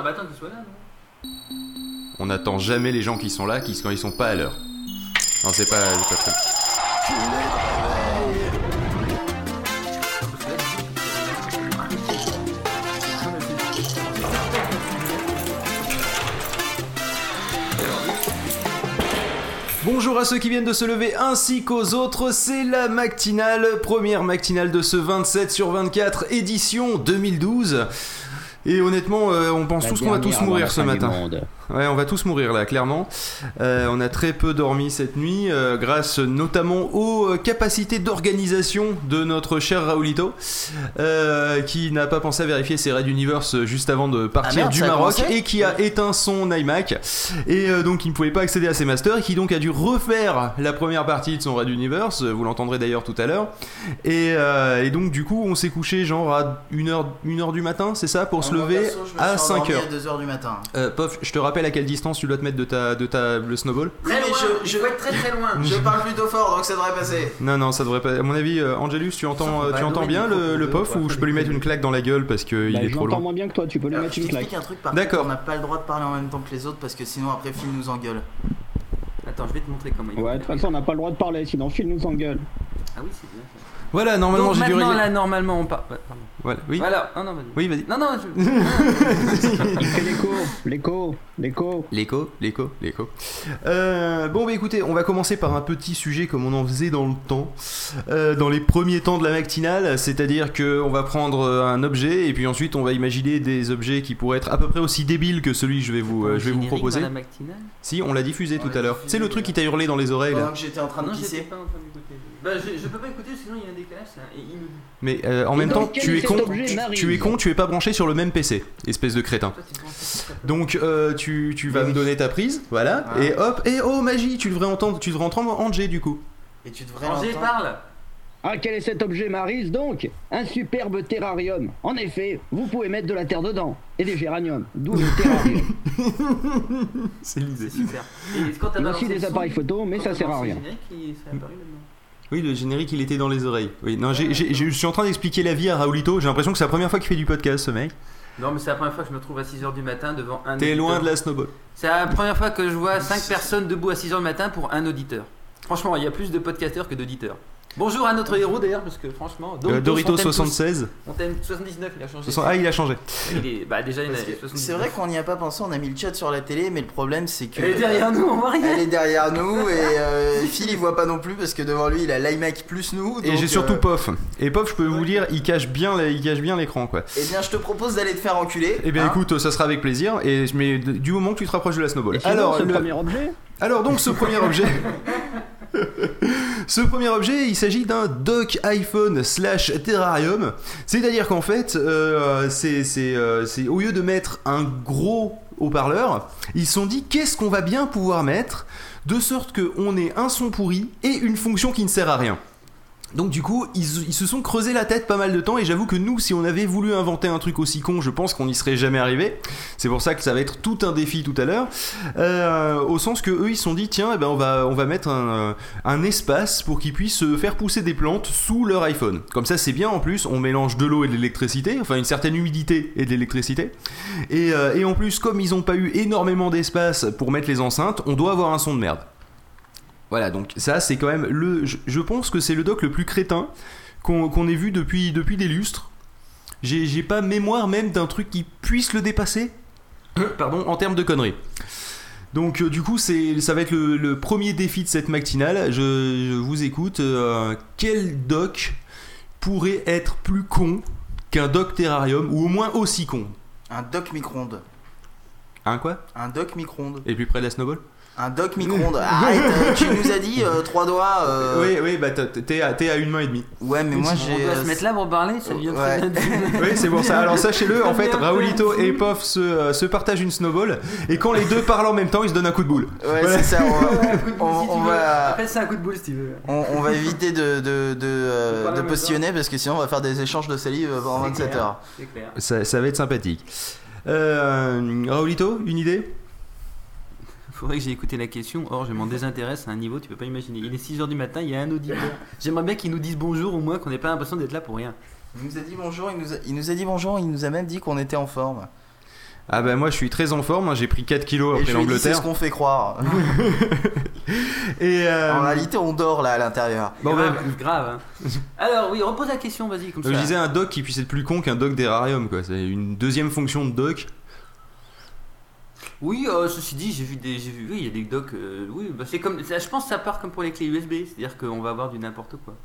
Ah bah attends qu'ils soient là, non? On n'attend jamais les gens qui sont là qui, quand ils sont pas à l'heure. Non, c'est pas, c'est pas très. Bonjour à ceux qui viennent de se lever ainsi qu'aux autres, c'est la matinale, première matinale de ce 27 sur 24 édition 2012. Et honnêtement, euh, on pense La tous qu'on va tous mourir ce matin. Ouais, on va tous mourir là, clairement. Euh, on a très peu dormi cette nuit, euh, grâce notamment aux euh, capacités d'organisation de notre cher Raoulito, euh, qui n'a pas pensé à vérifier ses Red Universe juste avant de partir Ah merde, du Maroc et qui a éteint son iMac et euh, donc il ne pouvait pas accéder à ses masters et qui donc a dû refaire la première partie de son Red Universe. Vous l'entendrez d'ailleurs tout à l'heure. Et, euh, et donc du coup, on s'est couché genre à 1h, 1h du matin, c'est ça, pour se lever perso, je me à suis 5 endormi h à 2h du matin. euh, Pof, je te rappelle à quelle distance tu dois te mettre de ta, de ta le snowball Très mais loin, je- je être très très loin. Je parle plutôt fort donc ça devrait passer. Non, non, ça devrait pas. À mon avis, euh, Angelus, tu entends, Ça, faut tu entends bien le le, pof ou je peux lui mettre une claque dans la gueule parce qu'il Bah, est je trop l'entends loin moins bien que toi, tu peux lui mettre une claque. un truc par D'accord. contre, on n'a pas le droit de parler en même temps que les autres parce que sinon après Phil nous engueule. Attends, je vais te montrer comment il Ouais, de toute façon, on n'a pas le droit de parler, sinon Phil nous engueule. Ah oui, c'est bien ça. Voilà, normalement Donc j'ai dû maintenant, régler. là, normalement, on ouais, pardon. Voilà, oui. Voilà, non, non, vas-y. Oui, vas-y. Non, non, je... Il fait l'écho, l'écho, l'écho. L'écho, l'écho, l'écho. Euh, bon, bah écoutez, on va commencer par un petit sujet comme on en faisait dans le temps, euh, dans les premiers temps de la matinale, c'est-à-dire que on va prendre euh, un objet et puis ensuite on va imaginer des objets qui pourraient être à peu près aussi débiles que celui que je vais vous, euh, je vais vous proposer. la matinale? Si, on l'a diffusé On tout à l'heure. C'est le truc qui t'a hurlé dans les oreilles là. J'étais en train de Non, Bah, je, je peux pas écouter, sinon il y a un décalage, et il. Mais euh, en Et même temps, tu es con, tu, es con, tu es pas branché sur le même PC, espèce de crétin. Toi, Donc euh, tu, tu vas Oui. me donner ta prise, voilà, Ah. et hop, et oh magie, tu devrais entendre, tu devrais entendre Angé du coup. Et tu devrais Angers l'entendre. parle Ah, quel est cet objet, Marise Donc, un superbe terrarium. En effet, vous pouvez mettre de la terre dedans et des géraniums, d'où le terrarium. C'est C'est l'idée. super. Et quand t'as Il y a balancé aussi des son, appareils photo, mais ça sert à rien. ça. Oui, le générique il était dans les oreilles. Oui, non, j'ai- j'ai- je suis en train d'expliquer la vie à Raoulito. J'ai l'impression que c'est la première fois qu'il fait du podcast, ce mec. Non, mais c'est la première fois que je me trouve à 6h du matin devant un T'es auditeur. loin de la snowball. C'est la première fois que je vois 5 personnes debout à 6h du matin pour un auditeur. Franchement, il y a plus de podcasteurs que d'auditeurs. Bonjour à notre héros d'ailleurs, parce que franchement, Euh, Doritos, Dorito on t'aime tous. 76. On t'aime 79, il a changé. Ah, il a changé. Il est, bah déjà, il a Parce que 79. C'est vrai qu'on n'y a pas pensé, on a mis le chat sur la télé, mais le problème c'est que. Elle est derrière nous, on voit rien. Elle est derrière nous et euh, Phil il voit pas non plus parce que devant lui il a l'iMac plus nous. Et j'ai surtout euh, Pof. Et Pof, je peux vous dire, il cache bien, la- il cache bien l'écran, quoi. Eh bien je te propose d'aller te faire enculer. Eh bien, hein. écoute, ça sera avec plaisir. Et mais du moment que tu te rapproches de la snowball. Et sinon, Alors, ce le- premier objet Alors donc ce premier objet, ce premier objet, il s'agit d'un dock iPhone slash terrarium. C'est-à-dire qu'en fait, euh, euh, c'est- au lieu de mettre un gros haut-parleur, ils se sont dit qu'est-ce qu'on va bien pouvoir mettre de sorte qu'on ait un son pourri et une fonction qui ne sert à rien. Donc du coup, ils, se sont creusé la tête pas mal de temps et j'avoue que nous, si on avait voulu inventer un truc aussi con, je pense qu'on n'y serait jamais arrivé. C'est pour ça que ça va être tout un défi tout à l'heure. Euh, au sens que eux, ils se sont dit, tiens, eh ben, on, va, on va mettre un, un espace pour qu'ils puissent faire pousser des plantes sous leur iPhone. Comme ça, c'est bien en plus, on mélange de l'eau et de l'électricité, enfin une certaine humidité et de l'électricité. Et, euh, et en plus, comme ils n'ont pas eu énormément d'espace pour mettre les enceintes, on doit avoir un son de merde. Voilà, donc ça c'est quand même le. Je, je pense que c'est le doc le plus crétin qu'on ait vu depuis, depuis des lustres. J'ai pas mémoire même d'un truc qui puisse le dépasser. Pardon, en termes de conneries. Donc euh, du coup, ça va être le, le premier défi de cette matinale. Je, je vous écoute. Euh, quel doc pourrait être plus con qu'un doc terrarium ou au moins aussi con? Un dock micro-ondes. Hein quoi? Un dock micro-ondes. Et plus près de la snowball? Un dock micro-ondes. Arrête, euh, tu nous as dit euh, trois doigts. euh, Oui, oui, bah t'es- t'es à, t'es à une main et demie. Ouais, mais moi j'ai. On doit euh, se mettre là pour parler, ça Ouais. très bien. Oui, c'est pour ça. Alors sachez-le, en fait, Bien, Raoulito et Pof se, euh, se partagent une snowball et quand les deux parlent en même temps, ils se donnent un coup de boule. Ouais, Ouais. c'est ça. On va, Ouais, un coup de boule, on- on va- Après, c'est un coup de boule si tu veux. on, on va éviter de, de, de, euh, Parler de en même postillonner parce que sinon on va faire des échanges de salive pendant C'est 27 clair, heures. C'est clair. Ça, ça va être sympathique. Euh, Raoulito, une idée? Faudrait que j'ai écouté la question. Or, je m'en désintéresse à un niveau, tu peux pas imaginer. Il est 6h du matin, il y a un auditeur. J'aimerais bien qu'ils nous disent bonjour au moins, qu'on n'ait pas l'impression d'être là pour rien. Il nous a dit bonjour, il nous a, il nous a dit bonjour, il nous a même dit qu'on était en forme. Ah bah moi je suis très en forme, hein, j'ai pris 4 kilos après je dit, c'est l'Angleterre. ce qu'on fait croire. Et euh, En réalité, on dort là à l'intérieur. bon, grave, bah, grave. hein. Alors oui, repose la question, vas-y comme je ça. disais un doc qui puisse être plus con qu'un doc d'Erarium quoi. C'est une deuxième fonction de doc. Oui, euh, ceci dit, j'ai vu des, j'ai vu, oui, il y a des docs. euh, oui, bah, c'est comme, ça- je pense que ça part comme pour les clés USB, c'est-à-dire qu'on va avoir du n'importe quoi.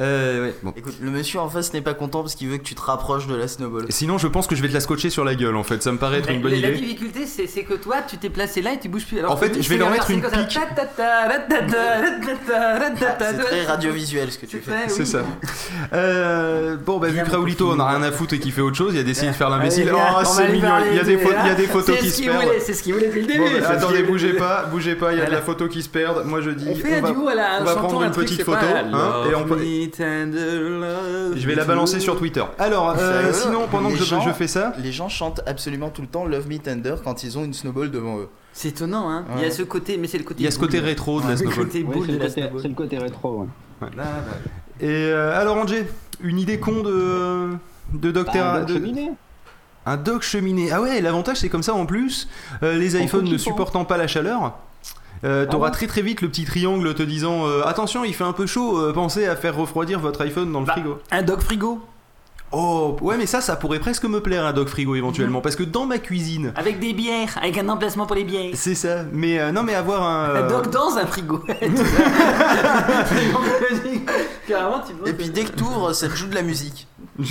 Euh, ouais. Écoute, le monsieur en face n'est pas content parce qu'il veut que tu te rapproches de la snowball. Sinon, je pense que je vais te la scotcher sur la gueule en fait. Ça me paraît être une bonne la, idée. La difficulté, c'est, que toi, tu t'es placé là et tu bouges plus. Alors en fait, je vais leur mettre une pique. C'est très radiovisuel ce que tu, fais. C'est ça. Euh, bon, bah, vu que Raoulito on a rien à foutre et qu'il fait autre chose, il a décidé de faire l'imbécile. Oh, c'est mignon. Il y a des, photos qui se perdent. C'est ce qu'il voulait depuis le début. Bah, attendez, bougez pas, bougez pas. Il y a de la photo qui se perd. Moi, je dis. On va prendre une petite photo hein, et on peut. Je vais la balancer sur Twitter. Alors, euh, sinon, pendant Les que je, gens- je fais ça, Les gens chantent absolument tout le temps Love Me Tender quand ils ont une snowball devant eux. C'est étonnant, hein. Il y a ce côté, mais c'est le côté. il y a ce côté boule. rétro de la snowball. c'est le, côté- snowball. c'est le côté rétro. ouais. Là, là. Et euh, alors, Angé, une idée con de. de Bah, Docteur. cheminée. un dock cheminée. Ah ouais, l'avantage c'est comme ça en plus, euh, les iPhones ne faux-kiffant. supportant pas la chaleur. Euh, Ah T'auras bon très très vite le petit triangle te disant euh, attention il fait un peu chaud euh, pensez à faire refroidir votre iPhone dans le Bah. frigo Un dog frigo oh ouais mais ça ça pourrait presque me plaire un dock frigo éventuellement parce que dans ma cuisine avec des bières, avec un emplacement pour les bières. c'est ça mais euh, non mais avoir un Un euh, dog dans un frigo. Carrément, tu Et puis dès que t'ouvres, ça joue de la musique.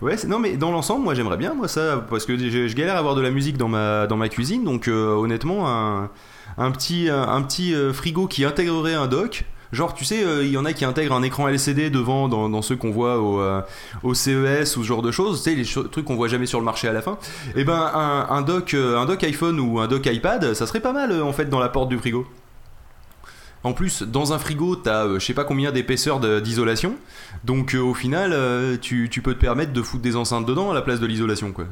Ouais, non mais dans l'ensemble, moi j'aimerais bien moi ça parce que je, galère à avoir de la musique dans ma dans ma cuisine, donc euh, honnêtement un, un petit un, un petit euh, frigo qui intégrerait un dock. Genre, tu sais, euh, il y en a qui intègrent un écran LCD devant dans, ceux qu'on voit au, euh, au CES ou ce genre de choses, tu sais, les trucs qu'on voit jamais sur le marché à la fin. Et ben, un, un dock, euh, un dock iPhone ou un dock iPad, ça serait pas mal euh, en fait dans la porte du frigo. En plus, dans un frigo, t'as euh, je sais pas combien d'épaisseur d'isolation. Donc euh, au final, euh, tu, peux te permettre de foutre des enceintes dedans à la place de l'isolation. quoi.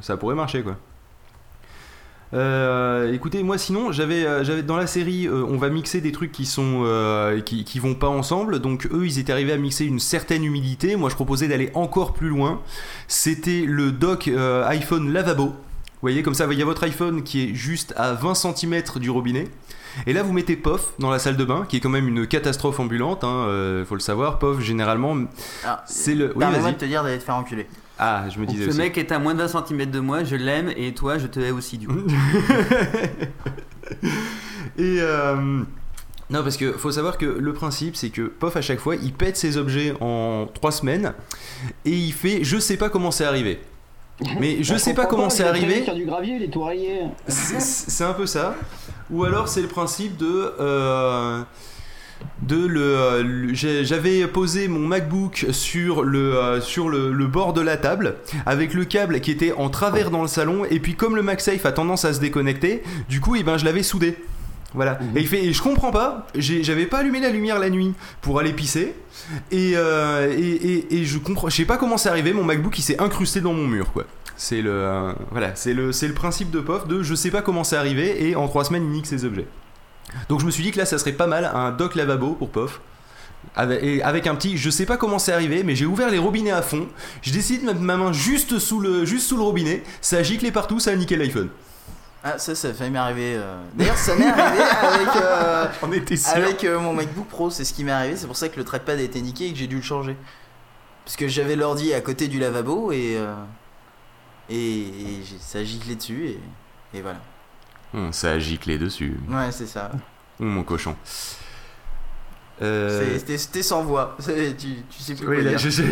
Ça pourrait marcher quoi. Écoutez, moi sinon, j'avais, dans la série, on va mixer des trucs qui sont, qui, vont pas ensemble. Donc eux, ils étaient arrivés à mixer une certaine humidité. Moi, je proposais d'aller encore plus loin. C'était le dock iPhone lavabo. Vous voyez, comme ça, il y a votre iPhone qui est juste à 20 cm du robinet. Et là, vous mettez POF dans la salle de bain, qui est quand même une catastrophe ambulante. Hein, euh, faut le savoir. POF, généralement, Ah, c'est le. Oui, vas-y. de te dire d'aller te faire enculer. Ah, je me disais Ce aussi. mec est à moins de 20 cm de moi, je l'aime et toi, je te hais aussi du coup. Et euh, non, parce que faut savoir que le principe, c'est que POF à chaque fois, il pète ses objets en 3 semaines et il fait je sais pas comment c'est arrivé. Mais je Bah, sais pas comment il c'est arrivé. Sur du gravier, il est tout rayé. C'est c'est un peu ça. Ou alors c'est le principe de. euh, de le, j'avais posé mon MacBook sur le euh, sur le, le bord de la table avec le câble qui était en travers dans le salon et puis comme le MagSafe a tendance à se déconnecter du coup et ben je l'avais soudé. Voilà. Et il fait et je comprends pas j'avais pas allumé la lumière la nuit pour aller pisser et euh, et, et, et je comprends je sais pas comment c'est arrivé mon MacBook il s'est incrusté dans mon mur quoi c'est le euh, voilà c'est le c'est le principe de POF de je sais pas comment c'est arrivé et en trois semaines il nique ses objets donc je me suis dit que là ça serait pas mal un dock lavabo pour POF avec, et avec un petit je sais pas comment c'est arrivé mais j'ai ouvert les robinets à fond j'ai décidé de mettre ma main juste sous le juste sous le robinet ça a giclé partout ça a niqué l'iPhone Ah, ça, ça a failli m'arriver. euh. D'ailleurs, ça m'est arrivé avec, euh, on était sûr avec euh, mon MacBook Pro. C'est ce qui m'est arrivé. C'est pour ça que le trackpad a été niqué et que j'ai dû le changer. Parce que j'avais l'ordi à côté du lavabo et. euh, et, et j'ai- ça a giclé dessus et, et voilà. Hum, ça a giclé dessus Ouais, c'est ça. Hum, mon cochon Euh, C'était sans voix. Tu, tu sais plus oui, quoi là, dire. je- je-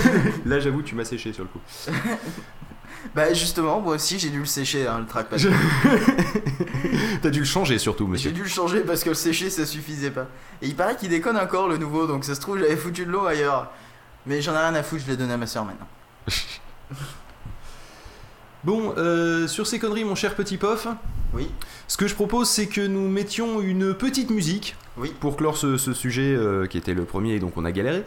là, j'avoue tu m'as séché sur le coup Bah, justement, moi aussi, j'ai dû le sécher, hein, le trackpad. Je- t'as dû le changer surtout J'ai monsieur dû le changer parce que le sécher ça suffisait pas. Et il paraît qu'il déconne encore le nouveau, donc ça se trouve j'avais foutu de l'eau ailleurs. Mais j'en ai rien à foutre, je l'ai donné à ma soeur maintenant. Bon, euh, sur ces conneries, mon cher petit pof, Oui. ce que je propose, c'est que nous mettions une petite musique Oui. pour clore ce, ce sujet euh, qui était le premier et donc on a galéré.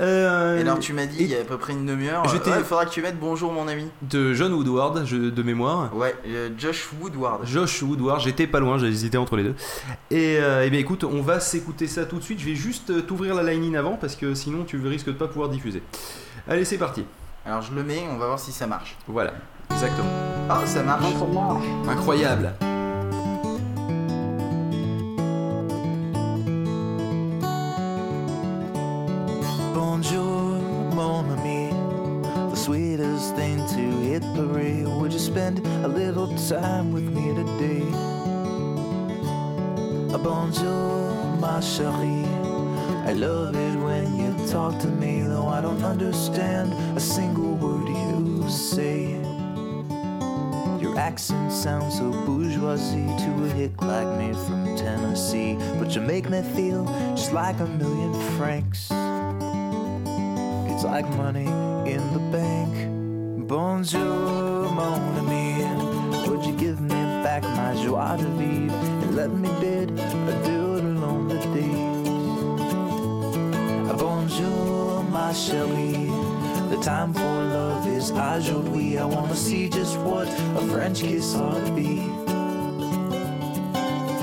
Euh, Et alors tu m'as dit et- il y a à peu près une demi-heure, ouais, il faudra que tu mettes bonjour mon ami. de John Woodward, je- de mémoire. Ouais, euh, Josh Woodward. Josh Woodward, j'étais pas loin, j'ai hésité entre les deux. Et, euh, eh bien écoute, on va s'écouter ça tout de suite. Je vais juste t'ouvrir la line-in avant parce que sinon tu risques de pas pouvoir diffuser. Allez, c'est parti. Alors je le mets, on va voir si ça marche. Voilà, exactement. Oh, ça marche. Ça marche. Incroyable. Bonjour, mon ami. The sweetest thing to hit parade. Would you spend a little time with me today? Ah, Bonjour, ma chérie. I love it when you talk to me, though I don't understand a single word you say. Your accent sounds so bourgeoisie to a hick like me from Tennessee. But you make me feel just like a million francs. It's like money in the bank. Bonjour, mon ami. Would you give me back my joie de vivre and let me bid adieu to lonely days? Bonjour, my chérie. The time for love is aujourd'hui. I wanna see just what a French kiss ought to be.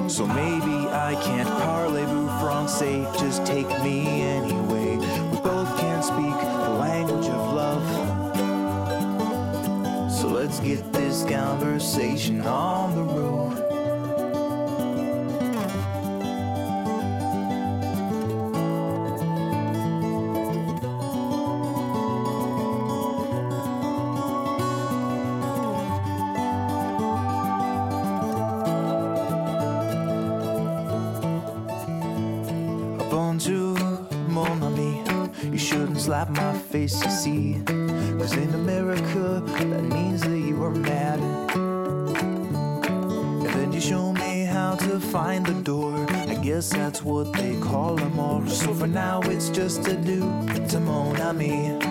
So maybe I can't parlez-vous français, just take me anyway. We both can't speak the language of love. So let's get this conversation on the road. Bonjour, mon ami. You shouldn't slap my face, you see. Cause in America, that means that you are mad. And then you show me how to find the door. I guess that's what they call them all. So for now, it's just a do to ami. So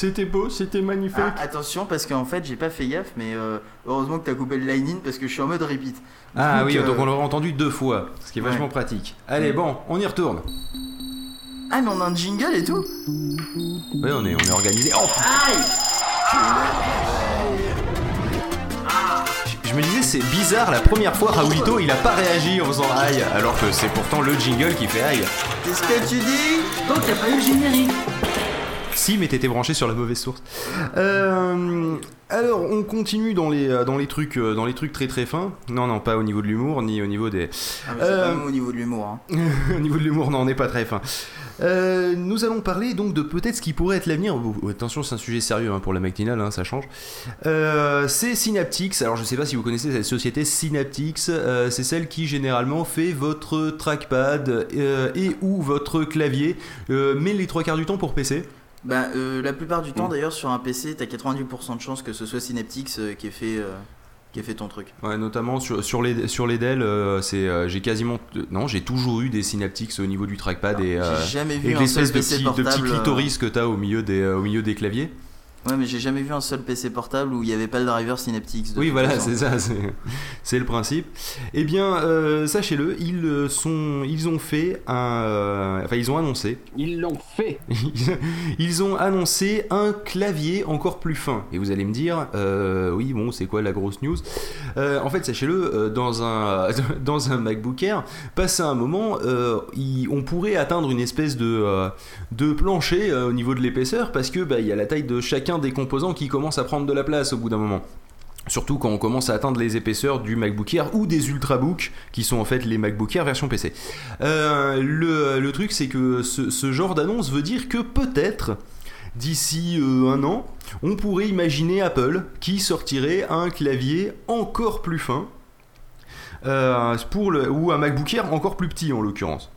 C'était beau, c'était magnifique. Ah, attention parce qu'en fait j'ai pas fait gaffe mais euh, heureusement que t'as coupé le line-in parce que je suis en mode repeat. Ah oui, euh, donc on l'aurait entendu deux fois, ce qui est Ouais. vachement pratique. Allez, bon, on y retourne. Ah mais on a un jingle et tout Ouais, on est, on est organisé. Oh Je me disais, c'est bizarre, la première fois, Raoulito, il a pas réagi en faisant aïe, alors que c'est pourtant le jingle qui fait aïe. Qu'est-ce que tu dis? Donc t'as pas eu le générique Si, mais t'étais branché sur la mauvaise source. Euh, alors, on continue dans les, euh, dans les trucs, euh, dans les trucs très très fins. Non, non, pas au niveau de l'humour, ni au niveau des, ah, mais Euh, pas au niveau de l'humour. Hein. au niveau de l'humour, non, on n'est pas très fin. Euh, nous allons parler donc de peut-être ce qui pourrait être l'avenir. Oh, attention, c'est un sujet sérieux hein, pour la matinale, hein, ça change. Euh, c'est Synaptics. Alors, je sais pas si vous connaissez cette société Synaptics. euh, c'est celle qui généralement fait votre trackpad et ou votre clavier, mais les trois quarts du temps pour PC. Bah euh, la plupart du temps Mm. d'ailleurs sur un PC t'as 90% de chances que ce soit Synaptics euh, qui ait fait euh, qui ait fait ton truc. Ouais, notamment sur, sur les sur les Dell, c'est j'ai quasiment non, j'ai toujours eu des Synaptics au niveau du trackpad et, et l'espèce de petit, de portable. petit clitoris que t'as au milieu des au milieu des claviers. Ouais mais j'ai jamais vu un seul PC portable où il y avait pas le driver Synaptics. de Oui, voilà, c'est ça, c'est- le principe. Eh bien, euh, sachez-le, ils euh, sont, ils ont fait un, euh, enfin, ils ont annoncé, Ils l'ont fait. ils ont annoncé un clavier encore plus fin. Et vous allez me dire, euh, oui, bon, c'est quoi la grosse news? Euh, En fait, sachez-le, dans un, dans un MacBook Air, passé un moment, euh, il- on pourrait atteindre une espèce de, de plancher euh, au niveau de l'épaisseur parce que bah, il y a la taille de chacun des composants qui commence à prendre de la place au bout d'un moment. Surtout quand on commence à atteindre les épaisseurs du MacBook Air ou des Ultrabooks, qui sont en fait les MacBook Air version PC. Euh, le, truc, c'est que ce, genre d'annonce veut dire que peut-être, d'ici euh, un an, on pourrait imaginer Apple qui sortirait un clavier encore plus fin, euh, ou un MacBook Air encore plus petit en l'occurrence.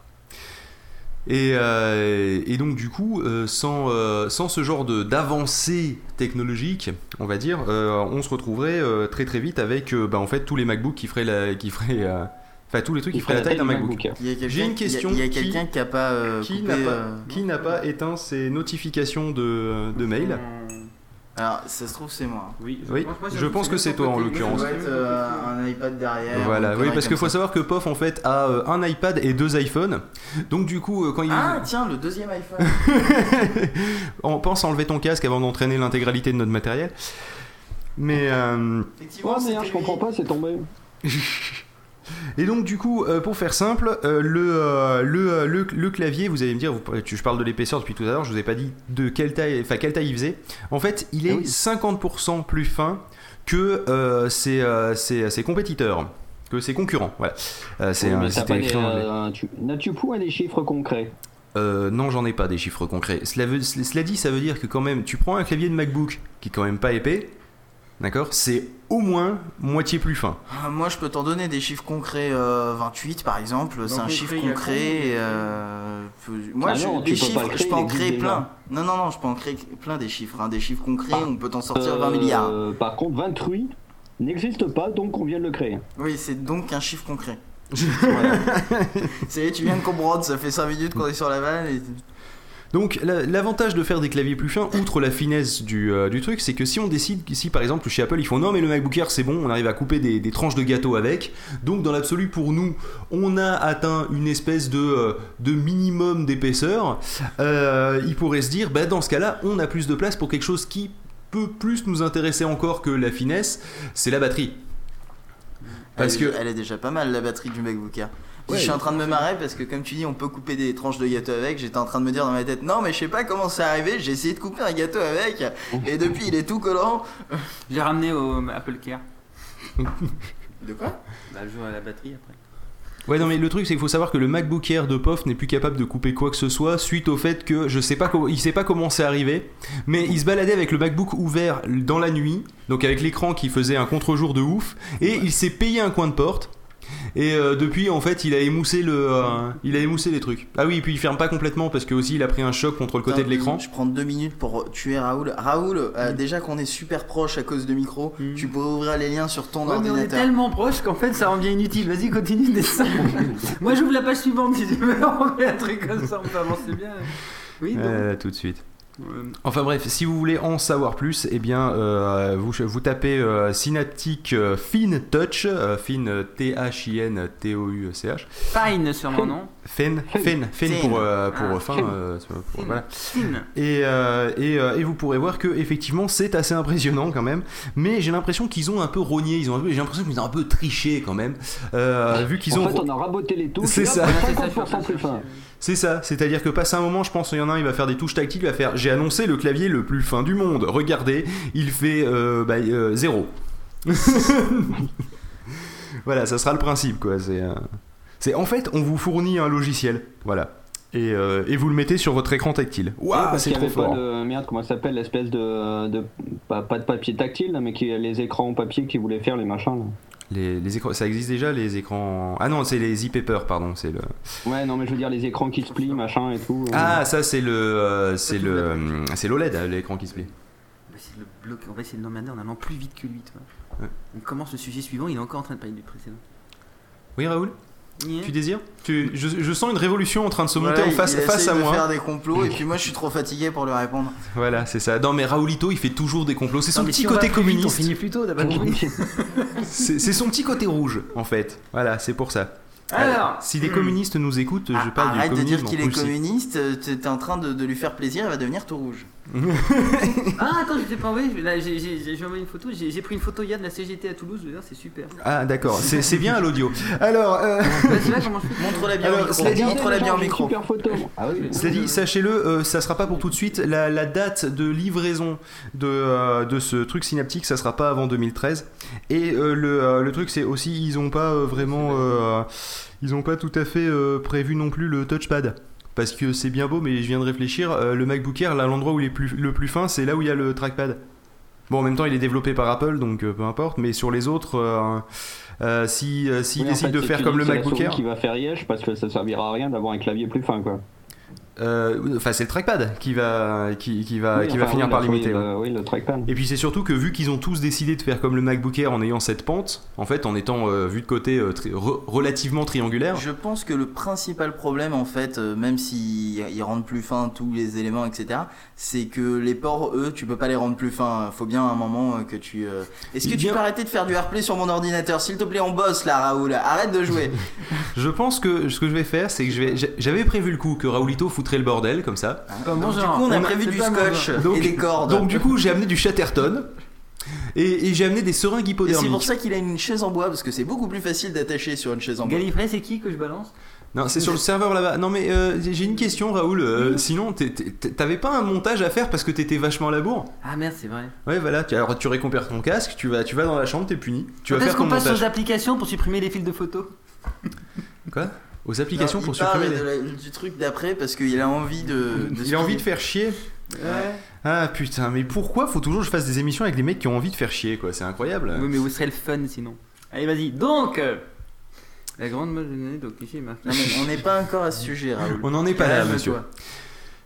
Et, euh, et donc du coup, euh, sans, euh, sans ce genre de- d'avancée technologique, on va dire, euh, on se retrouverait euh, très très vite avec euh, bah, en fait tous les MacBooks qui feraient la, qui feraient, euh, enfin tous les trucs qui feraient la taille d'un du MacBook. A quelqu'un- J'ai une a- question Il y a, qui- quelqu'un qui a pas euh, Qui coupé, n'a pas, euh, qui n'a pas éteint ses notifications de, de mail Alors ça se trouve c'est moi. Oui, Oui, je pense que c'est toi, en l'occurrence. Ça doit être euh, un iPad derrière. Voilà, oui, parce qu'il faut ça. savoir que POF en fait a euh, un iPad et deux iPhones. Donc du coup, euh, quand il Ah tiens le deuxième iPhone. on pense à enlever ton casque avant d'entraîner l'intégralité de notre matériel. Mais euh, Effectivement, Oh merde, c'était je comprends pas, c'est tombé. et donc du coup, euh, pour faire simple, euh, le, euh, le, le, le clavier, vous allez me dire, vous, tu- je parle de l'épaisseur depuis tout à l'heure, je vous ai pas dit de quelle taille, enfin quelle taille il faisait. En fait, il est Ah oui. 50% plus fin que ses, ses- ses compétiteurs, que ses concurrents. Voilà. C'est Oui, tu- N'as-tu point des chiffres concrets Euh, non, j'en ai pas des chiffres concrets. Cela, veut- cela dit, ça veut dire que quand même, tu prends un clavier de MacBook qui est quand même pas épais, d'accord C'est au moins moitié plus fin. Ah, Moi, je peux t'en donner des chiffres concrets. euh, 28, par exemple, c'est un chiffre concret. euh, moi, Ah je, non, des chiffres, je peux en créer plein. Non, non, non, je peux en créer plein des chiffres. hein, Des chiffres concrets, Ah. on peut t'en sortir Euh, 20 milliards. Par contre, 28 n'existe pas, donc on vient de le créer. Oui, c'est donc un chiffre concret. C'est tu viens de comprendre, ça fait 5 minutes qu'on est sur la vanne. Et... Donc la- l'avantage de faire des claviers plus fins, outre la finesse du, euh, du truc, c'est que si on décide qu'ici par exemple chez Apple ils font non mais le MacBook Air c'est bon, on arrive à couper des, des tranches de gâteau avec, donc dans l'absolu pour nous on a atteint une espèce de, euh, de minimum d'épaisseur, euh, il pourrait se dire bah, dans ce cas là on a plus de place pour quelque chose qui peut plus nous intéresser encore que la finesse, c'est la batterie. Parce elle, que- elle est déjà pas mal la batterie du MacBook Air. Ouais. je suis en train de me marrer parce que comme tu dis on peut couper des tranches de gâteau avec, j'étais en train de me dire dans ma tête non mais je sais pas comment c'est arrivé, j'ai essayé de couper un gâteau avec et depuis il est tout collant. J'ai ramené au Apple Care. De quoi? Bah, je joue à la batterie après. Ouais, non, mais le truc, c'est qu'il faut savoir que le MacBook Air de POF n'est plus capable de couper quoi que ce soit suite au fait que je sais pas comment, il sait pas comment c'est arrivé, mais il se baladait avec le MacBook ouvert dans la nuit, donc avec l'écran qui faisait un contre-jour de ouf, et il s'est payé un coin de porte. Et euh, depuis, en fait, il a émoussé le, euh, il a émoussé les trucs. Ah oui, et puis il ferme pas complètement parce que aussi il a pris un choc contre le côté Attends, de l'écran. Je prends deux minutes pour tuer Raoul. Raoul, euh, déjà qu'on est super proche à cause de micro, Mm. tu pourrais ouvrir les liens sur ton Ouais, mais on est ordinateur. tellement proche qu'en fait ça revient inutile. Vas-y, continue le dessin. Moi j'ouvre la page suivante si tu veux. On fait un truc comme ça, on peut avancer bien. Oui, donc. Euh, tout de suite. Enfin bref, si vous voulez en savoir plus, eh bien euh, vous, vous tapez euh, Synaptic euh, Fin Touch, euh, Fin euh, T-H-I-N-T-O-U-C-H, Fine sûrement, non Fin, Fin, Fin Fin. pour, euh, pour Ah, fin, euh, pour- voilà. Et, euh, et, euh, et vous pourrez voir que effectivement c'est assez impressionnant quand même, mais j'ai l'impression qu'ils ont un peu rogné, ils ont j'ai l'impression qu'ils ont un peu triché quand même, euh, vu qu'ils en ont... fait, on a raboté les touches. C'est ça. Voilà, c'est ça, je suis en 50% train de plus fin. C'est ça, c'est-à-dire que passé un moment, je pense qu'il y en a un, il va faire des touches tactiles, il va faire j'ai annoncé le clavier le plus fin du monde. Regardez, il fait euh, bah, euh, zéro. voilà, ça sera le principe quoi. C'est, euh, c'est en fait, on vous fournit un logiciel, voilà, et, euh, et vous le mettez sur votre écran tactile. Waouh, c'est trop fort. pas de merde, comment ça s'appelle l'espèce de, de pas, pas de papier tactile mais qui les écrans en papier qui voulaient faire les machins. Là. Les, les écrans, ça existe déjà les écrans. Ah non, c'est les e-paper, pardon, c'est le. Ouais, non mais je veux dire les écrans qui se plient, machin et tout. euh. Ah, ça c'est le, euh, c'est le, euh, c'est l'OLED, euh, l'écran qui se plie. On va essayer de le bloquer, on va essayer de l'emmerder en allant plus vite que lui, toi. Ouais. On commence le sujet suivant, il est encore en train de parler du précédent. Oui, Raoul? Tu désires tu, je, je sens une révolution en train de se monter Voilà, en face, il face essaye à de moi. faire des complots et puis moi je suis trop fatigué pour lui répondre. Voilà, c'est ça. Non, mais Raoulito, il fait toujours des complots. C'est son Non, petit si on va côté communiste. on finit plus tôt, C'est son petit côté rouge, en fait. Voilà, c'est pour ça. Alors, Si des communistes nous écoutent, je Ah, parle Arrête du de dire communisme qu'il est communiste, euh, t'es t'es en train de, de lui faire plaisir, il va devenir tout rouge. ah attends, je t'ai pas envoyé, là, j'ai j'ai- j'ai- j'ai envoyé une photo, j'ai j'ai pris une photo hier de la CGT à Toulouse, c'est super. Ah, d'accord. C'est c'est bien à l'audio. Alors, euh, Montre-la bien Alors, au micro. Montre-la bien au micro. Super photo. Ah oui. Cela dit, sachez-le, euh, ça sera pas pour tout de suite. La, la date de livraison de, euh, de ce truc synaptique, ça sera pas avant 2013. Et euh, le, euh, le truc, c'est aussi, ils ont pas euh, vraiment. euh, ils ont pas tout à fait euh, prévu non plus le touchpad. Parce que c'est bien beau, mais je viens de réfléchir, euh, le MacBook Air, là, l'endroit où il est plus, le plus fin, c'est là où il y a le trackpad. Bon, en même temps, il est développé par Apple, donc euh, peu importe, mais sur les autres, euh, euh, si, s'ils Oui, en décident fait, de faire comme le MacBook Air. qui va faire yesh parce que ça servira à rien d'avoir un clavier plus fin quoi. Euh, Enfin, c'est le trackpad qui va, qui, qui va, Oui, qui va finir oui, par limiter. ouais. le- Oui, le trackpad. Et puis c'est surtout que vu qu'ils ont tous décidé de faire comme le MacBook Air en ayant cette pente, en fait, en étant euh, vu de côté euh, tri- re- relativement triangulaire, Je pense que le principal problème, en fait, euh, même s'ils ils rendent plus fin tous les éléments, etc., c'est que les ports, eux, tu peux pas les rendre plus fins. Faut bien un moment euh, que tu. euh, Est-ce que tu peux arrêter de faire du AirPlay sur mon ordinateur? S'il te plaît, on bosse là, Raoul. Arrête de jouer. je pense que ce que je vais faire, c'est que vais, j'avais prévu le coup que Raoulito foutrait le bordel comme ça. Pas mon Donc, du coup, on a prévu du scotch Donc- et des cordes. Donc du coup, j'ai amené du Chatterton. Et, et j'ai amené des seringues Et c'est hypodermiques. pour ça qu'il a une chaise en bois, parce que c'est beaucoup plus facile d'attacher sur une chaise en bois. Gallifrey, c'est qui que je balance? Non, c'est sur le serveur là-bas. Non, mais euh, j'ai une question, Raoul. Euh, Sinon, t'avais pas un montage à faire parce que t'étais vachement à la bourre? Ah merde, c'est vrai. Ouais, voilà. Alors, tu récupères ton casque, tu vas, tu vas dans la chambre, t'es puni. Tu vas faire qu'on passe aux applications pour supprimer les fils de photos? Quoi? Aux applications Non, pour supprimer. les- la- du truc d'après parce qu'il a envie de. de Il a envie de faire chier. Ouais. Ah putain, mais pourquoi faut toujours que je fasse des émissions avec des mecs qui ont envie de faire chier, quoi? C'est incroyable. Oui, mais où serait le fun sinon Allez, vas-y. Donc, euh, la grande majorité, donc ici, marqué. On n'est pas encore à ce sujet, Raoul. On n'en est pas là, monsieur.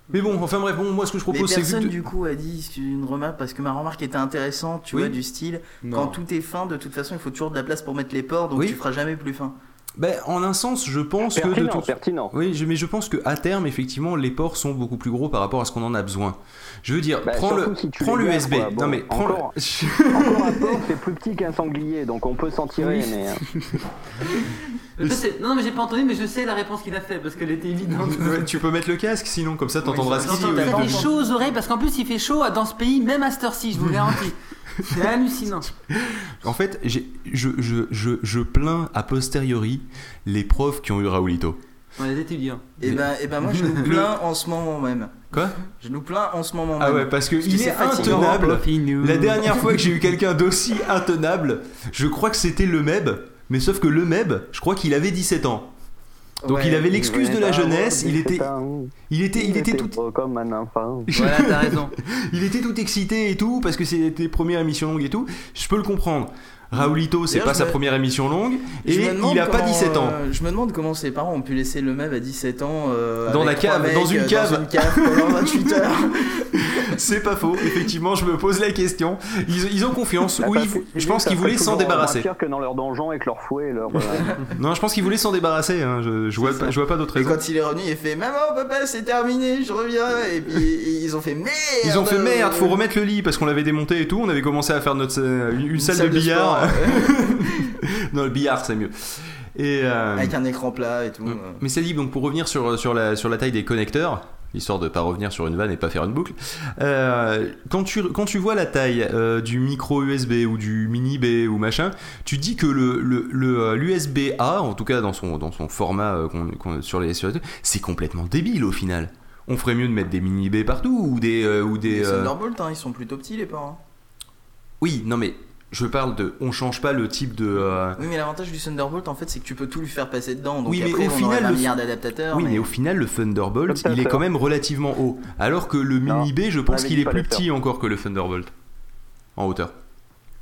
Mais bon, enfin bref, bon, moi ce que je propose, c'est que. personne du coup a dit une remarque parce que ma remarque était intéressante, tu Oui. vois, du style Non. quand tout est fin, de toute façon il faut toujours de la place pour mettre les ports donc Oui. tu feras jamais plus fin. Ben, en un sens, je pense que de Pertinent. Oui, je- mais je pense que à terme, effectivement, les ports sont beaucoup plus gros par rapport à ce qu'on en a besoin. Je veux dire, Bah, prends le, si prends l'USB. Bon, non mais prends encore. le. Encore un porc, c'est plus petit qu'un sanglier, donc on peut s'en tirer, Oui. mais... euh, Je sais- Non, mais j'ai pas entendu, mais je sais la réponse qu'il a fait parce qu'elle était évidente. Ouais, tu peux mettre le casque, sinon comme ça t'entendras ce qu'il dit. Ça fait chaud aux oreilles parce qu'en plus il fait chaud dans ce pays, même à cette heure-ci, je vous garantis. C'est hallucinant. En fait, j'ai- je, je, je, je plains a posteriori les profs qui ont eu Raoulito. On les étudiants. Et ben, et ben moi je nous plains en ce moment même. Quoi? Je nous plains en ce moment Ah même. ouais, parce que Parce il est intenable. La dernière fois que j'ai eu quelqu'un d'aussi intenable, je crois que c'était le Meb, mais sauf que le Meb, je crois qu'il avait 17 ans. Donc Ouais. il avait l'excuse de la jeunesse, il était, il était, il était tout, beau comme un enfant. Voilà, t'as raison. il était tout excité et tout parce que c'était première émission longue et tout. Je peux le comprendre. Raoulito, c'est pas sa me- première émission longue et il a pas comment, 17 ans. euh, je me demande comment ses parents ont pu laisser le même à 17 ans euh, Dans la cave, mecs, dans une cave. dans une cave pendant 28 heures. C'est pas faux. Effectivement, je me pose la question. Ils, ils ont confiance. Bah, Oui, je pense qu'ils voulaient s'en débarrasser. pire que dans leur donjon avec leur fouet et leur... euh, Non, je pense qu'ils voulaient s'en débarrasser. hein. Je, je vois, pas, je vois pas d'autre Et raison. quand il est revenu, il a fait Maman, papa, c'est terminé, je reviens. Et puis ils ont fait Merde Ils ont fait merde, faut remettre le lit parce qu'on l'avait démonté et tout. On avait commencé à faire notre une, une salle, de billard. non, le billard c'est mieux. Et euh, avec un écran plat et tout. Mm. euh. Mais c'est dit, donc pour revenir sur, sur, la, sur la taille des connecteurs, histoire de pas revenir sur une vanne et pas faire une boucle, euh, quand, tu, quand tu vois la taille euh, du micro USB ou du mini B ou machin, tu dis que le, le, le, l'USB A, en tout cas dans son, dans son format euh, qu'on, qu'on- sur les, sur les- c'est complètement débile au final. On ferait mieux de mettre des mini B partout ou des. ou des euh, Thunderbolt, hein, ils sont plutôt petits les parents. Oui, non mais je parle de. On change pas le type de. euh, Oui, mais l'avantage du Thunderbolt en fait, c'est que tu peux tout lui faire passer dedans. Donc Oui, mais après, au on final, un le- milliard d'adaptateurs. Oui, mais... mais au final, le Thunderbolt, il est quand même relativement haut. Alors que le Mini B, je pense qu'il est plus petit encore que le Thunderbolt. En hauteur.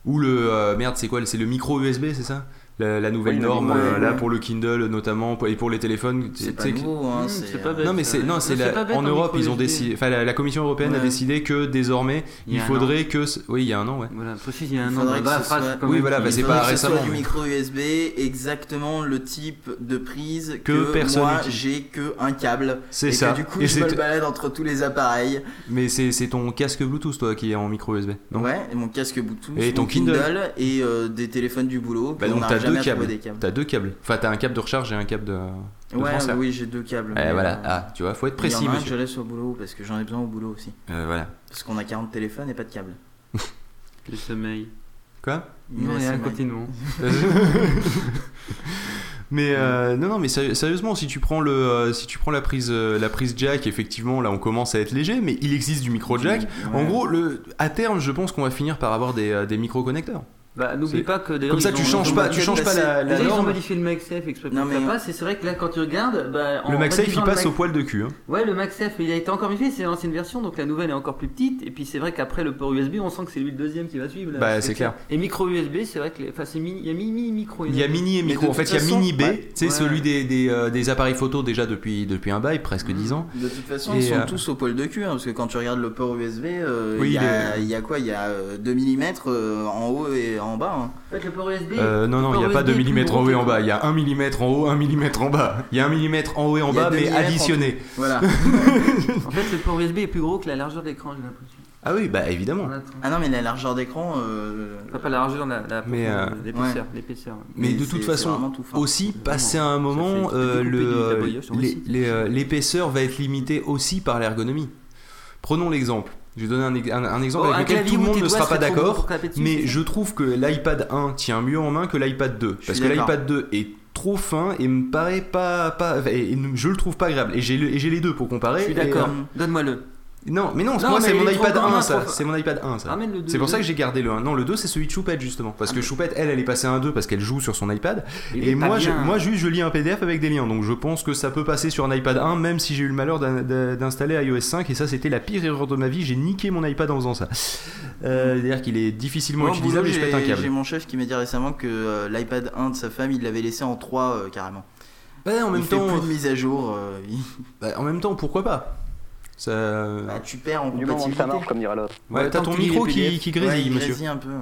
Ou le. euh, merde, c'est quoi C'est le micro USB, c'est ça? La, la nouvelle Oui, norme, euh, là pour le Kindle notamment, et pour les téléphones. c'est pas nouveau. Hein, c'est pas euh, bête. Non mais c'est non c'est en Europe ils ont décidé enfin la, la Commission européenne a décidé que désormais Il faudrait que oui il y a un an ouais. Voilà, précise, il y a un Il an. Faudrait dans que la ce soit- comme Oui, il voilà, bah, Il c'est faudrait pas récemment, du micro USB exactement le type de prise Que que, personne moi j'ai que un câble. C'est ça. du coup et je me balade entre tous les appareils. Mais c'est c'est ton casque Bluetooth toi qui est en micro USB non? Ouais et mon casque Bluetooth Et ton Kindle. et euh, des téléphones du boulot Bah donc deux câbles. câbles T'as deux câbles. Enfin t'as un câble de recharge et un câble de. de ouais transfert. oui j'ai deux câbles Eh, mais, voilà, euh, ah, tu vois, faut être il y en précis, a un que je laisse au boulot parce que j'en ai besoin au boulot aussi Euh, voilà. parce qu'on a 40 téléphones et pas de câble Le sommeil. Quoi? Non, Ouais, rien, c'est vrai. continuons. Mais euh, non, non, mais sérieusement, si tu prends le, euh, si tu prends la prise, euh, la prise jack, effectivement, là, on commence à être léger, mais il existe du micro jack. En gros, le, à terme, je pense qu'on va finir par avoir des, des micro connecteurs. Bah, n'oublie pas que d'ailleurs. Comme ça, tu changes pas, tu changes pas la, la ils ont modifié le MagSafe exprès pour Non, que ça mais- passe. Et c'est vrai que là, quand tu regardes, bah, en Le MagSafe, il passe au poil de cul. hein. Ouais, le MagSafe, il a été encore modifié, c'est l'ancienne version, donc la nouvelle est encore plus petite. Et puis c'est vrai qu'après le port USB, on sent que c'est lui le deuxième qui va suivre. là, Bah, c'est clair. Et micro USB, c'est vrai que les... enfin, c'est mini, il y a mini, micro. Il y a mini et micro. En fait, il y a mini B, c'est celui des, des, euh, des appareils photo déjà depuis, depuis un bail, presque 10 ans. De toute façon, ils sont euh, tous au poil de cul, hein, parce que quand tu regardes le port USB, euh, il, y a, quoi? Il y a euh, 2 mm en haut et en bas. hein. En fait, le port USB. Euh, non, non, il n'y a pas port 2 USB est plus mm en haut et en bas. Il y a 1 mm en haut, 1 mm en bas. Il y a 1 mm en haut et en bas, mais millimètres en additionné. Voilà. En fait, le port USB est plus gros que la largeur de l'écran, j'ai l'impression. Ah oui, bah évidemment. Ah non, mais la largeur d'écran. euh, Enfin, pas la largeur, la, la Mais, euh, l'épaisseur. l'épaisseur. Mais Mais de toute façon, tout aussi, passer à un moment, de l'épaisseur va être limitée aussi par l'ergonomie. Prenons l'exemple. Je vais donner un, ex- un- un exemple Oh, un avec lequel tout le monde ne sera pas d'accord. Mais je trouve que l'iPad 1 tient mieux en main que l'iPad 2. Je Parce que l'iPad 2 est trop fin et me paraît pas. pas et, je le trouve pas agréable. Et j'ai le- les deux pour comparer. Je suis d'accord. euh, Donne-moi-le. Non, mais non, Non, moi c'est mon iPad grand, 1 hein, ça. trop- C'est mon iPad 1 ça. C'est pour ça que j'ai gardé le 1. Non, le 2 c'est celui de Choupette justement. Parce que Ah. Choupette, elle, elle est passée à un 2 parce qu'elle joue sur son iPad. Il Et moi, je, moi, juste, je lis un PDF avec des liens. Donc je pense que ça peut passer sur un iPad 1, même si j'ai eu le malheur d'in- d'in- d'installer iOS 5. Et ça, c'était la pire erreur de ma vie. J'ai niqué mon iPad en faisant ça. Euh, C'est-à-dire qu'il est difficilement Moi, utilisable et je pète un j'ai câble. j'ai mon chef qui m'a dit récemment que euh, l'iPad 1 de sa femme, il l'avait laissé en 3 euh, carrément. Ouais, en même il fait temps, plus de mise à jour. euh, il- bah, en même temps, pourquoi pas? Ça. bah, tu perds en Du moment que ça compatibilité. marche, comme dirait l'autre. Ouais, Ouais, t'as ton micro qui, qui Ouais, grésille, il monsieur. grésille un peu. ouais.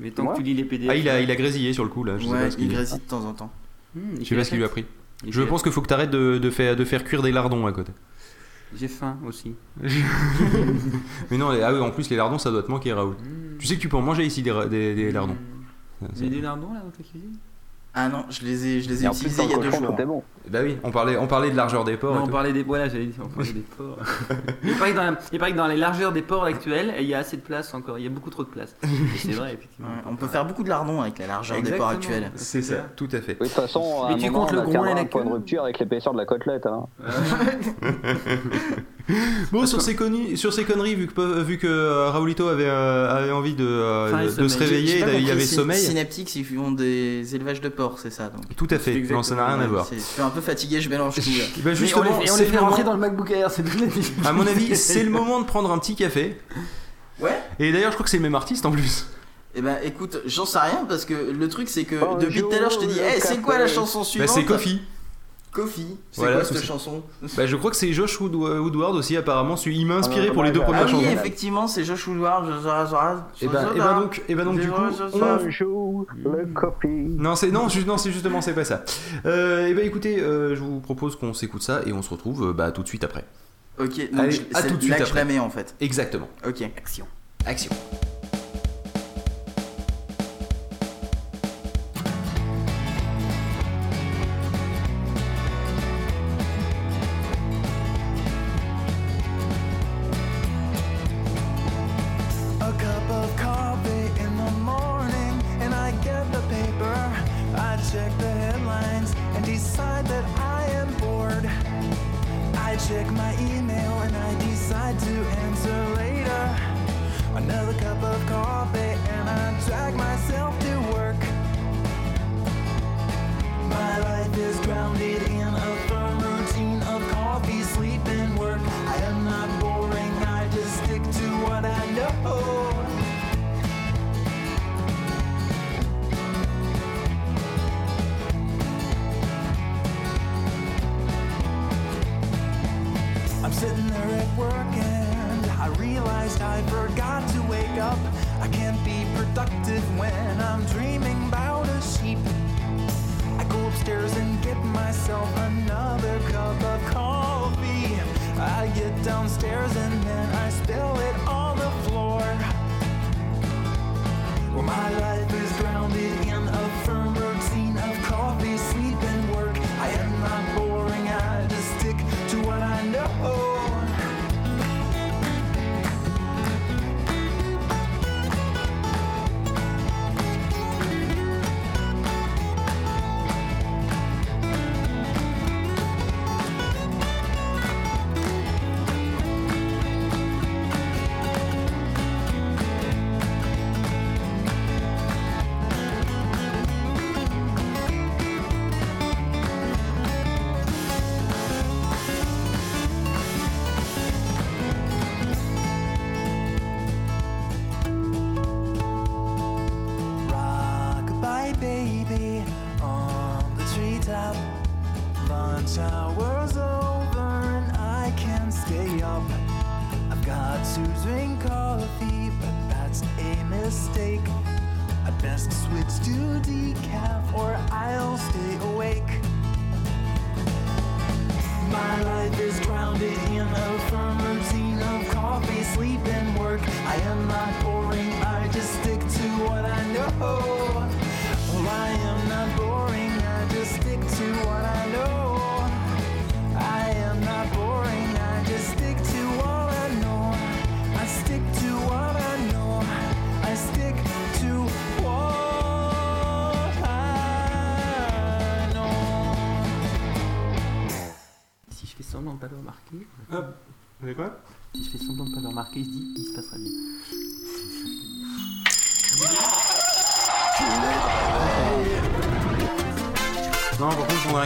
Mais tant Moi que tu lis les PDF. Ah, il a, il a grésillé sur le coup là. Je sais Ouais, pas ce il grésille de temps en temps. Hmm, il Je sais pas ce qu'il lui a pris. Il Je pense qu'il faut que t'arrêtes de, de, faire, de faire cuire des lardons à côté. J'ai faim aussi. Mais non, les- ah oui, en plus, les lardons, ça doit te manquer, Raoul. Hmm. Tu sais que tu peux en manger ici des, des lardons. Hmm. Vous avez des lardons là dans ta cuisine? Ah non, je les ai, je les ai utilisés il y a deux jours. bon. Bah oui, on parlait, on parlait de largeur des. Non, et on tout. parlait des voilà, j'allais dire, on parlait des ports. il, paraît que dans la- il paraît que dans les largeurs des ports actuels, il y a assez de place encore, il y a beaucoup trop de place. C'est vrai, effectivement. Ouais, on peut faire beaucoup de lardons avec la largeur des ports actuels. C'est ça, tout à fait. Oui, de toute façon, à Mais un tu moment, comptes on le atteindra et la point de rupture avec l'épaisseur de la côtelette. Hein. Bon, sur ces, conneries, sur ces conneries, vu que, vu que euh, Raoulito avait, euh, avait envie de, euh, Enfin, de se réveiller, il compris, avait sommeil. Synaptics, ils font des élevages de porcs, c'est ça. Donc. Tout à fait, non, ça n'a rien à voir. Je suis un peu fatigué, je mélange tout. Eh ben, Mais justement, on les, et on c'est les fait rentrer moment- dans le MacBook Air, c'est. À mon avis, c'est le moment de prendre un petit café. Ouais. Et d'ailleurs, je crois que c'est le même artiste en plus. Eh ben écoute, j'en sais rien parce que le truc c'est que Bonjour, depuis tout à l'heure je te dis, hey, c'est quoi la chanson Bah, suivante c'est Kofi. Kofi. C'est Voilà, quoi cette chanson Bah, je crois que c'est Josh Wood- Woodward aussi, apparemment. Il m'a inspiré Ah, pour les deux ouais, premières Ah oui, chansons. effectivement, c'est Josh Woodward. je- je- je- Et ben, je- et ben donc, et ben donc du coup, on- le non c'est non, ju- non c'est justement c'est pas ça. Euh, et ben écoutez, euh, je vous propose qu'on s'écoute ça et on se retrouve euh, bah tout de suite après. Ok, donc Allez, je- à c'est tout de suite là que je après. la mets en fait. Exactement. Ok. Action. Action.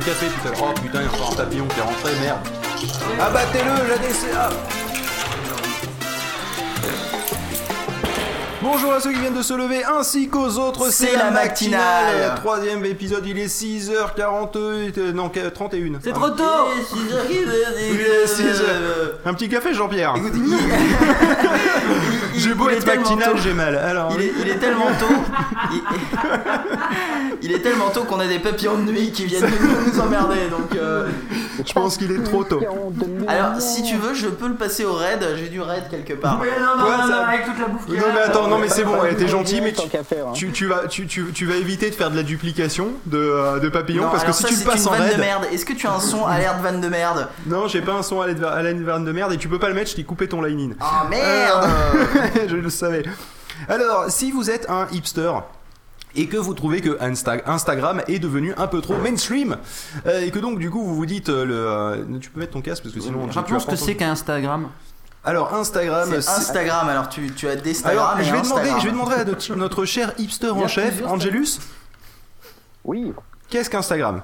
Café tout à l'heure. Oh putain, il y a encore un papillon qui est rentré, merde. Abattez-le, la DCA Bonjour à ceux qui viennent de se lever ainsi qu'aux autres, C'est la matinale. Troisième épisode, il est 6h40, euh, non, 31. C'est Un- trop tôt Il est 6 heures. Un petit café, Jean-Pierre Écoute, il, J'ai beau il est être tellement matinal, tôt. j'ai mal. Alors, il est, il est tellement tôt. Il, il est tellement tôt qu'on a des papillons de nuit qui viennent nous, nous emmerder. Donc, euh, je pense qu'il est trop tôt. alors, si tu veux, je peux le passer au raid. J'ai du raid quelque part. Ouais, non, non, Ouais, non, ça- non, avec toute la bouffe Non a. mais attends, non mais c'est bon, ouais, t'es gentil, mais tu, faire, hein. tu, tu vas, tu, tu, tu vas éviter de faire de la duplication de, euh, de papillons Non, parce que si ça, tu le passes une en raid, de merde. Est-ce que tu as un son alerte vanne de merde? Non, j'ai pas un son la vanne de merde et tu peux pas le mettre, je t'ai coupé ton line-in. Oh merde Euh, je le savais. Alors, si vous êtes un hipster et que vous trouvez que Insta- Instagram est devenu un peu trop mainstream euh, et que donc du coup vous vous dites euh, le euh, tu peux mettre ton casque parce que sinon Rappelons ce que c'est qu'un Instagram. alors Instagram C'est Instagram. Alors, tu, tu as d'Instagram. alors et je vais demander Instagram. je vais demander à notre, notre cher hipster en chef Angelus Oui. qu'est-ce qu'Instagram?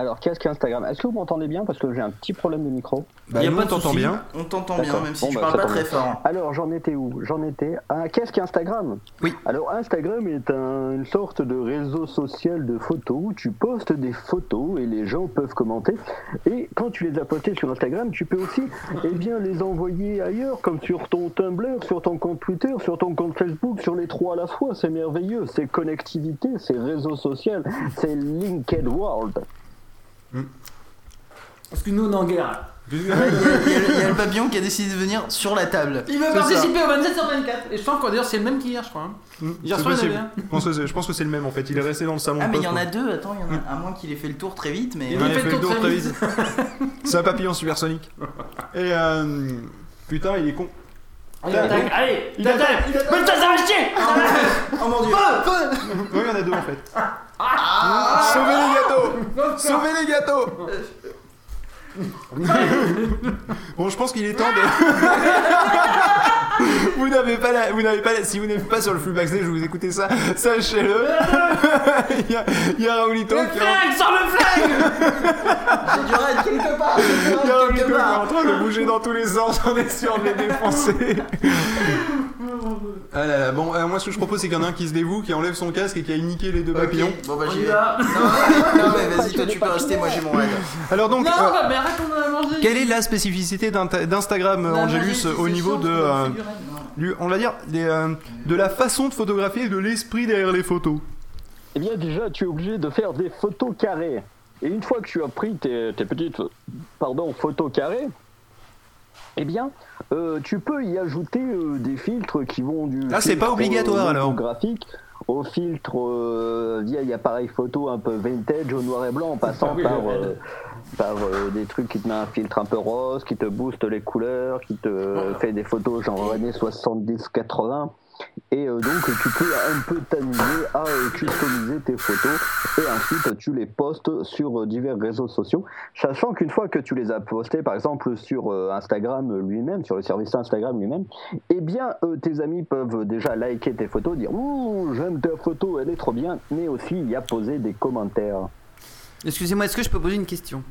Alors, qu'est-ce qu'Instagram Est-ce que vous m'entendez bien? Parce que j'ai un petit problème de micro. bah Y a nous pas de souci. bien On t'entend bien, même si Bon, tu bah, parles pas très bien. fort. Alors, j'en étais où? J'en étais. Ah, qu'est-ce qu'Instagram Oui. Alors, Instagram est un- une sorte de réseau social de photos où tu postes des photos et les gens peuvent commenter. Et quand tu les as postées sur Instagram, tu peux aussi eh bien, les envoyer ailleurs, comme sur ton Tumblr, sur ton compte Twitter, sur ton compte Facebook, sur les trois à la fois. C'est merveilleux. C'est connectivité, c'est réseau social, c'est Linked World. Parce que nous, on est en guerre. Il y, a, il y a le- y papillon qui a décidé de venir sur la table. Il veut participer au 27 sur 24. Et je pense que d'ailleurs, c'est le même qu'hier, je crois. hein. Hmm, Hier c'est soir, il possible. avait un. Je pense que c'est- je pense que c'est le même en fait il est resté dans le salon Ah, mais il y en a deux. Attends, il y en a à moins qu'il ait fait le tour très vite, mais. Il a fait fait le tour tour très très vite. c'est un papillon supersonique et euh, putain il est con Allez, attaque, allez, Il attaque, il attaque. Mais ça, ça chier. Oh mon dieu. Oui il y en a deux en fait. Sauvez les gâteaux. Sauvez les gâteaux. Bon je pense qu'il est temps de vous n'avez pas la, vous n'avez pas la- si vous n'êtes pas sur le flux backstage vous écoutez ça sachez-le il y a, il y a Raoulito Le qui sors le flingue J'ai du raid quelque part Il y a Raoulito qui est en train de bouger dans tous les sens, on est sûr de les défoncer. Ah là là, bon, euh, moi ce que je propose c'est qu'il y en a un qui se dévoue, qui enlève son casque et qui a niqué les deux papillons. Bon bah j'y vais. va. Non, non, mais vas-y, toi tu peux rester, moi j'ai mon raid. Alors donc, Non, euh, bah, mais arrête, on a mangé. quelle est la spécificité d'Instagram, Angelus, au niveau de, du on va dire, des, euh, de la façon de photographier et de l'esprit derrière les photos Eh bien déjà, tu es obligé de faire des photos carrées. Et une fois que tu as pris tes, tes petites pardon, photos carrées, eh bien, euh, tu peux y ajouter euh, des filtres qui vont du Ah, c'est filtre, pas obligatoire, euh, alors. graphique au filtre euh, vieil appareil photo un peu vintage au noir et blanc en passant Oui, par. Euh, par euh, des trucs qui te met un filtre un peu rose, qui te booste les couleurs, qui te fait des photos genre années 70-80. Et euh, donc tu peux un peu t'amuser à euh, customiser tes photos et ensuite tu les postes sur euh, divers réseaux sociaux, sachant qu'une fois que tu les as postées par exemple sur euh, Instagram lui-même, sur le service Instagram lui-même, eh bien euh, tes amis peuvent déjà liker tes photos, dire ouh j'aime ta photo, elle est trop bien, mais aussi y a poser des commentaires. Excusez-moi, est-ce que je peux poser une question?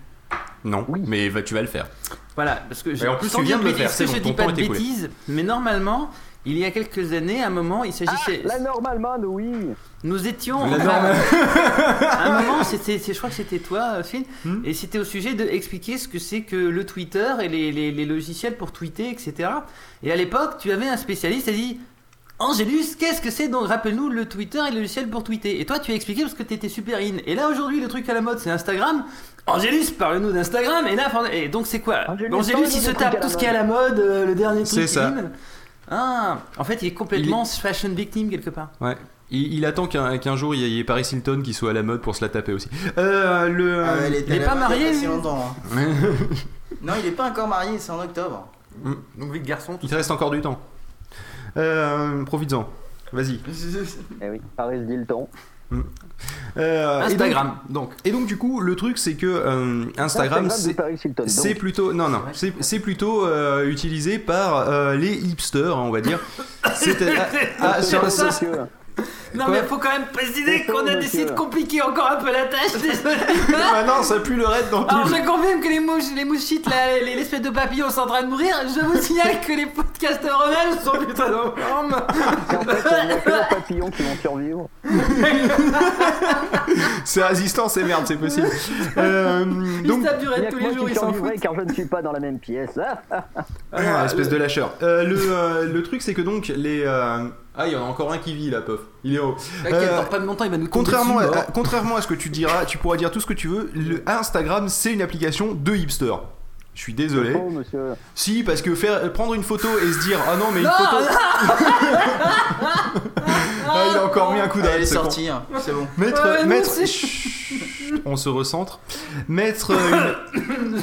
Non, Oui. mais va- tu vas le faire. Voilà, parce que je, en plus, sans tu viens de le faire, c'est je dis ton pas de bêtises, mais normalement, il y a quelques années, à un moment, il s'agissait. La normalement, oui. Nous étions. La à un moment, c'était, je crois que c'était toi, Phil, Hmm. et c'était au sujet de expliquer ce que c'est que le Twitter et les, les- les logiciels pour tweeter, etc. Et à l'époque, tu avais un spécialiste qui a dit. Angélus, qu'est-ce que c'est donc Rappelle-nous le Twitter et le logiciel pour tweeter? Et toi, tu as expliqué parce que tu étais super in. Et là, aujourd'hui, le truc à la mode, c'est Instagram. Angélus, parle-nous d'Instagram. Et là, et donc, c'est quoi Angélus, Angélus, parle-nous il se tape tout ce qui est à la mode, euh, le dernier truc. C'est ça. Ah, en fait, il est complètement fashion victime quelque part. Ouais. Il, il attend qu'un qu'un jour il y, ait- il Paris Hilton qui soit à la mode pour se la taper aussi. Euh, le. Ah, elle il est pas il marié, longtemps. hein. Non, il est pas encore marié, c'est en octobre. Donc, vite garçon. il te reste encore du temps. Euh, Profites-en. Vas-y. Eh oui, Paris Hilton. Euh, et donc- Instagram, donc. Et donc, du coup, le truc, c'est que euh, Instagram, c'est. Plutôt non non c'est c'est plutôt euh, utilisé par euh, les hipsters on va dire ah. Non, Quoi mais faut quand même préciser qu'on a décidé de monsieur. compliquer encore un peu la tâche, désolé. maintenant ça pue le raid dans Alors tout je confirme que les mouches, les mouchites, là, les- l'espèce de papillons sont en train de mourir. Je vous signale que les podcasteurs eux-mêmes sont putain en forme. En fait, il n'y a papillons qui vont survivre. c'est résistant c'est merde c'est possible Euh, Ils donc tapent du raid tous les jours, ils s'en foutent. car je ne suis pas dans la même pièce. Ah, ah, espèce de lâcheur Euh, le, euh, le truc c'est que donc les euh, ah il y en a encore un qui vit là pof il est haut T'inquiète, Euh, dans pas de longtemps, il va nous Contrairement dessus, à, contrairement à ce que tu diras, tu pourras dire tout ce que tu veux, le Instagram c'est une application de hipster. Je suis désolé. monsieur. Si, parce que faire prendre une photo et se dire ah non mais une Non, photo. ah, il a encore mis un coup Elle d'arrêt. est c'est con. sortie, hein, c'est bon. Mettre, Ouais, nous mettre. aussi. Chut, on se recentre. Mettre une.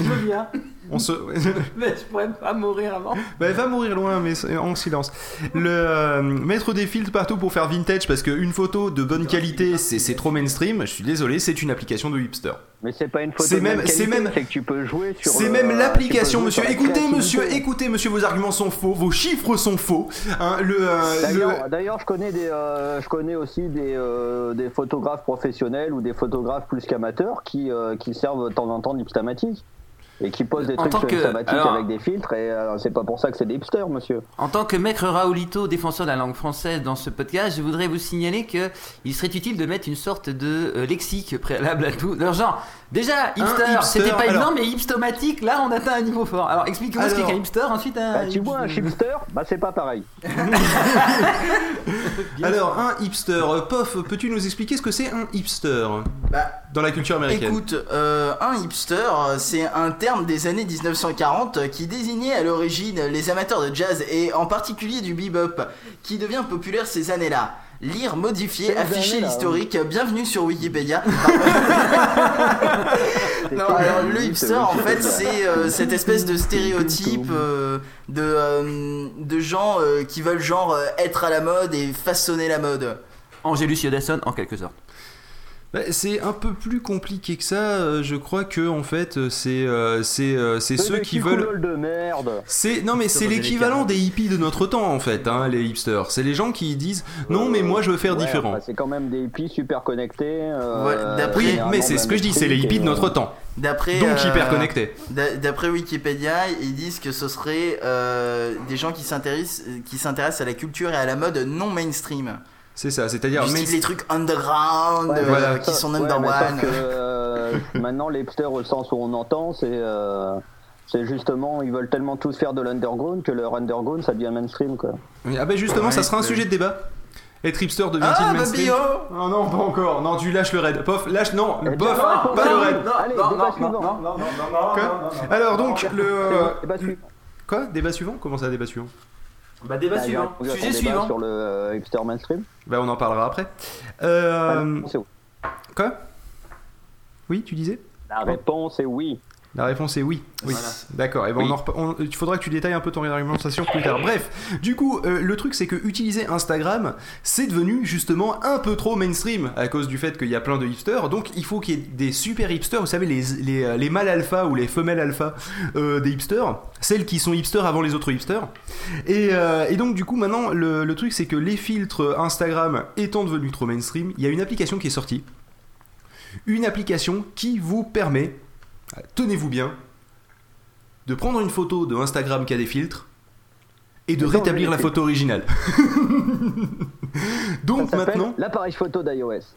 On se. mais je pourrais pas mourir avant. bah, va mourir loin, mais en silence. Le euh, mettre des filtres partout pour faire vintage, parce qu'une photo de bonne qualité, c'est c'est trop mainstream. Je suis désolé, c'est une application de hipster. Mais c'est pas une photo C'est de même- qualité, même- c'est que tu peux jouer sur. C'est même l'application, monsieur. la Écoutez, monsieur, écoutez, monsieur, vos arguments sont faux, vos chiffres sont faux. Hein, le, euh, le- D'ailleurs, d'ailleurs, je connais des, euh, je connais aussi des, euh, des photographes professionnels ou des photographes plus qu'amateurs qui, euh, qui servent de temps en temps d'hipstamatique et qui posent des En trucs que- alors- avec des filtres et euh, c'est pas pour ça que c'est des hipsters, monsieur. En tant que maître Raoulito, défenseur de la langue française dans ce podcast, je voudrais vous signaler que il serait utile de mettre une sorte de euh, lexique préalable à tout. Alors, genre, déjà, hipster, hipster, c'était pas alors- évident, mais hipstomatique, là, on atteint un niveau fort. Alors, expliquez-moi ce qu'est qu'un hipster, ensuite un. Bah, tu vois un hipster, bah c'est pas pareil. Alors, un hipster, euh, Pof, peux-tu nous expliquer ce que c'est un hipster? Bah, dans la culture américaine Écoute, euh, un hipster, euh, c'est un terme des années 1940 euh, qui désignait à l'origine les amateurs de jazz et en particulier du bebop, qui devient populaire ces années-là. Lire, modifier, afficher l'historique, bienvenue sur Wikipédia. Non, alors pareil, le hipster, en fait, c'est euh, cette espèce de stéréotype euh, de, euh, de gens euh, qui veulent genre être à la mode et façonner la mode. Angelus Yodasson, en quelque sorte. Bah, C'est un peu plus compliqué que ça. euh, Je crois que en fait, euh, c'est euh, c'est euh, c'est ceux des qui veulent. de merde. C'est non mais c'est l'équivalent des hippies de notre temps en fait, hein, les hipsters. C'est les gens qui disent non mais moi je veux faire Ouais, différent. c'est quand même des hippies super connectés. euh, Ouais, d'après- Oui, mais c'est ce que je dis, c'est les hippies de notre temps. D'après Donc euh, hyper connectés. d'a- D'après Wikipédia, ils disent que ce serait euh, des gens qui s'intéressent qui s'intéressent à la culture et à la mode non mainstream. C'est ça, c'est-à-dire mais les trucs underground Ouais, euh, voilà. qui sont ouais, number one. que, euh, maintenant, les hipsters, au sens où on entend, c'est euh, c'est justement, ils veulent tellement tous faire de l'underground que leur underground, ça devient mainstream, quoi. ah ben justement Ouais, ça sera un sujet de débat. Être hipster devient-il Ah, mainstream? Babio Oh non, pas encore. Non, tu lâches le raid. Pof, lâche non, Eh le non, pas non, le raid. non, Allez, débat suivant. Quoi Alors donc le Débat suivant. quoi? Débat suivant? Comment ça débat suivant? Bah, débat Bah, suivant. un sujet suivant. Sur le euh, hipster mainstream. Bah on en parlera après. Euh, Ah, c'est- quoi? Oui, tu disais? La réponse est oui. La réponse est oui. Oui. Voilà. D'accord. Et ben Oui. on en repa- on- il faudra que tu détailles un peu ton argumentation plus tard. Bref, du coup, euh, le truc c'est que utiliser Instagram, c'est devenu justement un peu trop mainstream à cause du fait qu'il y a plein de hipsters. Donc il faut qu'il y ait des super hipsters. Vous savez les les, euh, les mâles alpha ou les femelles alpha euh, des hipsters, celles qui sont hipsters avant les autres hipsters. Et, euh, et donc du coup maintenant le, le truc c'est que les filtres Instagram étant devenus trop mainstream, il y a une application qui est sortie. Une application qui vous permet, tenez-vous bien, de prendre une photo de Instagram qui a des filtres et de rétablir la photo originale. Donc maintenant, l'appareil photo d'iOS.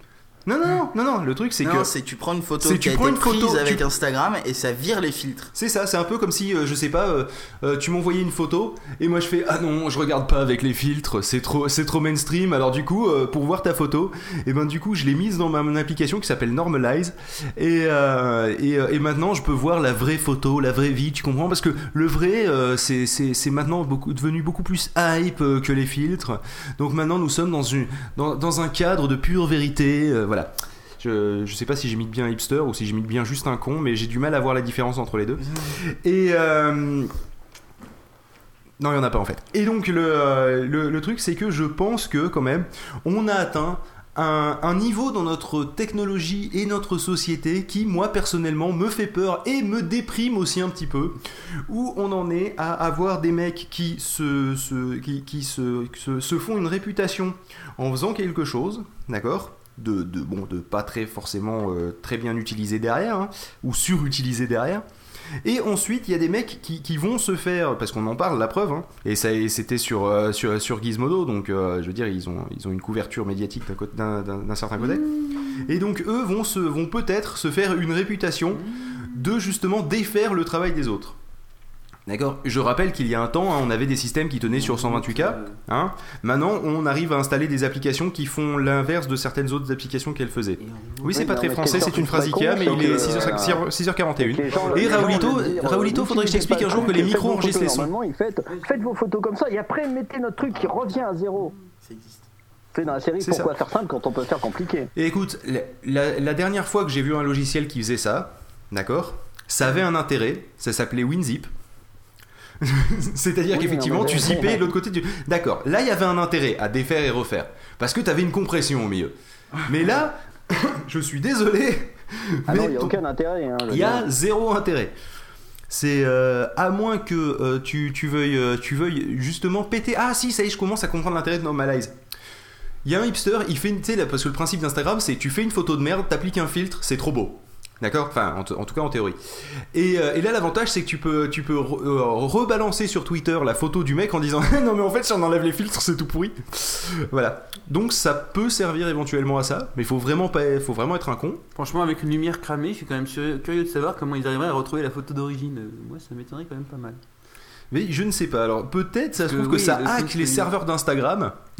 Non non non non non, le truc c'est Non, que c'est que tu prends une photo qui tu a prends été une photo, prise avec tu- Instagram et ça vire les filtres. C'est ça, c'est un peu comme si, euh, je sais pas, euh, euh, tu m'envoyais une photo et moi je fais ah non, je regarde pas avec les filtres, c'est trop, c'est trop mainstream. Alors du coup, euh, pour voir ta photo, et ben du coup je l'ai mise dans ma mon application qui s'appelle Normalize et, euh, et euh, et maintenant je peux voir la vraie photo, la vraie vie. Tu comprends? Parce que le vrai, euh, c'est c'est c'est maintenant beaucoup devenu beaucoup plus hype euh, que les filtres. Donc maintenant nous sommes dans une dans, dans un cadre de pure vérité, euh, voilà. Je, je sais pas si j'imite bien un hipster ou si j'imite bien juste un con, mais j'ai du mal à voir la différence entre les deux. Et. euh, Non, il n'y en a pas en fait. Et donc, le, euh, le, le truc, c'est que je pense que, quand même, on a atteint un, un niveau dans notre technologie et notre société qui, moi personnellement, me fait peur et me déprime aussi un petit peu. Où on en est à avoir des mecs qui se, se- qui, qui se, se, se font une réputation en faisant quelque chose, d'accord? De, de, bon, de pas très forcément euh, très bien utilisé derrière, hein, ou surutilisé derrière. Et ensuite, il y a des mecs qui, qui vont se faire, parce qu'on en parle, la preuve, hein, et ça c'était sur, euh, sur, sur Gizmodo, donc euh, je veux dire, ils ont, ils ont une couverture médiatique d'un côté- d'un d'un- d'un certain côté. Et donc, eux vont, se, vont peut-être se faire une réputation de justement défaire le travail des autres. D'accord Je rappelle qu'il y a un temps, hein, on avait des systèmes qui tenaient sur 128K. Hein Maintenant, on arrive à installer des applications qui font l'inverse de certaines autres applications qu'elles faisaient. Oui, c'est pas très français, c'est une phrase Ikea, mais il est que, 6h, euh, 6h41. Les gens- Et Raoulito, euh, faudrait que je t'explique un jour que les micros enregistrent les sons. Faites, vos photos comme ça et après mettez notre truc qui revient à zéro. Ça existe. C'est dans la série C'est Pourquoi faire simple quand on peut faire compliqué? Et écoute, la, la- la dernière fois que j'ai vu un logiciel qui faisait ça, d'accord Ça avait un intérêt, ça s'appelait WinZip. C'est-à-dire Oui, qu'effectivement, tu zippais l'autre côté du. D'accord, là il y avait un intérêt à défaire et refaire. Parce que tu avais une compression au milieu. Mais là, je suis désolé. Ah mais non, il n'y a ton- aucun intérêt. Hein, il y a dire. zéro intérêt. C'est euh, à moins que euh, tu, tu, veuilles, euh, tu veuilles justement péter. Ah si, ça y est, je commence à comprendre l'intérêt de Normalize. Il y a un hipster, il fait une. Tu sais, là, parce que le principe d'Instagram, c'est tu fais une photo de merde, t'appliques un filtre, c'est trop beau. D'accord? Enfin, en, tout cas en théorie. Et, euh, et là, l'avantage, c'est que tu peux, tu peux euh, rebalancer sur Twitter la photo du mec en disant Non, mais en fait, si on enlève les filtres, c'est tout pourri. voilà. Donc, ça peut servir éventuellement à ça, mais il faut vraiment, pas, faut vraiment être un con. Franchement, avec une lumière cramée, je suis quand même curieux de savoir comment ils arriveraient à retrouver la photo d'origine. Euh, Moi, ça m'étonnerait quand même pas mal. Mais je ne sais pas. Alors peut-être ça se Que trouve oui, que ça le hack les serveurs d'Instagram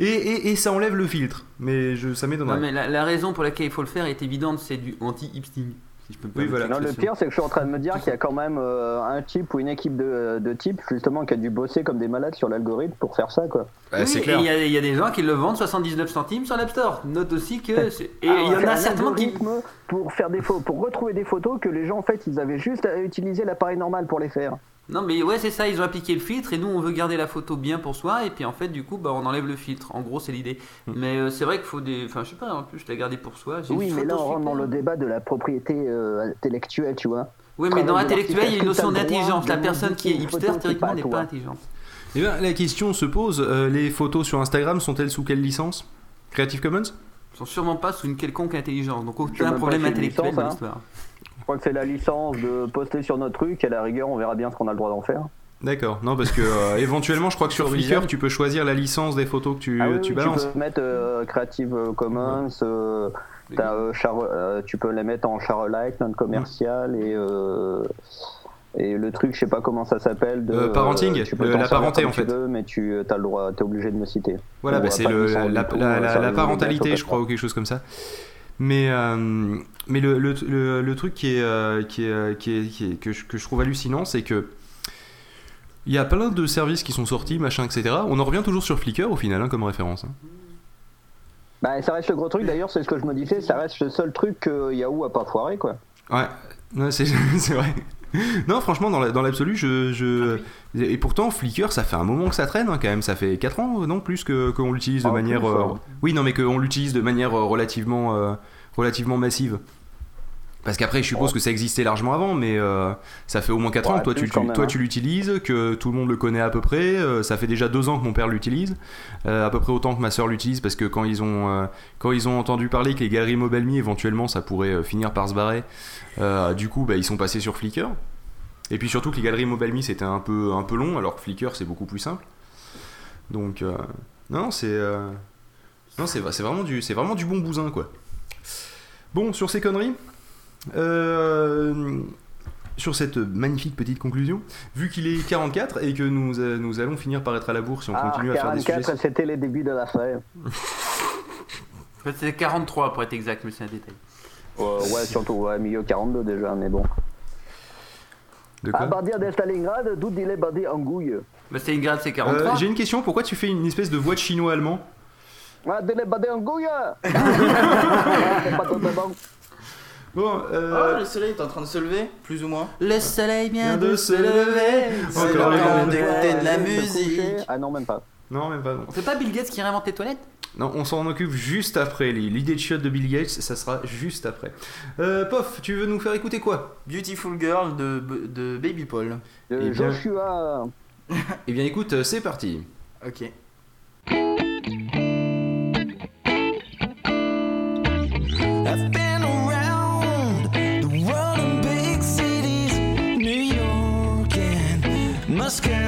et, et, et ça enlève le filtre. Mais je, ça Non, m'étonnerait. mais la, la raison pour laquelle il faut le faire est évidente, c'est du anti-hipsting. Si je peux me Oui, permettre voilà. Non, le pire, c'est que je suis en train de me dire qu'il y a quand même euh, un type ou une équipe de, de types justement qui a dû bosser comme des malades sur l'algorithme pour faire ça, quoi. Bah, Oui, c'est et clair. il y, a- il y a des gens qui le vendent 79 centimes sur l'App Store. Note aussi que. c'est- Et Ah, il y en a certainement qui. pour faire des photos, pour retrouver des photos que les gens en fait ils avaient juste à utiliser l'appareil normal pour les faire. Non, mais ouais, c'est ça, ils ont appliqué le filtre et nous on veut garder la photo bien pour soi et puis en fait, du coup, bah, on enlève le filtre. En gros, c'est l'idée. Hmm. Mais euh, c'est vrai qu'il faut des. Enfin, je sais pas, en plus, je l'ai gardé pour soi. Oui, mais là photo on rentre dans le débat de la propriété euh, intellectuelle, tu vois. Oui, mais dans l'intellectuel, il y a une notion d'intelligence. La personne qui est hipster, théoriquement, n'est pas intelligente. Eh ben, la question se pose euh, les photos sur Instagram sont-elles sous quelle licence? Creative Commons? Ils sont sûrement pas sous une quelconque intelligence. Donc aucun problème intellectuel licence, dans hein. Je crois que c'est la licence de poster sur notre truc, et à la rigueur on verra bien ce qu'on a le droit d'en faire. D'accord. Non, parce que euh, éventuellement, je crois que sur Flickr, tu peux choisir la licence des photos que tu, Ah oui, tu oui, balances. peux mettre euh, Creative Commons, euh, euh, char- euh, tu peux les mettre en Charlike, non commercial et euh, et le truc, je sais pas comment ça s'appelle. De, Euh, parenting, tu peux le- la parenté, en tu fait. veux, mais tu as le droit, t'es obligé de me citer. Voilà, bah, c'est la, la- la- parentalité, je crois, ou quelque chose comme ça. Mais, euh, mais le, le, le- le truc qui est, euh, qui est, euh, qui est- qui est- que, je, que je trouve hallucinant, c'est que il y a plein de services qui sont sortis, machin, etc. On en revient toujours sur Flickr au final, hein, comme référence. hein. Bah, ça reste le gros truc, d'ailleurs, c'est ce que je me disais, ça reste le seul truc que Yahoo a pas foiré, quoi. Ouais, c'est c'est vrai. Non, franchement, dans la- dans l'absolu, je, je. Et pourtant, Flickr, ça fait un moment que ça traîne, hein, quand même. Ça fait 4 ans, non plus, que qu'on l'utilise de Ah, manière. plus, euh. Oui, non, mais qu'on l'utilise de manière relativement, euh, relativement massive. Parce qu'après, je suppose que ça existait largement avant, mais euh, ça fait au moins 4 ans que toi, tu, même, hein. tu l'utilises, que tout le monde le connaît à peu près. euh, ça fait déjà 2 ans que mon père l'utilise, euh, à peu près autant que ma soeur l'utilise, parce que quand ils ont, quand ils ont entendu parler que les galeries MobileMe, éventuellement, ça pourrait finir par se barrer, du coup, bah, ils sont passés sur Flickr. Et puis surtout que les galeries MobileMe, c'était un peu, un peu long, alors que Flickr, c'est beaucoup plus simple. Donc, non, c'est. non, c'est vraiment, du- vraiment du bon bousin, quoi. Bon, sur ces conneries, euh, sur cette magnifique petite conclusion, vu qu'il est 44 et que nous, euh, nous allons finir par être à la bourre si on Ah, continue à faire des 44, sujets. c'était les débuts de. En fait, c'était 43 pour être exact, mais c'est un détail. Euh, ouais, surtout, ouais, milieu 42 déjà, mais bon. De À quoi partir de Stalingrad, d'où il est bandé en gouille? Bah, c'est grade, c'est Euh, 43. J'ai une question, pourquoi tu fais une espèce de voix de chinois-allemand? Ah, tout de bon. Bon, Oh, euh, le soleil est en train de se lever, plus ou moins. Le soleil vient de de se lever. C'est Encore le une temps d'écouter de la musique. Ah non, même pas. non, même pas. non. On fait pas Bill Gates qui réinvente les toilettes? Non, on s'en occupe juste après. L'idée de shot de Bill Gates, ça sera juste après. Euh, Pof, tu veux nous faire écouter quoi? Beautiful Girl de, de Baby Paul. Euh, Eh bien- Joshua. Eh bien écoute, euh, c'est parti. Ok. And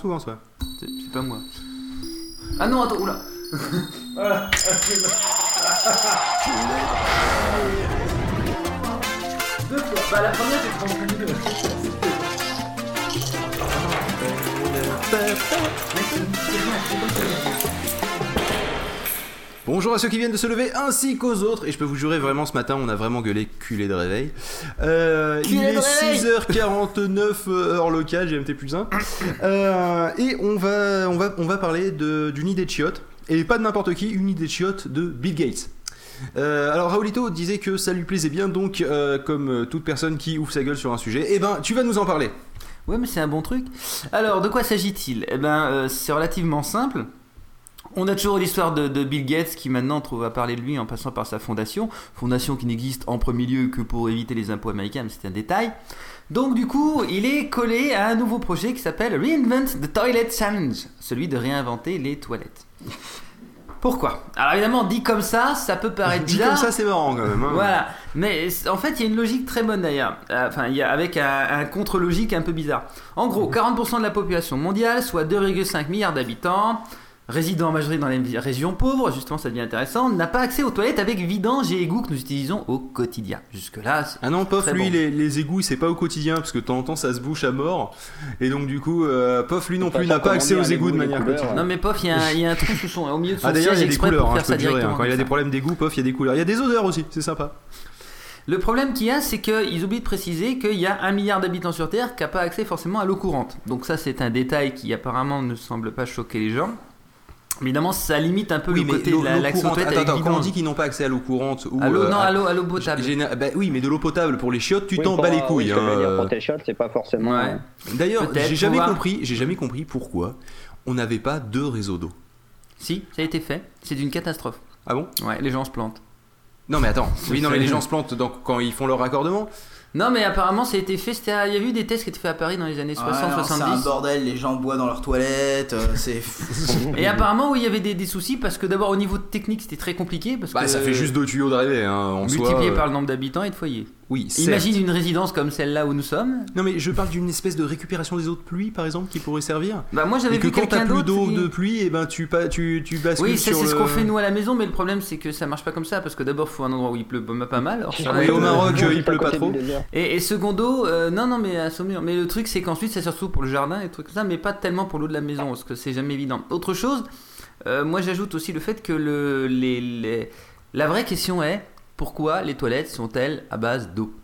souvent, ça. C'est pas moi. Ah non, attends, oula Deux fois. Bah la première Bonjour à ceux qui viennent de se lever ainsi qu'aux autres. Et je peux vous jurer, vraiment, ce matin, on a vraiment gueulé culé de réveil. Euh, il est de réveil 6h49 euh, heure locale, GMT plus 1. Euh, et on va, on va, on va parler d'une idée de chiotte. Et pas de n'importe qui, une idée de chiotte de Bill Gates. Euh, alors Raoulito disait que ça lui plaisait bien, donc comme toute personne qui ouvre sa gueule sur un sujet, eh ben tu vas nous en parler. Ouais, mais c'est un bon truc. Alors, de quoi s'agit-il? Eh ben, c'est relativement simple. On a toujours l'histoire de, de Bill Gates qui maintenant trouve à parler de lui en passant par sa fondation. Fondation qui n'existe en premier lieu que pour éviter les impôts américains, mais c'est un détail. Donc du coup, il est collé à un nouveau projet qui s'appelle Reinvent the Toilet Challenge, celui de réinventer les toilettes. Pourquoi? Alors évidemment, dit comme ça, ça peut paraître Dit bizarre. comme ça, c'est marrant quand même. hein. Voilà, mais en fait, il y a une logique très bonne d'ailleurs. Euh, Enfin, il y a avec un, un contre-logique un peu bizarre. En gros, 40% de la population mondiale, soit 2,5 milliards d'habitants, résidant en majorité dans les régions pauvres, justement ça devient intéressant, n'a pas accès aux toilettes avec vidange et égouts que nous utilisons au quotidien. Jusque-là, c'est- Ah non, Pof, Très lui, bon. les, les égouts, c'est pas au quotidien, parce que de temps en temps, ça se bouche à mort. Et donc, du coup, euh, Pof, lui non plus, n'a pas accès aux égouts de manière quotidienne. Non mais pof, il y, a un- il y a un trou sous son, au milieu de son Ah d'ailleurs, il y a des couleurs, pour hein, faire je ça peux te jurer. hein. directement Quand il y a des problèmes d'égout, Pof, il y a des couleurs. Il y a des odeurs aussi, c'est sympa. Le problème qu'il y a, c'est qu'ils oublient de préciser qu'il y a un milliard d'habitants sur Terre qui n'a pas accès forcément à l'eau courante. Donc ça, c'est un détail qui apparemment ne semble pas choquer les gens. Évidemment, ça limite un peu Oui, le côté l'eau de la l'eau l'accès aux courante. toilettes Attends, avec attends, quand on dit qu'ils n'ont pas accès à l'eau courante ou. À l'eau, euh, non, à- l'eau, à l'eau potable. Géné- bah oui, mais de l'eau potable pour les chiottes, tu Oui, t'en bats les oui, couilles. hein, dire pour tes shots, c'est pas forcément. Ouais. D'ailleurs, j'ai jamais compris, j'ai jamais compris pourquoi on n'avait pas deux réseaux d'eau. Si, ça a été fait. C'est une catastrophe. Ah bon? Ouais, les gens se plantent. Non mais attends, oui non mais les gens se plantent donc, quand ils font leur raccordement. Non, mais apparemment, ça a été fait. c'était- Il y a eu des tests qui étaient faits à Paris dans les années Ouais, non, C'est un 60-70. bordel, les gens boivent dans leurs toilettes, euh, c'est. et apparemment, oui, il y avait des, des soucis parce que d'abord, au niveau technique, c'était très compliqué. Parce Bah que ça fait juste deux tuyaux de rêver hein, en soi. multiplié euh, par le nombre d'habitants et de foyers. Oui. Imagine une résidence comme celle-là où nous sommes. Non mais je parle d'une espèce de récupération des eaux de pluie par exemple qui pourrait servir. Bah, moi, j'avais Et que vu quand t'as plus d'eau qui- de pluie, et ben tu pas tu tu bascules Oui, ça sur c'est ce qu'on fait nous à la maison, mais le problème c'est que ça marche pas comme ça parce que d'abord il faut un endroit où il pleut pas mal. Or, au Maroc, il à pleut pas trop. Et, et secondo, euh, non, non, mais à Saumur. Mais le truc, c'est qu'ensuite, c'est surtout pour le jardin et trucs comme ça, mais pas tellement pour l'eau de la maison, parce que c'est jamais évident. Autre chose, euh, moi j'ajoute aussi le fait que le, les, les- la vraie question est pourquoi les toilettes sont-elles à base d'eau?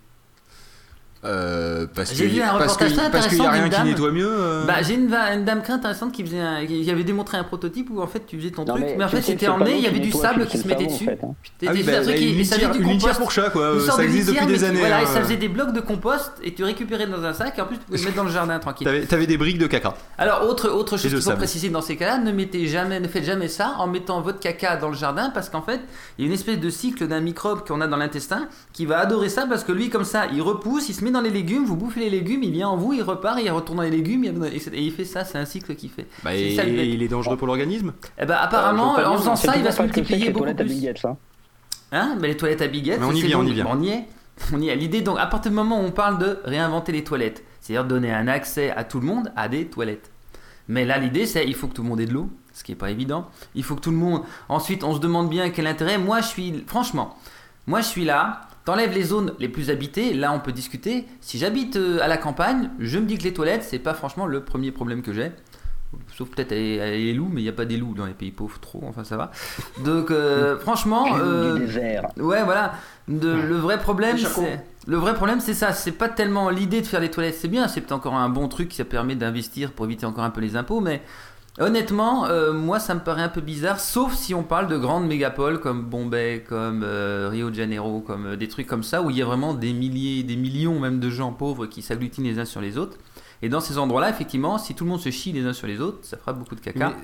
Euh, parce J'ai que vu un parce reportage que très parce qu'il y a intéressant rien qui nettoie mieux. euh. Bah, j'ai une, dame très intéressante qui, faisait un- qui avait démontré un prototype où en fait tu faisais ton Non, truc, mais, en fait que c'était emmené, il y avait du sable qui se mettait dessus. hein. Une et ça faisait litière- pour chat quoi. Euh, Ça de existe depuis des années. Voilà, et hein. ça faisait des blocs de compost et tu récupérais dans un sac et en plus tu pouvais le mettre dans le jardin tranquille. T'avais des briques de caca. Alors autre autre chose qu'il faut préciser dans ces cas-là, ne mettez jamais, ne faites jamais ça en mettant votre caca dans le jardin parce qu'en fait il y a une espèce de cycle d'un microbe qu'on a dans l'intestin qui va adorer ça parce que lui comme ça il repousse, il se met dans les légumes, vous bouffez les légumes, il vient en vous, il repart, il retourne dans les légumes il- et et il fait ça, c'est un cycle qu'il fait. Bah, et, ça, il est dangereux pour l'organisme? Eh ben apparemment Euh, pas en faisant ça il va se multiplier les beaucoup toilettes à plus. Hein. Hein? Mais les toilettes à Big Ed, Mais on y vient, on y vient. On y est. On y est. L'idée, donc, à partir du moment où on parle de réinventer les toilettes, c'est-à-dire donner un accès à tout le monde à des toilettes. Mais là, l'idée, c'est il faut que tout le monde ait de l'eau, ce qui est pas évident. Il faut que tout le monde. Ensuite, on se demande bien quel intérêt. Moi, je suis. Franchement, moi, je suis là. T'enlèves les zones les plus habitées, là on peut discuter. Si j'habite euh, à la campagne, je me dis que les toilettes, c'est pas franchement le premier problème que j'ai. Sauf peut-être les, les loups, mais il n'y a pas des loups dans les pays pauvres trop, enfin ça va. Donc euh, franchement, euh, ouais voilà, De- le vrai problème c'est le vrai problème c'est ça, c'est pas tellement l'idée de faire des toilettes, c'est bien, c'est peut-être encore un bon truc qui ça permet d'investir pour éviter encore un peu les impôts, mais honnêtement, euh, moi ça me paraît un peu bizarre, sauf si on parle de grandes mégapoles comme Bombay, comme euh, Rio de Janeiro, comme euh, des trucs comme ça où il y a vraiment des milliers, des millions même de gens pauvres qui s'agglutinent les uns sur les autres. Et dans ces endroits-là, effectivement, si tout le monde se chie les uns sur les autres, ça fera beaucoup de caca.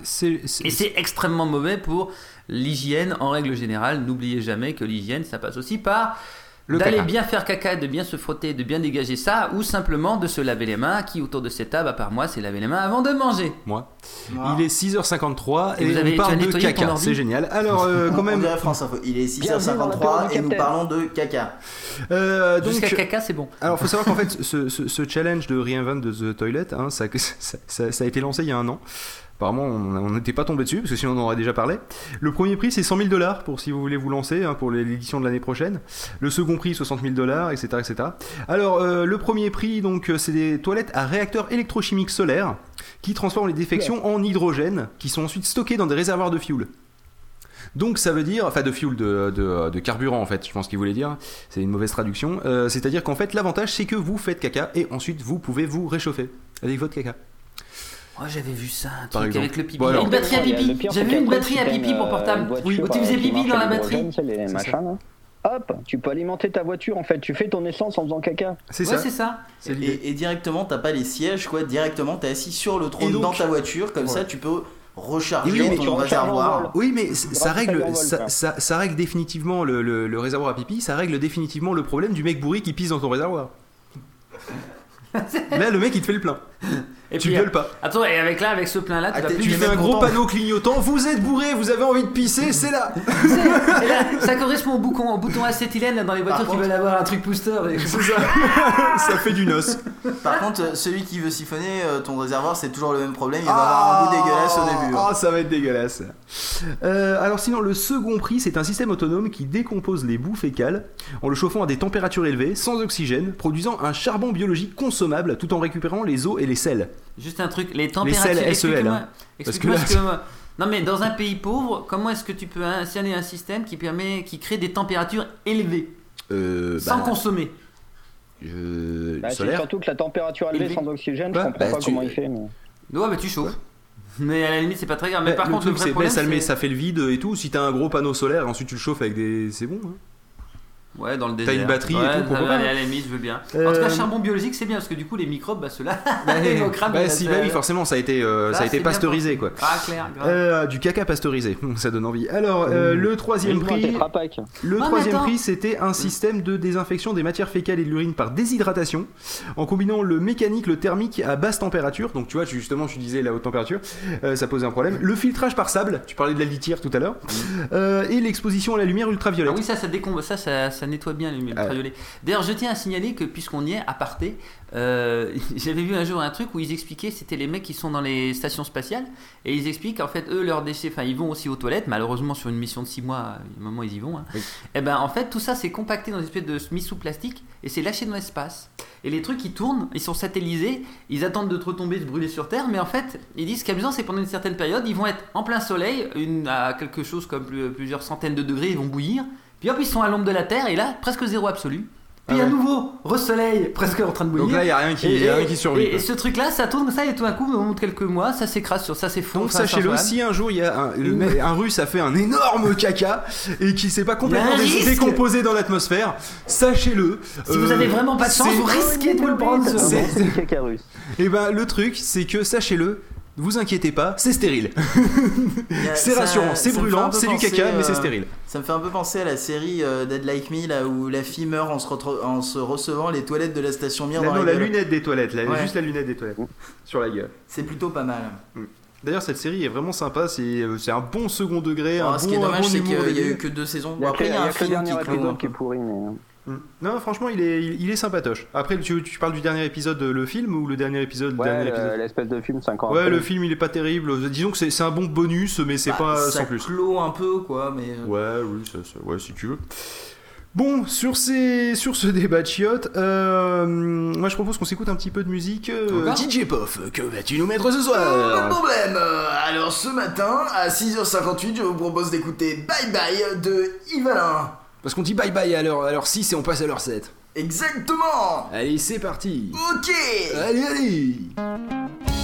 Et c'est extrêmement mauvais pour l'hygiène en règle générale. N'oubliez jamais que l'hygiène, ça passe aussi par d'aller bien faire caca, de bien se frotter, de bien dégager ça, ou simplement de se laver les mains, qui autour de cette table, à part moi, c'est laver les mains avant de manger. moi. Ah. Il est 6h53 Et et, vous avez- on tu parle as de caca. C'est génial. Alors euh, quand même. France Info. Il est Bienvenue dans la période 6h53 du et nous parlons de caca. euh, Jusqu'à caca, c'est bon. alors faut savoir qu'en fait ce, ce- ce challenge de Reinvent de The Toilet, hein, ça, ça- ça- ça a été lancé il y a un an. Apparemment, on n'était pas tombé dessus parce que sinon on en aurait déjà parlé. Le premier prix c'est 100 000 dollars pour si vous voulez vous lancer hein, pour l'édition de l'année prochaine. Le second prix 60 000 dollars, etc., etc. Alors euh, le premier prix donc euh, c'est des toilettes à réacteur électrochimique solaire qui transforment les défections en hydrogène qui sont ensuite stockés dans des réservoirs de fuel. Donc ça veut dire, enfin de fuel, de, de, de carburant en fait, je pense qu'il voulait dire, c'est une mauvaise traduction. Euh, C'est-à-dire qu'en fait l'avantage c'est que vous faites caca et ensuite vous pouvez vous réchauffer avec votre caca. Oh, j'avais vu ça, un Par truc exemple. avec le pipi. Bon, alors. une batterie à pipi. J'avais vu une batterie à pipi une, pour euh, portable. Oui, où tu faisais euh, pipi dans la batterie. Hop, tu peux alimenter ta voiture en fait. Tu fais ton essence en faisant caca. C'est Ouais, ça. c'est ça. Et, et directement, t'as pas les sièges, quoi. Directement, t'es assis sur le trône donc- dans ta voiture. Comme Ouais. ça, tu peux recharger oui, mais ton réservoir. Oui, mais ça à règle, ça, quoi. ça- ça règle définitivement le, le- le réservoir à pipi, ça règle définitivement le problème du mec bourré qui pisse dans ton réservoir. Là, le mec il te fait le plein. Et tu puis, gueules pas. Attends, et avec là, avec ce plein là, tu Ah, vas plus Tu fais un gros panneau clignotant. Vous êtes bourré, vous avez envie de pisser, c'est là. Et là, ça correspond au bouton, au bouton acétylène dans les voitures qui veulent avoir un truc booster. et- C'est ça. ça fait du noce. Par contre, celui qui veut siphonner euh, ton réservoir, c'est toujours le même problème. Il va avoir un goût dégueulasse au début. Ah, ça va être dégueulasse. Euh, alors sinon, le second prix, c'est un système autonome qui décompose les boues fécales en le chauffant à des températures élevées, sans oxygène, produisant un charbon biologique consommable tout en récupérant les eaux et les sels. Juste un truc, les températures. sels SEL, explique-moi- hein. Parce que explique-moi là, ce que- Non mais dans un pays pauvre, comment est-ce que tu peux installer un système qui permet, qui crée des températures élevées Euh, sans bah, consommer? je- Bah, solaire. surtout que la température élevée Élevé. sans oxygène, Bah, je comprends bah, pas tu- comment il fait. Mais... Ouais, bah tu chauffes. Mais à la limite, c'est pas très grave. Mais par le contre, truc, le vrai c'est bah, problème, ça, le met- c'est- ça fait le vide et tout. Si t'as un gros panneau solaire, ensuite tu le chauffes avec des. C'est bon. hein. Ouais, dans le T'as désert. une batterie et Ouais, tout, ça pourquoi pas. À la limite, je veux bien. En Euh, tout cas, charbon biologique, c'est bien parce que du coup, les microbes, bah ceux-là, Bah, ils vont cramer. bah, si, bah oui, forcément, ça a été, euh, Ça, ça a été pasteurisé quoi. Ah, clair. Euh, du caca pasteurisé, ça donne envie. Alors, euh, le troisième prix, le Ah, troisième prix, c'était un système de désinfection des matières fécales et de l'urine par déshydratation, en combinant le mécanique, le thermique à basse température. Donc, tu vois, justement, tu disais la haute température, euh, ça posait un problème. Le filtrage par sable, tu parlais de la litière tout à l'heure, euh, et l'exposition à la lumière Ah ultraviolette. oui, ça, ça décombe, ça, ça, ça nettoie bien les ultraviolets. D'ailleurs, je tiens à signaler que puisqu'on y est, à parté, euh, j'avais vu un jour un truc où ils expliquaient, c'était les mecs qui sont dans les stations spatiales, et ils expliquent en fait, eux, leurs déchets, enfin, ils vont aussi aux toilettes, malheureusement, sur une mission de 6 mois, il y a un moment, ils y vont. hein. Oui. Et ben, en fait, tout ça, c'est compacté dans une espèce de sous plastique, et c'est lâché dans l'espace. Et les trucs, ils tournent, ils sont satellisés, ils attendent de te retomber, de se brûler sur Terre, mais en fait, ils disent ce qui est amusant, c'est pendant une certaine période, ils vont être en plein soleil, une, à quelque chose comme plus- plusieurs centaines de degrés, ils vont bouillir, puis hop, ils sont à l'ombre de la Terre, et là, presque zéro absolu. Puis Ah à ouais. nouveau, re-soleil, presque en train de bouillir. Donc là, il n'y a rien qui, et, y a rien et- qui survit. et- ce truc-là, ça tourne comme ça, et tout d'un coup, au bout de quelques mois, ça s'écrase sur ça, c'est faux. Donc sachez-le, si un jour il y a un, le mec- un russe a fait un énorme caca et qui s'est pas complètement décomposé dans l'atmosphère, sachez-le. Si vous euh, avez vraiment pas de chance, vous risquez de vous le prendre. sur- C'est- caca russe. Et ben le truc, c'est que sachez-le, vous inquiétez pas, c'est stérile. C'est rassurant, c'est un brûlant, c'est du caca, mais c'est euh, stérile. Ça me fait un peu penser à la série euh, Dead Like Me, là où la fille meurt en se, retro- en se recevant les toilettes de la station Mir Là, dans non, la lunette des toilettes, là, Ouais. juste la lunette des toilettes sur la gueule. C'est plutôt pas mal. D'ailleurs, cette série est vraiment sympa. C'est euh, c'est un bon second degré, un Alors, ce qui est bon, un dommage, bon c'est humour qu'il au y a eu que deux saisons. Bon, après, il y a un le film dernier qui un est pourri, mais. Mm. Non, franchement, il est, il, il est sympatoche. Après, tu, tu parles du dernier épisode, le film, ou le dernier épisode, Ouais, l'espèce de film 5 ans Ouais, après. le film, il est pas terrible. Disons que c'est c'est un bon bonus, mais c'est Bah, pas ça sans plus. clôt un peu, quoi, mais. euh, Ouais, oui, ça, ça- ouais, si tu veux. Bon, sur, ces, sur ce débat de chiottes, euh, moi je propose qu'on s'écoute un petit peu de musique. Euh, DJ Poff, que vas-tu nous mettre ce Pas de soir? problème. Alors ce matin, à 6h58, je vous propose d'écouter Bye Bye de Yvalin. Parce qu'on dit bye bye à l'heure à l'heure 6 et on passe à l'heure 7. Exactement. Allez, c'est parti Ok. Allez, allez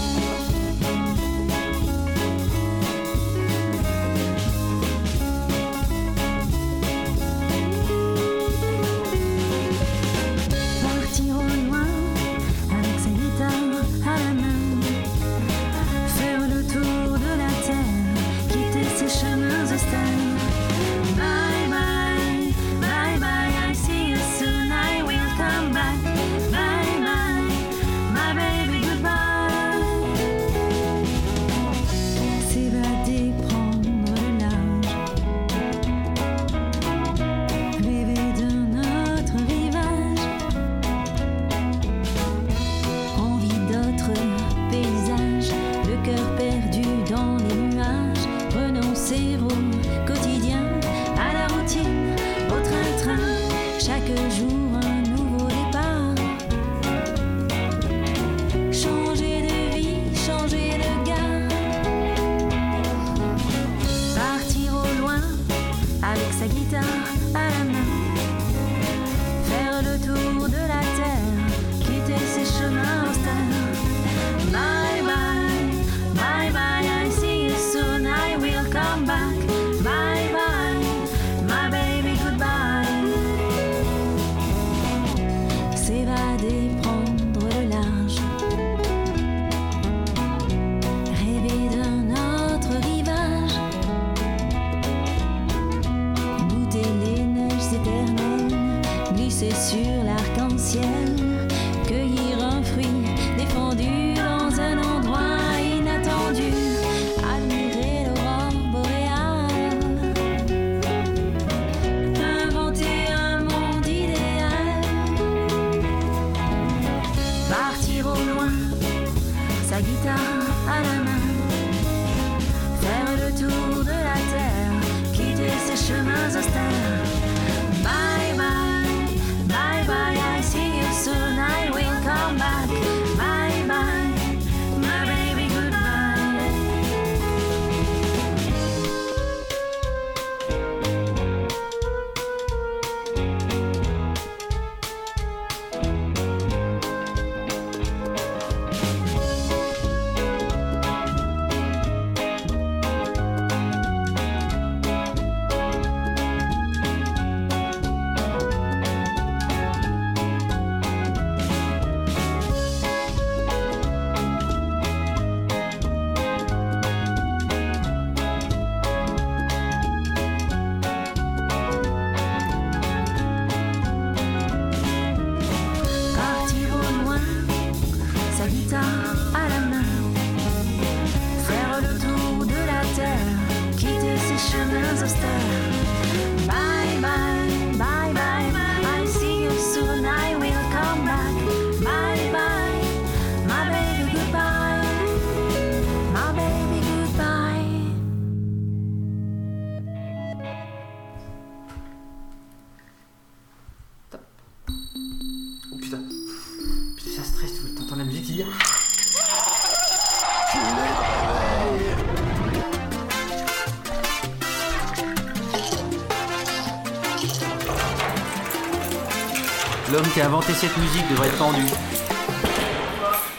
qui a inventé cette musique devrait être pendu.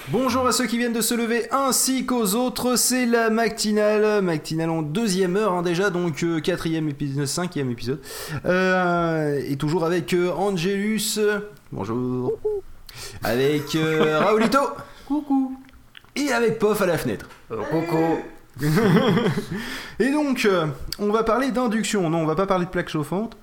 Bonjour à ceux qui viennent de se lever ainsi qu'aux autres, c'est la matinale, matinale en deuxième heure hein, déjà, donc euh, quatrième épisode, cinquième épisode, Euh, et toujours avec euh, Angelus, bonjour, avec euh, Raoulito, coucou, et avec Pof à la fenêtre. Coco. Et donc, euh, on va parler d'induction. Non, on va pas parler de plaque chauffante.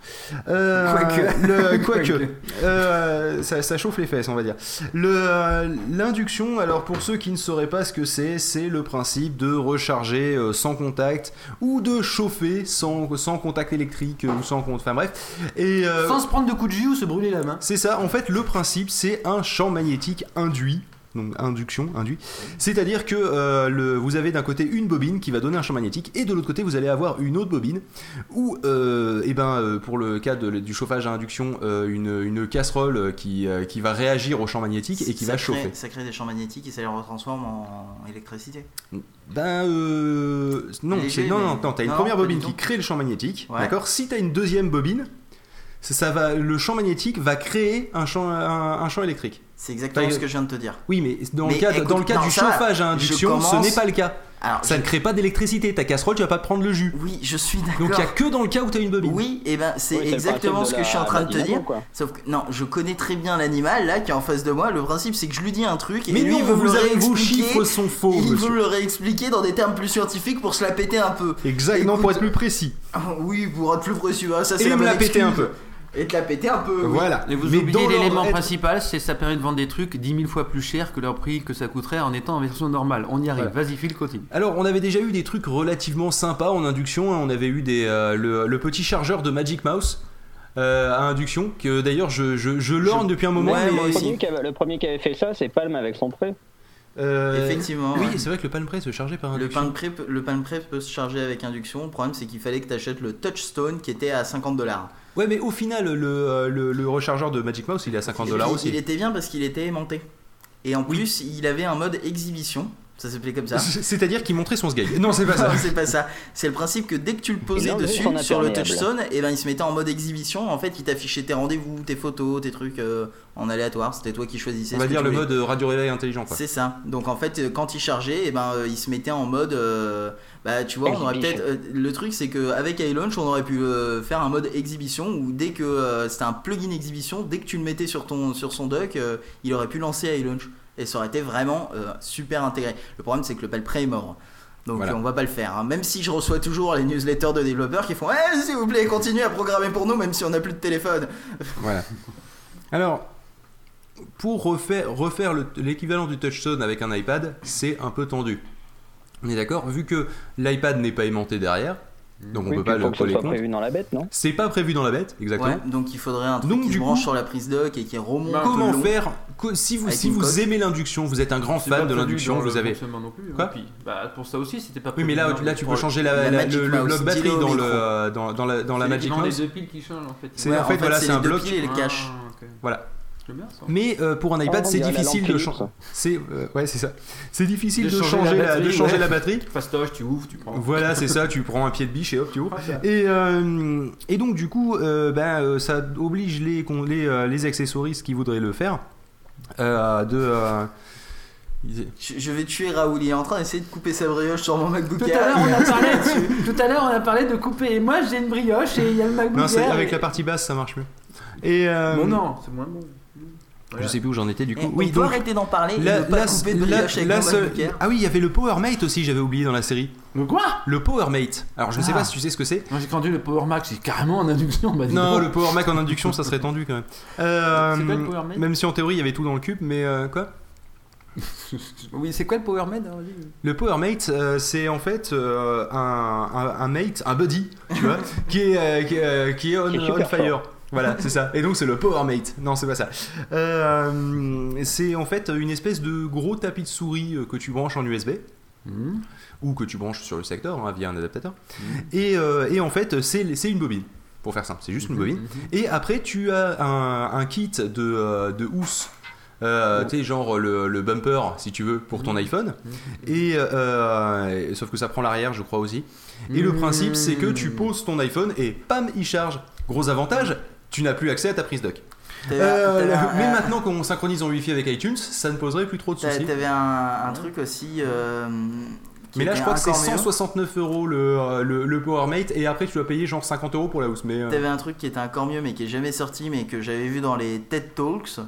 Euh, Quoique. le- quoique. Quoique. Euh, ça, ça chauffe les fesses, on va dire. Euh, L'induction, alors pour ceux qui ne sauraient pas ce que c'est, c'est le principe de recharger euh, sans contact ou de chauffer sans, sans contact électrique ou sans contact. Enfin bref. Et, euh, Sans se prendre de coups de jus ou se brûler la main. c'est ça, en fait, le principe, c'est un champ magnétique induit. Donc induction, induit. C'est-à-dire que euh, le, vous avez d'un côté une bobine qui va donner un champ magnétique et de l'autre côté vous allez avoir une autre bobine ou, euh, eh ben, euh, pour le cas de- du chauffage à induction, euh, une, une casserole qui, qui va réagir au champ magnétique et qui ça va crée- chauffer. Ça crée des champs magnétiques et ça les retransforme en électricité. Ben non, Léger, non, mais- non, non, t'as une non, première bobine qui crée le champ magnétique, Ouais. d'accord? Si t'as une deuxième bobine, ça, ça va, le champ magnétique va créer un champ, un- un champ électrique. C'est exactement ce que je viens de te dire. Oui, mais dans Mais le cas, écoute, dans le cas non, du ça chauffage à induction, ce n'est pas le cas. Alors, Ça je- ne crée pas d'électricité. Ta casserole, tu vas pas te prendre le jus. oui, je suis Donc il y a d'accord. que dans le cas où tu as une bobine. Oui, et ben c'est Oui, exactement ce que je suis en train de te dire. quoi. Sauf que non, je connais très bien l'animal là qui est en face de moi. Le principe c'est que je lui dis un truc et Mais lui non, il veut me vous le vos chiffres sont faux, il monsieur. veut le réexpliquer dans des termes plus scientifiques pour se la péter un peu. Exactement, pour Écoute, être plus précis. Ah, oui, pour être plus précis, voilà, ça c'est Et la me bonne la péter un peu. Et te la péter un peu. oui. Voilà. Et vous Mais oubliez dans l'élément principal, c'est ça permet de vendre des trucs 10 000 fois plus cher que leur prix que ça coûterait en étant en version normale. On y arrive. Voilà. Vas-y, Phil, continue. Alors, on avait déjà eu des trucs relativement sympas en induction. hein. On avait eu des, euh, le, le petit chargeur de Magic Mouse euh, à induction, que d'ailleurs je, je, je lorne depuis un moment. Ouais, mais- moi Le aussi. premier, qui avait, le premier qui avait fait ça, c'est Palm avec son prêt. Euh, Effectivement, Oui, ouais. c'est vrai que le Palm Pre se chargeait par Le induction. pain, de prêt, peut- le pain de prêt peut se charger avec induction. Le problème, c'est qu'il fallait que tu achètes le Touchstone qui était à 50 dollars. Ouais, mais au final, le, euh, le, le rechargeur de Magic Mouse, il est à 50 dollars aussi. Il était bien parce qu'il était aimanté. Et en plus, il avait un mode exhibition. Ça s'appelait comme ça. C'est-à-dire qu'il montrait son sgeg. Non, c'est pas ça. C'est pas ça. C'est le principe que dès que tu le posais dessus sur le touchstone, et ben il se mettait en mode exhibition. En fait, il t'affichait tes rendez-vous, tes photos, tes trucs euh, en aléatoire. C'était toi qui choisissais. On va dire le voulais. mode radio relais intelligent. C'est ça. Donc en fait, quand il chargeait, et ben euh, il se mettait en mode. euh, bah tu vois, on aurait peut-être. euh, le truc, c'est qu'avec iLaunch, on aurait pu euh, faire un mode exhibition où dès que euh, c'était un plugin exhibition, dès que tu le mettais sur ton sur son dock, euh, il aurait pu lancer iLaunch et ça aurait été vraiment euh, super intégré. Le problème, c'est que le palpré est mort. Donc Voilà. on va pas le faire. hein. Même si je reçois toujours les newsletters de développeurs qui font Eh, s'il vous plaît, continuez à programmer pour nous, même si on n'a plus de téléphone. Voilà. Alors, pour refaire, refaire le- l'équivalent du touchstone avec un iPad, c'est un peu tendu. On est d'accord? Vu que l'iPad n'est pas aimanté derrière, Donc on Oui, peut puis pas il faut le que ce coller soit contre. prévu dans la bête, non C'est pas prévu dans la bête, exactement. Ouais, donc il faudrait un truc Donc, qui du se coup- branche sur la prise dock et qui remonte. Bah, le Comment long. faire si vous si vous coque. aimez l'induction, vous êtes un grand C'est fan de l'induction, vous le avez non plus. hein. Quoi Puis, bah, pour ça aussi, c'était pas Oui, prévu mais là, là tu peux pour- changer la, la la- Magic le, le Mouse, bloc batterie dans, le, dans, dans la, dans la C'est Magic dans les Mouse. deux piles qui changent en fait. C'est- en fait, voilà, c'est les un deux bloc. piles et les caches. Ah. Voilà. C'est bien ça. Mais euh, pour un iPad, Ah, c'est difficile de changer. C'est euh, ouais, c'est ça. C'est difficile de, De changer la la, de batterie, changer ouais. la batterie. Fastoche, tu ouvres, tu prends. Voilà, c'est ça. Tu prends un pied de biche et hop, tu ouvres. Ah. Et, euh, et donc du coup, euh, ben, ça oblige les, les, les accessoristes qui voudraient le faire euh, de... euh, Je, vais tuer Raoul, il est en train d'essayer de couper sa brioche sur mon MacBook Tout à Air. l'heure, on a parlé Tout à l'heure, on a parlé de couper. Et moi, j'ai une brioche et il y a le MacBook Non, c'est Air avec et- la partie basse, ça marche mieux. Et euh, Bon, non, c'est moins bon. Je sais plus où j'en étais du coup. on Oui, donc arrêter d'en parler et la- ne pas la- couper de la- brioche avec la mon seule- MacBook Air. Ah oui, il y avait le Powermate aussi, j'avais oublié dans la série. Le quoi? Le Powermate. Alors je ne sais Ah. pas si tu sais ce que c'est. Moi, j'ai conduit le Power Max, c'est carrément en induction. Bah, Non, le Power Mac en induction, ça serait tendu quand même. Euh, C'est quoi le Power Mac Même si en théorie il y avait tout dans le cube, mais euh, quoi? Oui, c'est quoi le Power vas-y. Le Power Mate, euh, c'est en fait euh, un, un, un mate, un buddy, tu vois, qui est, euh, qui, est, euh, qui est on, Qui est on super fire. Voilà, c'est ça. Et donc c'est le Power Mate. Non, c'est pas ça. Euh, c'est en fait une espèce de gros tapis de souris euh, que tu branches en USB Mhm. ou que tu branches sur le secteur hein, via un adaptateur. Et, euh, et en fait, c'est une bobine. Pour faire simple, c'est juste une bobine. Et après, tu as un, un kit de, euh, de housse. Euh, tu sais, genre le, le bumper, si tu veux, pour ton iPhone. Et euh, sauf que ça prend l'arrière, je crois aussi. Et le principe, c'est que tu poses ton iPhone et pam, il charge. Gros avantage, tu n'as plus accès à ta prise. T'avais- Euh, un- mais un- maintenant qu'on synchronise en Wi-Fi avec iTunes, ça ne poserait plus trop de soucis. t'avais un, un truc aussi. euh, Mais là, je crois que c'est encore mieux. 169 euros le, euh, le, le PowerMate et après, tu dois payer genre 50 euros pour la housse. Mais euh, T'avais un truc qui était encore mieux mais qui est jamais sorti mais que j'avais vu dans les TED Talks.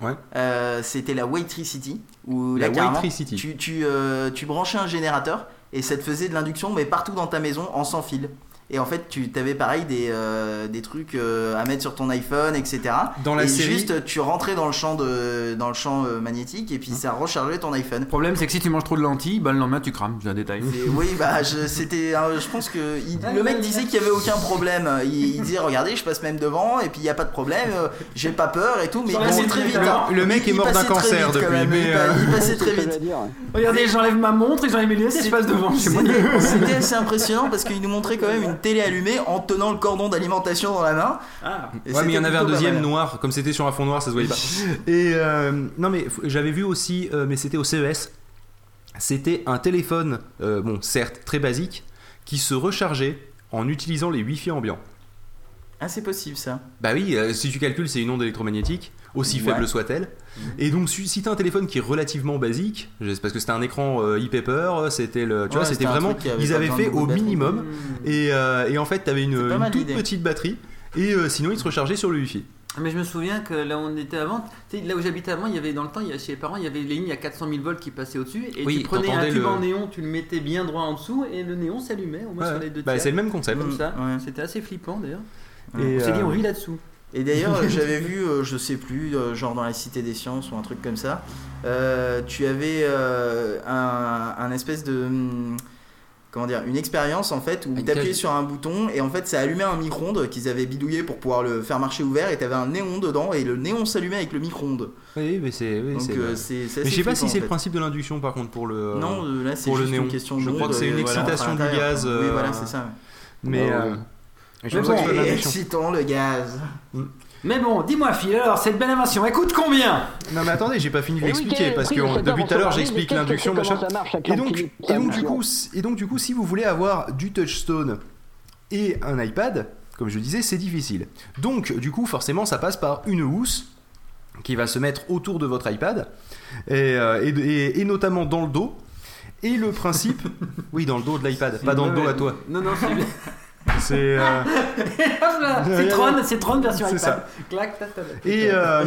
Ouais. Euh, C'était la Waitricity où La Waitricity. Tu, tu, euh, tu branchais un générateur et ça te faisait de l'induction mais partout dans ta maison en sans fil. Et en fait, tu avais pareil des, euh, des trucs euh, à mettre sur ton iPhone, etc. dans la et série, juste, tu rentrais dans le champ, de, dans le champ euh, magnétique et puis ça rechargeait ton iPhone. Le problème, c'est que si tu manges trop de lentilles, bah, le lendemain, tu crames. C'est un détail. Et oui, bah, je, c'était, euh, je pense que il- le mec disait qu'il y avait aucun problème. Il, il disait, regardez, je passe même devant et puis il y a pas de problème, euh, j'ai pas peur et tout, mais ligne très vite. hein. Le mec Il- est mort d'un cancer depuis, mais, il, pa- euh, il passait très vite. Regardez, j'enlève ma montre et j'enlève mes lunettes et je passe devant. C'était assez impressionnant parce qu'il nous montrait quand même une télé allumée en tenant le cordon d'alimentation dans la main. Ah. Et Ouais, mais il y en avait un deuxième noir, comme c'était sur un fond noir, ça se voyait pas. Et euh, non, mais j'avais vu aussi, euh, mais c'était au CES, c'était un téléphone, euh, bon, certes très basique, qui se rechargeait en utilisant les Wi-Fi ambiants. Ah, c'est possible ça. Bah oui, euh, si tu calcules, c'est une onde électromagnétique, aussi Ouais. faible soit-elle. Et donc, si t'as un téléphone qui est relativement basique, parce que c'était un écran euh, e-paper, c'était le, tu vois, Ouais, c'était vraiment, ils avaient fait au minimum. Et, euh, et en fait, t'avais une, une toute petite batterie. Et euh, sinon, il se rechargeait sur le Wi-Fi. Mais je me souviens que là où on était avant, là où j'habitais avant, il y avait dans le temps, il y a, chez les parents, il y avait les lignes à 400 000 volts qui passaient au-dessus. Et Oui, tu prenais un tube le- en néon, tu le mettais bien droit en dessous et le néon s'allumait au moins Ouais. sur les deux Bah, tiers. c'est le même concept. Comme ça. Ouais. C'était assez flippant d'ailleurs. Et, on s'est dit, euh, on vit là-dessous. Et d'ailleurs, euh, j'avais vu, euh, je sais plus, euh, genre dans la Cité des Sciences ou un truc comme ça, euh, tu avais un, un espèce de. hum, Comment dire Une expérience en fait où tu appuyais sur un bouton et en fait ça allumait un micro-ondes qu'ils avaient bidouillé pour pouvoir le faire marcher ouvert et t'avais un néon dedans et le néon s'allumait avec le micro-ondes. Oui, mais c'est. oui, je sais pas si c'est le principe de l'induction par contre pour le. Non, là c'est le néon. une question de Je crois que c'est une voilà, excitation du gaz, Oui, voilà, c'est ça. Mais. Je Mais pense que bon, c'est Et excitant le gaz. Mais bon, dis-moi, Phil, alors cette belle invention, elle coûte combien? Non mais attendez, j'ai pas fini de Et oui, l'expliquer quel est le parce prix que on- depuis tout à l'heure j'explique Qu'est-ce que l'induction machin. comment ça marche avec Et donc, et donc du coup, s- et donc du coup, si vous voulez avoir du touchstone et un iPad, comme je disais, c'est difficile. Donc du coup, forcément, ça passe par une housse qui va se mettre autour de votre iPad et, euh, et, et- et notamment dans le dos. Et le principe, oui, dans le dos de l'iPad, pas dans le dos à toi. Non, non, c'est bien. C'est euh, Tron, version iPad. ça. Clac, et, euh,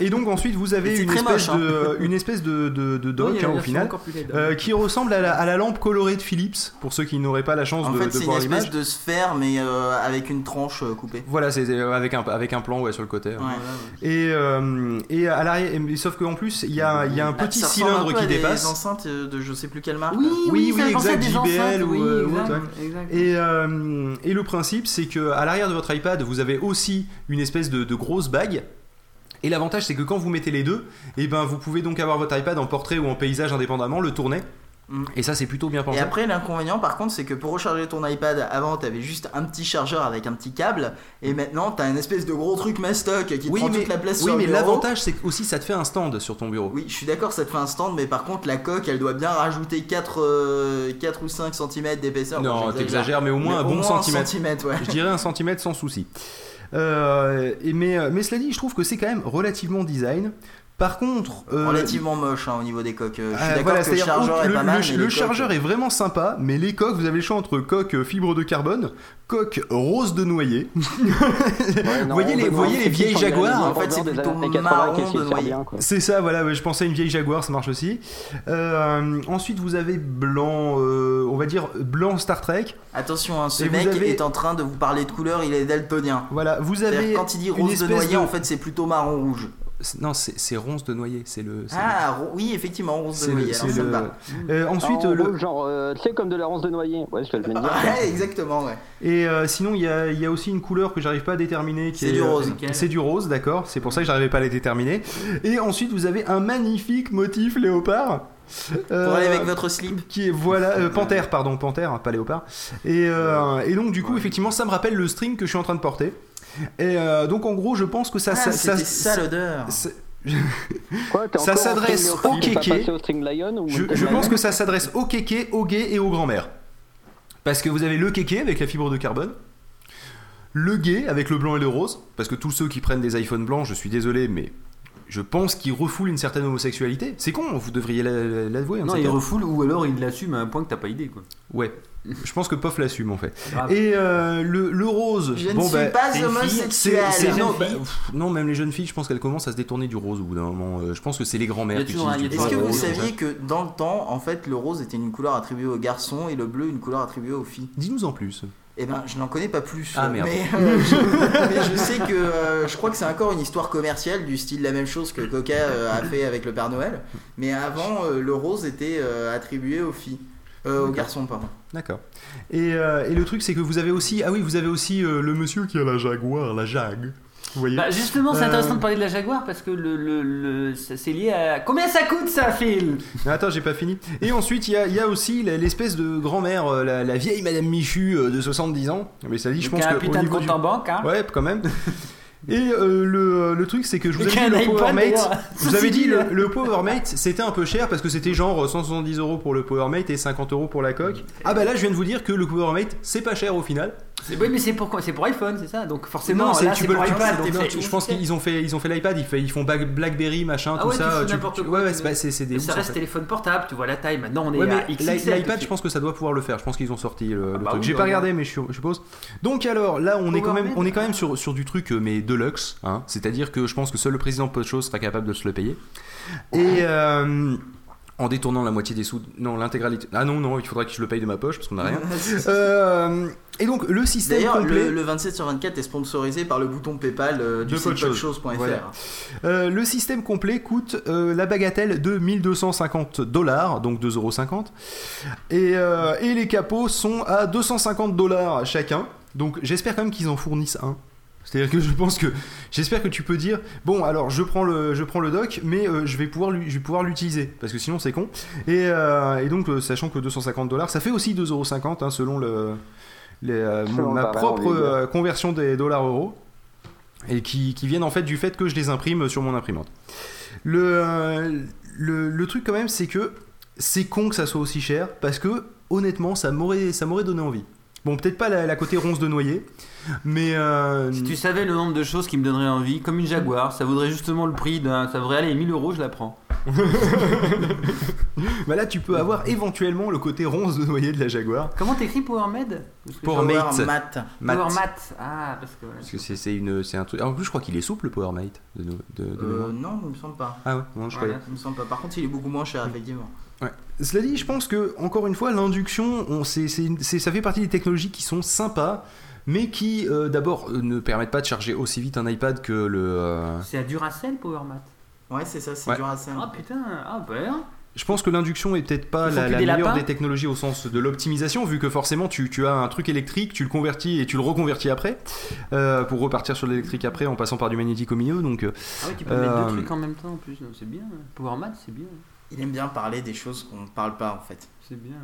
et donc ensuite vous avez une espèce, moche, hein. de, une espèce de, de, de dock hein, au final. Euh, qui ressemble à la, à la lampe colorée de Philips, pour ceux qui n'auraient pas la chance En de, fait, de c'est une voir espèce l'image. de sphère mais euh, avec une tranche coupée. Voilà, c'est avec un, avec un plan ouais, sur le côté. hein. Ouais. Et, euh, et à l'arrière, sauf qu'en plus, il y a, il y a un Ah, petit ça cylindre un peu qui à des dépasse. enceintes euh, de je sais plus quelle marque. Oui, Oui, oui, exact, des JBL enceintes, ou, autre. Et, et le principe, c'est que à l'arrière de votre iPad, vous avez aussi une espèce de, grosse bague. Et l'avantage, c'est que quand vous mettez les deux, et ben, vous pouvez donc avoir votre iPad en portrait ou en paysage indépendamment, le tourner. Et ça, c'est plutôt bien pensé. Et après, l'inconvénient par contre, c'est que pour recharger ton iPad, avant t'avais juste un petit chargeur avec un petit câble, et maintenant t'as une espèce de gros truc mastoc qui te oui, prend mais, toute la place oui, sur mais le bureau. l'avantage, c'est que aussi ça te fait un stand sur ton bureau. Oui, je suis d'accord, ça te fait un stand, mais par contre, la coque, elle doit bien rajouter 4, 4 ou 5 cm d'épaisseur. Non, t'exagères, mais au moins Mais un bon centimètre. centimètre, ouais. Je dirais un centimètre sans souci. Euh, mais, mais cela dit, je trouve que c'est quand même relativement design. Par contre, euh, Relativement moche hein, au niveau des coques. Euh, Je suis euh, d'accord voilà, que le chargeur le, est pas le- mal. le- mais le les coques, chargeur est vraiment sympa, mais les coques, vous avez le choix entre coque fibre de carbone, coque rose de noyer. Ouais, non, voyez les- voyez les vieilles Jaguars, en fait, c'est plutôt années 80 marron de noyer. C'est ça, voilà, ouais, je pensais à une vieille Jaguar, ça marche aussi. Euh, ensuite, vous avez blanc, euh, on va dire blanc Star Trek. Attention, hein, ce Et mec avez- est en train de vous parler de couleur, il est daltonien. Voilà, vous avez quand il dit une rose de noyer, de- en fait, c'est plutôt marron rouge. C'est- Non, c'est c'est ronce de noyer, c'est le. c'est Ah, oui, effectivement, rose le- de noyer. c'est le-. Euh, ensuite, Ah, en le, gros, genre, euh, tu sais, comme de la ronce de noyer. Ouais, je viens de dire. Ouais, exactement, ouais. Et euh, sinon, il y a, il y a aussi une couleur que j'arrive pas à déterminer. C'est est, du euh, rose. C'est du rose, d'accord. C'est pour ça que j'arrivais pas à la déterminer. Et ensuite, vous avez un magnifique motif léopard. Euh, Pour aller avec votre slip. Qui est, voilà, euh, panthère, pardon, panthère, pas léopard. Et, euh, et donc, du coup, effectivement, ça me rappelle le string que je suis en train de porter. Et euh, donc, en gros, je pense que ça. Ah, ça, ça- ça l'odeur. Quoi, Ça s'adresse au kéké. au string lion ou Je, pense que ça s'adresse aux kékés, aux gays et aux grands-mères. Parce que vous avez le kéké avec la fibre de carbone, le gay avec le blanc et le rose, parce que tous ceux qui prennent des iPhones blancs, je suis désolé, mais je pense qu'ils refoulent une certaine homosexualité. C'est con, vous devriez la- la- l'avouer. un de Non, ces il quatre. refoule ou alors il l'assume à un point que t'as pas idée quoi. Ouais. Je pense que Pof l'assume en fait. Grave. Et euh, le, le rose, Je ne bon suis bah, pas fille, c'est, homosexuel. c'est- non, jeune bah, non, même les jeunes filles, je pense qu'elles commencent à se détourner du rose au bout d'un moment. Euh, je pense que c'est les grands-mères qui toujours un- utilisent Est-ce que vous saviez que dans le temps, en fait, le rose était une couleur attribuée aux garçons et le bleu une couleur attribuée aux filles Dis-nous en plus. Eh ben, je n'en connais pas plus. Ah, merde. Mais, euh, je, mais je sais que euh, je crois que c'est encore une histoire commerciale du style la même chose que Coca euh, a fait avec le Père Noël. Mais avant, euh, le rose était euh, attribué aux filles, Euh, aux garçons, pardon. D'accord. Et, euh, et le truc, c'est que vous avez aussi, ah oui, vous avez aussi euh, le monsieur qui a la Jaguar, la Jag. Vous voyez Bah, justement, c'est Euh, intéressant de parler de la Jaguar parce que le, le, le- c'est lié à. Combien ça coûte ça, Phil? Attends, j'ai pas fini. Et ensuite, il y a, il y a aussi l'espèce de grand-mère, la, la vieille Madame Michu de 70 ans. Mais ça dit, je pense a un que putain de compte du- en banque, hein Ouais, quand même. Et euh, le, le truc, c'est que je vous avais dit le PowerMate. vous avais dit le, PowerMate, c'était un peu cher parce que c'était genre 170 euros pour le PowerMate et 50 euros pour la coque. Ah bah là, je viens de vous dire que le PowerMate, c'est pas cher au final. C'est- Oui, mais c'est pour C'est pour iPhone, c'est ça? Donc forcément, Non, là, tu peux pour le- tu- iPad. non, t'es non, fait- tu- je pense qu'ils ont fait, ils ont fait l'iPad, ils, font Bla- BlackBerry, machin, Ah tout ouais, ça. tu- tu- ouais, ouais, c'est bah, c'est- des. Ça reste en fait. téléphone portable, tu vois la taille. Maintenant, on est à l'iPad, je pense que ça doit pouvoir le faire. Je pense qu'ils ont sorti le, le bah truc. oui, J'ai pas regardé, mais je, suppose. Donc alors, là, on est quand même, on est quand même sur, sur du truc, euh, mais deluxe. Hein. C'est-à-dire que je pense que seul le président Pochos sera capable de se le payer. Et euh, en détournant la moitié des sous, non, l'intégralité. Ah non, non, il faudra que je le paye de ma poche parce qu'on a rien. Euh, et donc le système D'ailleurs, complet. le, le 27 sur 24 est sponsorisé par le bouton PayPal euh, du De site. Voilà. Euh, le système complet coûte euh, la bagatelle de 1250 dollars, donc 2,50€. Et, et les capots sont à 250 dollars chacun. Donc j'espère quand même qu'ils en fournissent un. C'est-à-dire que je pense que j'espère que tu peux dire bon alors je prends le je prends le dock mais euh, je vais pouvoir lui- je vais pouvoir l'utiliser parce que sinon c'est con et, euh, et donc euh, sachant que 250 dollars ça fait aussi 2,50€ hein, selon le les, Selon ma propre conversion des dollars euros et qui, qui viennent en fait du fait que je les imprime sur mon imprimante. Le, le, le truc quand même, c'est que c'est con que ça soit aussi cher parce que honnêtement, ça m'aurait ça m'aurait donné envie. Bon, peut-être pas la, la côté ronce de noyer, mais euh, Si tu savais le nombre de choses qui me donneraient envie, comme une Jaguar, ça vaudrait justement le prix d'un. Ça vaudrait aller 1000 euros, je la prends. bah là tu peux avoir éventuellement le côté ronce de noyer de la Jaguar. Comment t'écris PowerMed PowerMate. Power Mat. Mat. PowerMat. Ah, parce que. voilà. Parce que c'est c'est une c'est un truc. En plus, je crois qu'il est souple le PowerMate de, no- de, de Euh, non, il me semble pas. Ah ouais, non, je croyais. Il me semble pas. Par contre, il est beaucoup moins cher, effectivement. Ouais. Cela dit, je pense que encore une fois, l'induction, on- c'est- ça fait partie des technologies qui sont sympas, mais qui euh, d'abord euh, ne permettent pas de charger aussi vite un iPad que le. euh, C'est à Duracell PowerMat. Ouais, c'est ça, c'est Ouais. dur à faire. Ah putain, ah ben. Je pense que l'induction est peut-être pas la, plus la des meilleure lapins des technologies au sens de l'optimisation, vu que forcément tu, tu as un truc électrique, tu le convertis et tu le reconvertis après, euh, pour repartir sur l'électrique après en passant par du magnétique au milieu. Donc, euh, Ah oui, tu peux mettre deux trucs en même temps en plus. C'est bien. Power Mat, c'est bien. Il aime bien parler des choses qu'on ne parle pas en fait. C'est bien.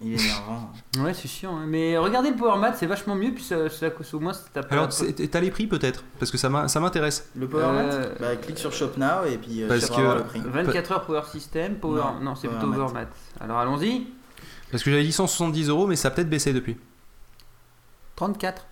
Il est énervant. Ouais, c'est chiant. hein. Mais regardez le Power Mat, c'est vachement mieux. Puis ça, ça, au moins, t'as pas. alors t'as les prix peut-être? Parce que ça m'intéresse. Le Power Euh, Mat Bah clique sur Shop Now et puis euh, Parce tu vas que- voir le prix. 24 heures Power System, Power. Non, Non, c'est plutôt. Power Mat. Alors allons-y. Parce que j'avais dit 170 euros, mais ça a peut-être baissé depuis. 34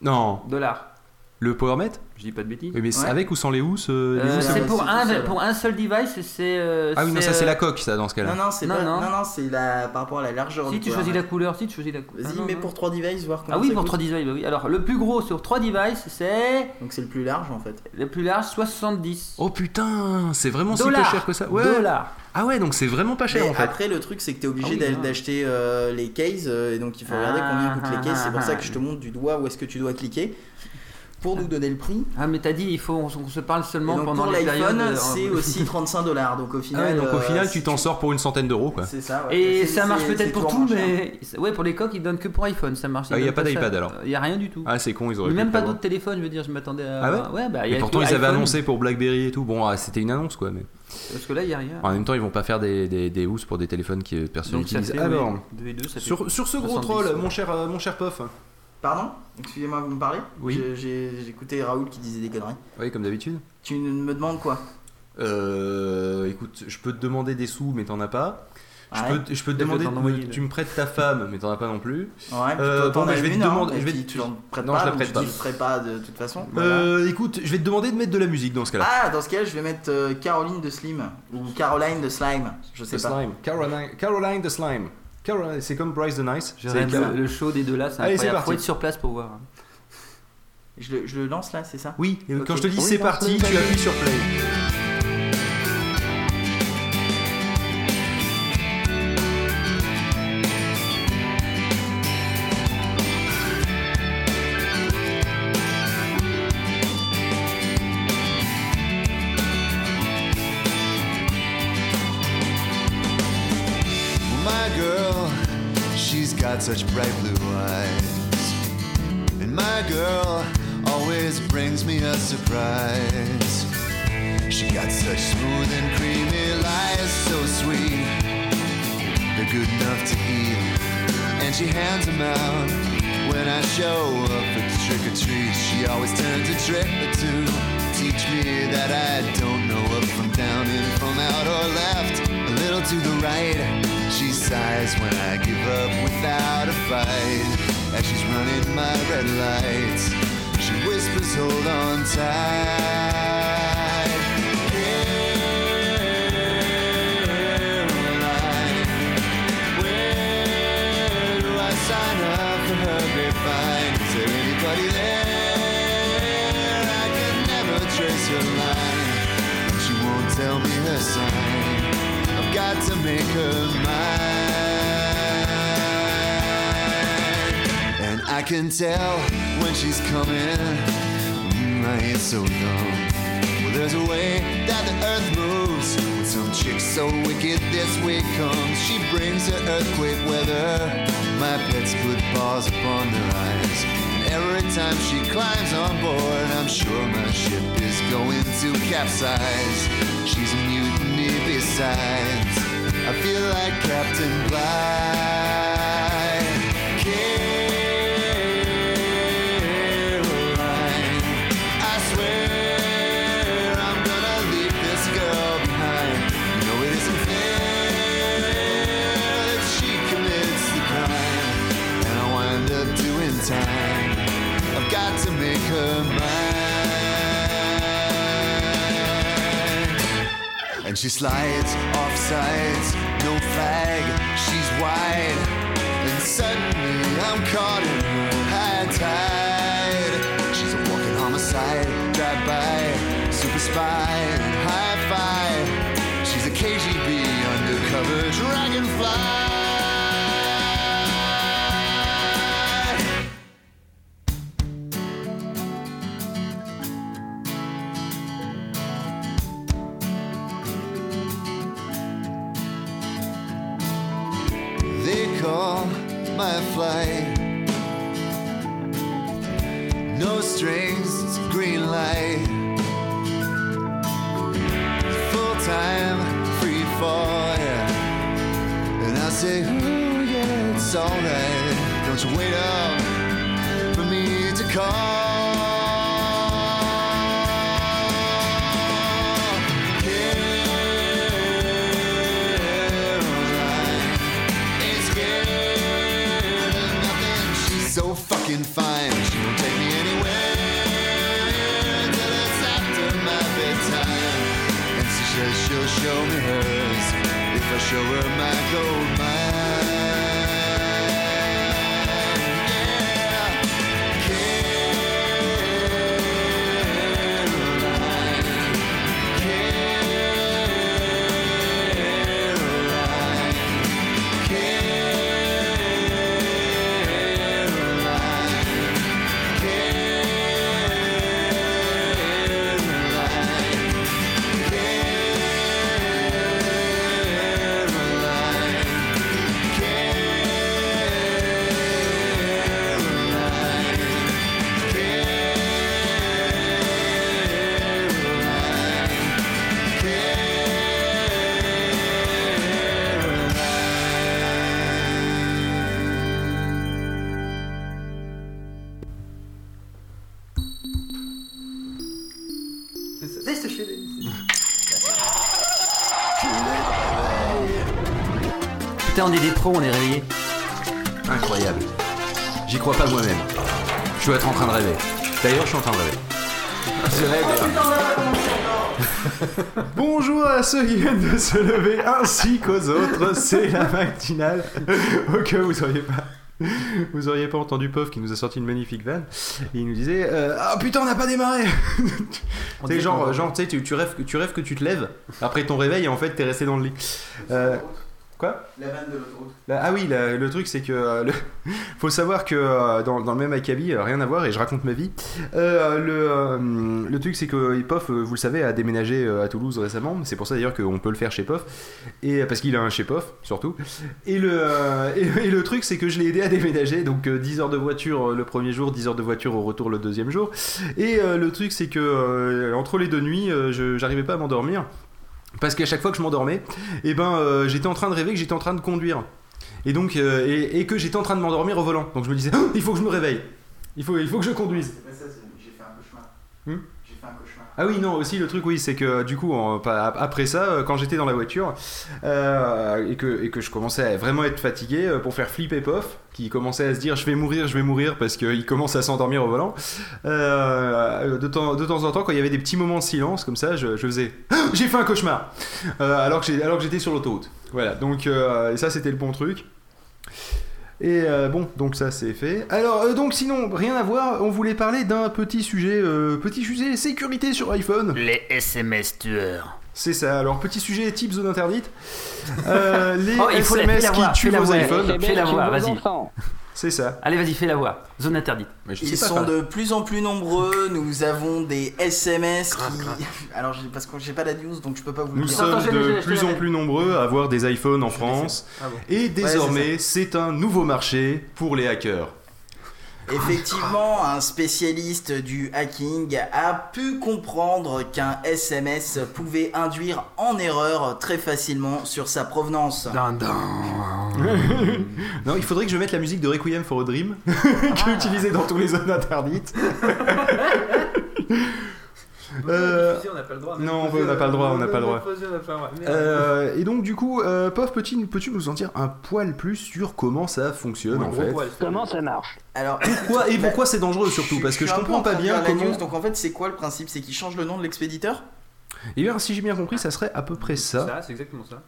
Non, dollars. Le PowerMet Je dis pas de bêtises. Oui, mais c'est Ouais. avec ou sans les housses euh, les Euh, housses, c'est va, pour c'est un, seul. pour un seul device, c'est. euh, Ah oui, non, ça c'est, c'est euh, la coque, ça, dans ce cas-là. Non, non, c'est Non, pas... non. non, non, c'est la... par rapport à la largeur Si du tu Power choisis Mat. la couleur, si tu choisis la couleur. Vas-y, Ah, mets non. pour 3 devices, voir comment Ah oui, ça pour coûte. 3 devices, bah oui. Alors le plus gros sur 3 devices, c'est. Donc c'est le plus large en fait. Le plus large, 70. Oh putain, c'est vraiment si dollars. peu cher que ça. Ouais. Dollars. Ah ouais, donc c'est vraiment pas cher Mais en fait. après, le truc, c'est que t'es obligé Ah oui, d'a- non. d'acheter euh, les cases, euh, et donc il faut regarder Ah, combien coûtent les cases. C'est pour ah, ça que je te montre du doigt où est-ce que tu dois cliquer pour nous donner le prix. Ah, mais t'as dit, il faut on, on se parle seulement donc pendant pour les l'iPhone, périodes, euh, c'est aussi 35 dollars. Donc au Ah final, ouais, donc au euh, final, tu t'en sors pour une centaine d'euros quoi. C'est ça. ouais. Et C'est- ça marche c'est- peut-être c'est pour tout, mais ouais, pour les coques, ils donnent que pour iPhone, ça marche. Ah, y a pas ça. d'iPad, alors Il y a rien du tout. Ah, c'est con, ils auraient même pas d'autres téléphones, je veux dire, je m'attendais à. Ah ouais bah, il y Et a pourtant, ils avaient annoncé pour Blackberry et tout. Bon, ah, c'était une annonce quoi, mais Parce que là, il y a rien. en même temps, ils vont pas faire des, des, des housses pour des téléphones que personne Donc ça n'utilise. Alors, oui, deux et deux, ça fait sur, sur ce gros 70, troll, ouais. mon cher, euh, mon cher Pof. Pardon Excusez-moi, vous me parlez Oui. J'ai écouté Raoul qui disait des conneries. Oui, comme d'habitude. Tu me demandes quoi Euh, écoute, je peux te demander des sous, mais t'en as pas. Je Ouais. peux, te- je peux te demander, tu me prêtes ta femme, mais t'en as pas non plus. Ouais, Euh, bon, as je vais te demander- je vais tu l'en prêtes Non, pas, je la prête tu pas. le ferais pas de toute façon. Voilà. Euh, écoute, je vais te demander de mettre de la musique dans ce cas-là. Ah, dans ce cas, je vais mettre euh, Caroline de Slim ou Caroline de Slime, je sais The pas. Slime. Caroline, Caroline the Slime. Caroline, c'est comme Bryce the Nice. Le, le show des deux là, c'est Allez, c'est incroyable. parti. Faut être sur place pour voir. Je le, je le lance là, c'est ça? Oui, et quand je te dis Oui, c'est parti, tu appuies sur play. Can tell when she's coming. Mm, I ain't so dumb. Well, there's a way that the earth moves. With some chick so wicked, this way comes. She brings her earthquake weather. My pets put paws upon their eyes. And every time she climbs on board, I'm sure my ship is going to capsize. She's a mutiny besides. I feel like Captain Bligh. She slides off sides, no flag, she's wide. And suddenly I'm caught in her high tide. She's a walking homicide, drive by, super spy, high five. She's a KGB undercover dragonfly. Putain, on est des pros, on est réveillés. Incroyable. J'y crois pas moi-même. Je dois être en train de rêver. D'ailleurs, je suis en train de rêver. Bonjour à ceux qui viennent de se lever ainsi qu'aux autres, c'est la matinale. Au cas où vous auriez pas. Vous auriez pas entendu Pof qui nous a sorti une magnifique vanne et il nous disait euh, ah putain on n'a pas démarré. Genre genre tu sais tu, tu rêves que tu rêves que tu te lèves après ton réveil et en fait t'es resté dans le lit. Euh, quoi La vanne de l'autoroute. Là- ah oui, la- le truc c'est que euh, le- faut savoir que euh, dans, dans le même acabit, euh, rien à voir et je raconte ma vie. euh, le, le truc c'est que Pof, euh, vous le savez, a déménagé à Toulouse récemment. C'est pour ça d'ailleurs qu'on peut le faire chez Pof et parce qu'il a un chez Pof surtout. Et le et, et le truc c'est que je l'ai aidé à déménager, donc euh, 10 heures de voiture le premier jour, 10 heures de voiture au retour le deuxième jour. Et le truc c'est que entre les deux nuits, je j'arrivais pas à m'endormir. Parce qu'à chaque fois que je m'endormais, eh ben, euh, j'étais en train de rêver que j'étais en train de conduire. Et donc, euh, et, et que j'étais en train de m'endormir au volant. Donc je me disais, il faut que je me réveille. Il faut, il faut que je conduise. J'ai fait un cauchemar. Hmm J'ai fait un cauchemar. Ah oui, non, aussi le truc, oui, c'est que du coup, après ça, euh, quand j'étais dans la voiture euh, et, que, je commençais à vraiment être fatigué euh, pour faire flipper Pof, qui commençait à se dire je vais mourir, je vais mourir parce qu'il commence à s'endormir au volant, de, temps, en temps, quand il y avait des petits moments de silence comme ça, je, faisais Ah, j'ai fait un cauchemar alors que j'étais sur l'autoroute. Voilà, donc ça c'était le bon truc. Et euh, bon, donc ça c'est fait. Alors, euh, donc sinon, rien à voir, on voulait parler d'un petit sujet, euh, petit sujet sécurité sur iPhone. Les SMS tueurs. C'est ça, alors petit sujet type zone interdite. Euh, les Oh, il faut SMS la qui tuent vos iPhones. Fais la voix, vas-y. C'est ça. Allez, vas-y, fais la voix. Zone interdite. Mais je Ils sont de plus en plus nombreux. Nous avons des SMS qui. Alors, j'ai- parce que j'ai pas la news, donc je peux pas vous le Nous dire. sommes Attends, de plus en plus nombreux à avoir des iPhones en France. Ah bon. Et désormais, c'est un nouveau marché pour les hackers. Effectivement, un spécialiste du hacking a pu comprendre qu'un SMS pouvait induire en erreur très facilement sur sa provenance. Non, il faudrait que je mette la musique de Requiem for a Dream, qui Ah. est utilisée dans tous les zones interdites. Euh, on n'a pas le droit. non, on n'a pas le droit, on n'a pas le droit. Euh, et donc du coup, euh, Pof, peux-tu peux-tu nous en dire un poil plus sur comment ça fonctionne en fait Comment ça marche Alors, Pourquoi et pourquoi c'est dangereux surtout Parce que je comprends en pas bien comment. news, donc en fait, c'est quoi le principe? C'est qu'ils changent le nom de l'expéditeur? Et bien, si j'ai bien compris, ça serait à peu près ça. Ça, c'est exactement ça.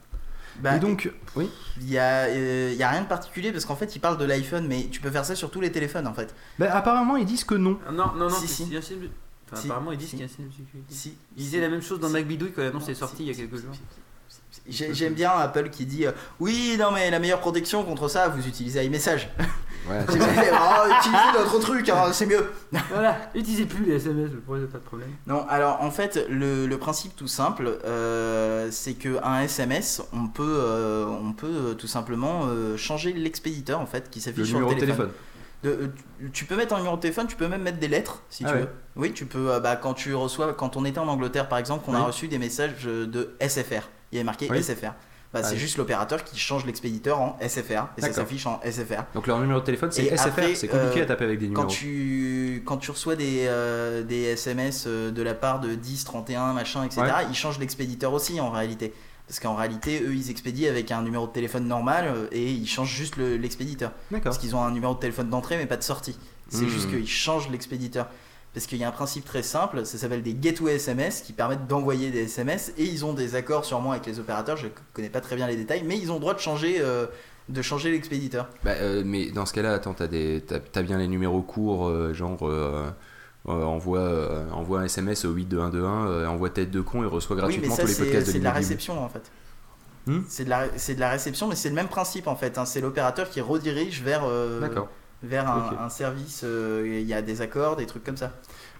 Bah, Et donc, oui. il y, a, euh, y a rien de particulier parce qu'en fait, ils parlent de l'iPhone, mais tu peux faire ça sur tous les téléphones en fait. Bah, apparemment, ils disent que non. Non, non, non, Si, c'est- si. Enfin, Si, apparemment, ils disent si. qu'il y a un signe de sécurité. Si. Ils disaient la même chose dans Si. MacBidouille quand l'annonce Non, est sortie il y a quelques si, jours. si, si, si. J'ai- J'aime bien Apple qui dit euh, Oui, non, mais la meilleure protection contre ça, vous utilisez iMessage. Ouais, J'ai oh, utilisez notre truc, hein, c'est mieux. Voilà, utilisez plus les SMS, le problème, pas de problème. Non, alors en fait, le, le principe tout simple, euh, c'est que un SMS, on peut, euh, on peut euh, tout simplement euh, changer l'expéditeur en fait qui le s'affiche sur le téléphone. De- euh, tu- peux mettre un numéro de téléphone, tu peux même mettre des lettres si Ah tu ouais. veux. Oui, tu peux. euh, bah, quand tu reçois, quand on était en Angleterre par exemple, on a reçu des messages euh, de SFR. Il y avait marqué Oui. SFR. Bah, Ah c'est oui. juste l'opérateur qui change l'expéditeur en SFR et ça s'affiche en SFR. Donc leur numéro de téléphone c'est SFR, c'est compliqué euh, à taper avec des Quand numéros. tu, quand tu reçois des, euh, des SMS de la part de 10, 31, machin, etc., Ouais. ils changent l'expéditeur aussi en réalité. Parce qu'en réalité, eux, ils expédient avec un numéro de téléphone normal euh, et ils changent juste le- l'expéditeur. D'accord. Parce qu'ils ont un numéro de téléphone d'entrée mais pas de sortie. C'est Mhm. juste qu'ils changent l'expéditeur. Parce qu'il y a un principe très simple, ça s'appelle des gateway SMS qui permettent d'envoyer des SMS et ils ont des accords sûrement avec les opérateurs, je connais pas très bien les détails, mais ils ont le droit de changer, euh, de changer l'expéditeur. Bah, euh, mais dans ce cas-là, attends, t'as des, t'as, t'as bien les numéros courts, euh, genre envoie, euh, envoie un SMS au 82121, euh, envoie tête de con et reçoit gratuitement ça tous les podcasts de c'est de la réception en fait. Hmm? C'est de, la, c'est de la réception, mais c'est le même principe en fait. hein. C'est l'opérateur qui redirige vers, euh, vers un, service. euh, Il y a des accords, des trucs comme ça.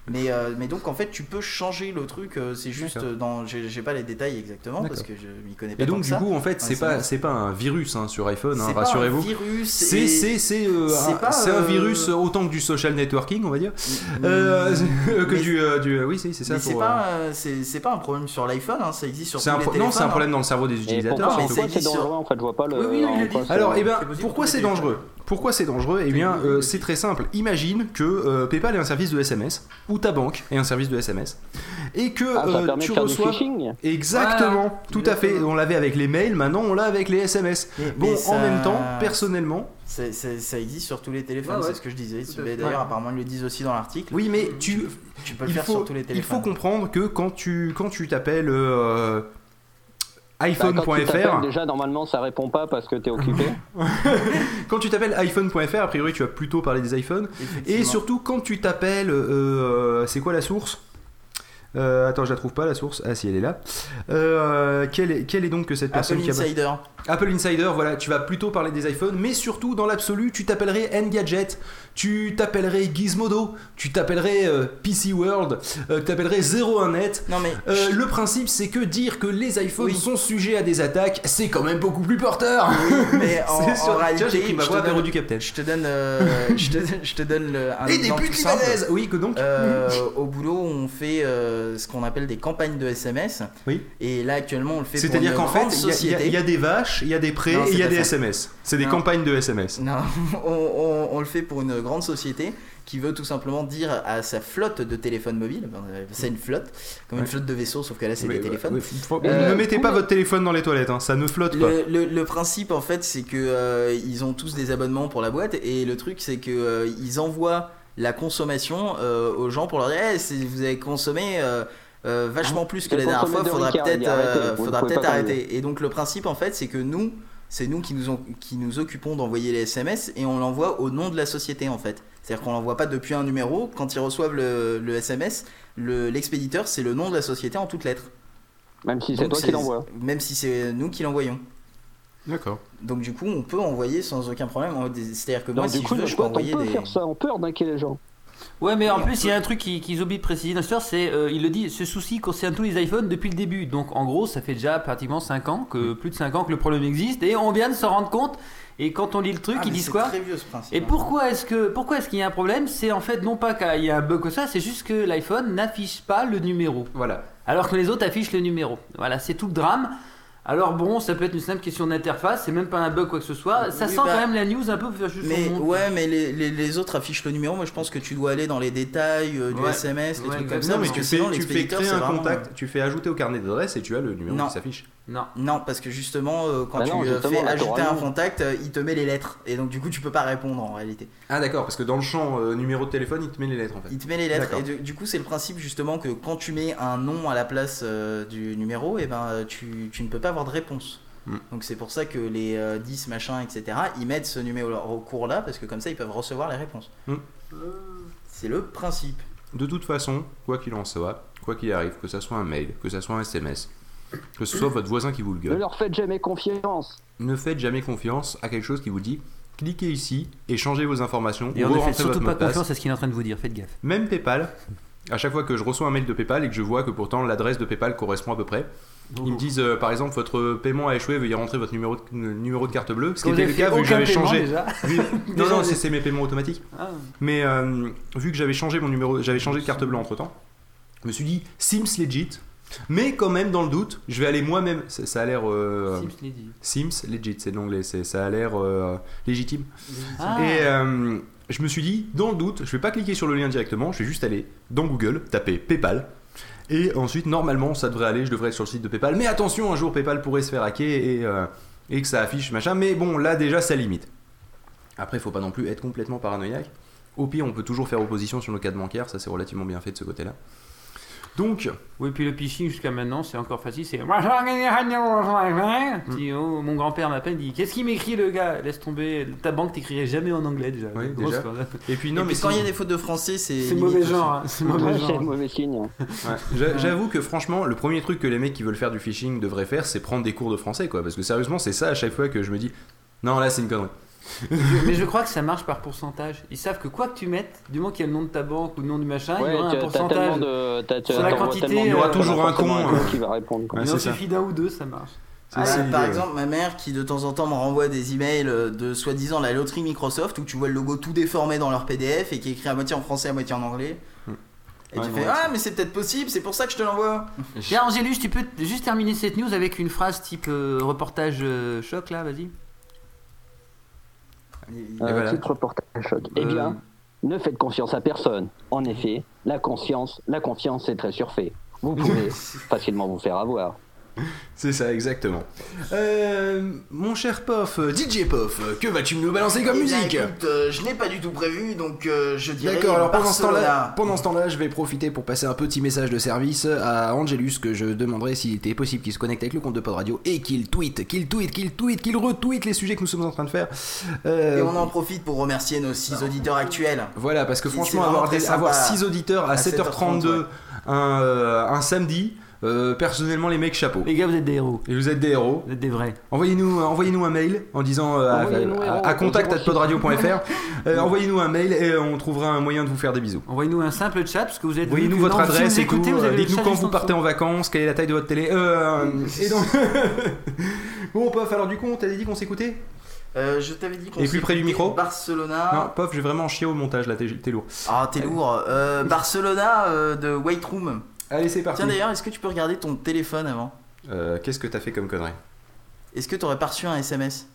Mais, euh, mais donc en fait, tu peux changer le truc. euh, c'est juste dans. J'ai pas les détails exactement parce que je m'y connais pas. Et donc du ça. coup, en fait, c'est pas, c'est pas un virus hein, sur iPhone, hein, C'est pas un rassurez-vous. virus. C'est, et- c'est, c'est, euh, c'est un, pas, c'est un virus autant que du social networking, on va dire, Mm, Euh, que mais- du, euh, du, oui, c'est, c'est ça. mais c'est pas, euh, c'est c'est pas un problème sur l'iPhone, hein, ça existe sur tous un les pro- téléphones. non, c'est un problème dans le cerveau des utilisateurs. pourquoi, c'est dangereux en fait Je vois pas le. Alors, eh ben, pourquoi pour c'est dangereux? Pourquoi c'est dangereux Eh bien, euh, c'est très simple. Imagine que euh, PayPal est un service de SMS, ou ta banque est un service de SMS, et que Ah, ça euh, tu de reçois. phishing Exactement, tout à fait. On l'avait avec les mails, maintenant on l'a avec les SMS. Mais- Bon, mais en même temps, personnellement, ça existe sur tous les téléphones, Ouais, ouais. c'est ce que je disais. D'ailleurs, Ouais. apparemment, ils le disent aussi dans l'article. oui, mais tu, Tu peux le il faire faut, sur tous les il téléphones. faut comprendre que quand tu, quand tu t'appelles euh, iPhone.fr, t'appelles, déjà normalement ça répond pas parce que t'es occupé. quand tu t'appelles iPhone.fr, a priori tu vas plutôt parler des iPhones. Et surtout quand tu t'appelles, euh, c'est quoi la source? Euh, Attends, je la trouve pas la source. Ah si, elle est là. Euh, quelle, est, quelle est donc que cette personne Apple qui a Insider. Apple Insider, voilà, tu vas plutôt parler des iPhones, mais surtout dans l'absolu, tu t'appellerais Engadget, tu t'appellerais Gizmodo, tu t'appellerais euh, PC World, euh, tu t'appellerais 01net. Non mais Euh, le principe, c'est que dire que les iPhones Oui. sont sujets à des attaques, c'est quand même beaucoup plus porteur. mais en, C'est en réalité, Tiens, ma je, voix donne, du Capitaine. je te donne, je te, je te donne le, un Et des putes libanaises Oui, que donc au boulot, on fait ce qu'on appelle des campagnes de SMS. Oui. Et là, actuellement, on le fait pour C'est-à-dire qu'en fait, il y a- y, des vaches, il y a des prés il y a des ça. SMS. C'est des Non. campagnes de SMS. Non, on, on- on le fait pour une grande société qui veut tout simplement dire à sa flotte de téléphones mobiles, euh, c'est une flotte, comme une flotte de vaisseaux, sauf que là c'est des téléphones. ouais, faut- Euh, ne mettez pas oui. votre téléphone dans les toilettes, hein, ça ne flotte pas. Le, le- le principe en fait c'est que euh, ils ont tous des abonnements pour la boîte et le truc c'est que euh, ils envoient la consommation euh, aux gens pour leur dire hey, c'est- vous avez consommé euh, euh, vachement plus que la dernière fois faudra peut-être euh, arrêter et donc le principe en fait c'est que nous c'est nous qui nous, ont- qui nous occupons d'envoyer les SMS et on l'envoie au nom de la société en fait c'est-à-dire qu'on l'envoie pas depuis un numéro quand ils reçoivent le, le SMS le- l'expéditeur c'est le nom de la société en toutes lettres Même si c'est toi qui l'envoies. même si c'est nous qui l'envoyons D'accord. donc du coup, on peut envoyer sans aucun problème. C'est-à-dire que moi, Donc si du coup, je veux, le je peux squat, on envoyer peut des. faire ça, on peut arnaquer les gens. Ouais, mais en plus, il y a un truc qui- qu'ils oublient de préciser dans l'histoire, c'est, euh, il le dit, ce souci concerne tous les iPhones depuis le début. Donc, en gros, ça fait déjà pratiquement 5 ans, que plus de 5 ans que le problème existe, et on vient de s'en rendre compte. Et quand on lit le truc, Ah, ils disent c'est quoi très vieux ce principe. Et hein. pourquoi est-ce que pourquoi est-ce qu'il y a un problème? C'est en fait non pas qu'il y a un bug comme ça, c'est juste que l'iPhone n'affiche pas le numéro, Voilà. alors que les autres affichent le numéro. Voilà, c'est tout le drame. Alors bon, ça peut être une simple question d'interface, c'est même pas un bug quoi que ce soit. Ça Oui, sent bah, quand même la news un peu faire juste Mais monde. ouais, mais les, les, les autres affichent le numéro. Moi, je pense que tu dois aller dans les détails euh, du Ouais. SMS, les Ouais, trucs comme ça. Non, mais tu fais, sinon, tu fais l'expéditeur, créer un vraiment- contact, tu fais ajouter au carnet d'adresse et tu as le numéro Non. qui s'affiche. Non. Non, parce que justement, euh, quand Bah tu non, euh, justement, fais ajouter un contact, euh, il te met les lettres. Et donc, du coup, tu peux pas répondre en réalité. Ah d'accord, parce que dans le champ euh, numéro de téléphone, il te met les lettres en fait. Il te met les lettres. Et du, du coup, c'est le principe justement que quand tu mets un nom à la place euh, du numéro, et ben, euh, tu, tu ne peux pas avoir de réponse. Hmm. Donc c'est pour ça que les euh, 10 machins, etc., ils mettent ce numéro au cours là, parce que comme ça, ils peuvent recevoir les réponses. Hmm. C'est le principe. De toute façon, quoi qu'il en soit, quoi qu'il arrive, que ça soit un mail, que ça soit un SMS, que ce soit votre voisin qui vous le Ne gueule, leur faites jamais confiance. ne faites jamais confiance à quelque chose qui vous dit cliquez ici et changez vos informations. Et ou on ne fait surtout votre pas mot de passe. confiance à ce qu'il est en train de vous dire, faites gaffe. Même PayPal, à chaque fois que je reçois un mail de PayPal et que je vois que pourtant l'adresse de PayPal correspond à peu près, ils me disent euh, par exemple votre paiement a échoué, veuillez rentrer votre numéro de, numéro de carte bleue. Ce qui était le cas vu que j'avais changé. déjà vu- Non, non, c'est mes paiements automatiques. Ah. Mais euh, vu que j'avais changé mon numéro, j'avais changé de carte bleue entre temps, je me suis dit Sims legit. Mais quand même, dans le doute, je vais aller moi-même. Ça, ça a l'air. euh, Sims l'a dit. Sims legit, c'est l'anglais, ça a l'air euh, légitime. Ah. Et euh, je me suis dit, dans le doute, je vais pas cliquer sur le lien directement, je vais juste aller dans Google, taper PayPal. Et ensuite, normalement, ça devrait aller, je devrais être sur le site de PayPal. Mais attention, un jour, PayPal pourrait se faire hacker et, euh, et que ça affiche machin. Mais bon, là, déjà, ça limite. Après, il faut pas non plus être complètement paranoïaque. Au pire, on peut toujours faire opposition sur nos cartes bancaires, ça c'est relativement bien fait de ce côté-là. Donc, Oui, puis le phishing jusqu'à maintenant, c'est encore facile. C'est. Dis, oh, mon grand-père m'appelle, dit Qu'est-ce qu'il m'écrit le gars? Laisse tomber, ta banque t'écrirait jamais en anglais déjà. Grosse et puis Non, mais mais quand il y a des fautes de français, c'est. C'est mauvais genre, hein, c'est mauvais Ouais, genre. mauvais signe. Ouais. J'avoue que franchement, le premier truc que les mecs qui veulent faire du phishing devraient faire, c'est prendre des cours de français, quoi. Parce que sérieusement, c'est ça à chaque fois que je me dis, non, là, c'est une connerie. Mais je crois que ça marche par pourcentage. Ils savent que quoi que tu mettes, du moment qu'il y a le nom de ta banque ou le nom du machin, il y aura un pourcentage. de. t'as- Sur la quantité, de- il y aura toujours un con, hein. qui va répondre. quoi. Ouais, Il suffit d'un ou deux, ça marche. C'est Ah, par l'idée, exemple, ma mère qui de temps en temps me renvoie des emails euh, de soi-disant la loterie Microsoft où tu vois le logo tout déformé dans leur PDF et qui est écrit à moitié en français, à moitié en anglais. Hmm. Et Ouais, tu fais ouais, Ah, mais c'est peut-être possible, c'est pour ça que je te l'envoie. Tiens, Angélus, tu peux t- juste terminer cette news avec une phrase type euh, reportage euh, choc là, vas-y. Et Euh, voilà. Titre reportage choc. Eh Euh, bien, ne faites confiance à personne. En effet, la conscience, la confiance est très surfait. Vous pouvez facilement vous faire avoir. C'est ça, exactement. Euh, mon cher Pof, euh, DJ Pof, euh, que vas-tu nous balancer comme Eh bien, musique écoute, euh, je n'ai pas du tout prévu, donc euh, je dirais. D'accord, alors pendant ce temps-là, pendant ce temps-là, je vais profiter pour passer un petit message de service à Angelus que je demanderai s'il était possible qu'il se connecte avec le compte de Pod Radio et qu'il tweet, qu'il tweet, qu'il tweet, qu'il retweet les sujets que nous sommes en train de faire. Et on en profite pour remercier nos six auditeurs actuels. Voilà, parce que franchement, avoir, des, avoir 6 auditeurs à, À 7h32 7h30, ouais. un, euh, un samedi, euh, personnellement, les mecs, chapeau. Les gars, vous êtes des héros. Et vous êtes des héros. Vous êtes des vrais. Envoyez-nous, envoyez-nous un mail en disant euh, à, Envoyez-nous à- contact@podradio.fr. Euh, envoyez-nous un mail et on trouvera un moyen de vous faire des bisous. Envoyez-nous un simple chat parce que vous êtes. Envoyez-nous votre non, si adresse vous et tout. Dites-nous quand vous partez en vacances, quelle est la taille de votre télé. Euh, et donc... bon, Pof, alors du coup, on t'avait dit qu'on s'écoutait Euh, je t'avais dit qu'on Et plus près du s'écoutait micro Barcelona. Non, Pof, je vais vraiment chier au montage là, t'es t'es lourd. Ah, t'es lourd. Euh, Barcelona euh, de White Room. Allez, c'est parti. Tiens, d'ailleurs, est-ce que tu peux regarder ton téléphone avant? Euh, Qu'est-ce que t'as fait comme connerie? Est-ce que t'aurais pas reçu un SMS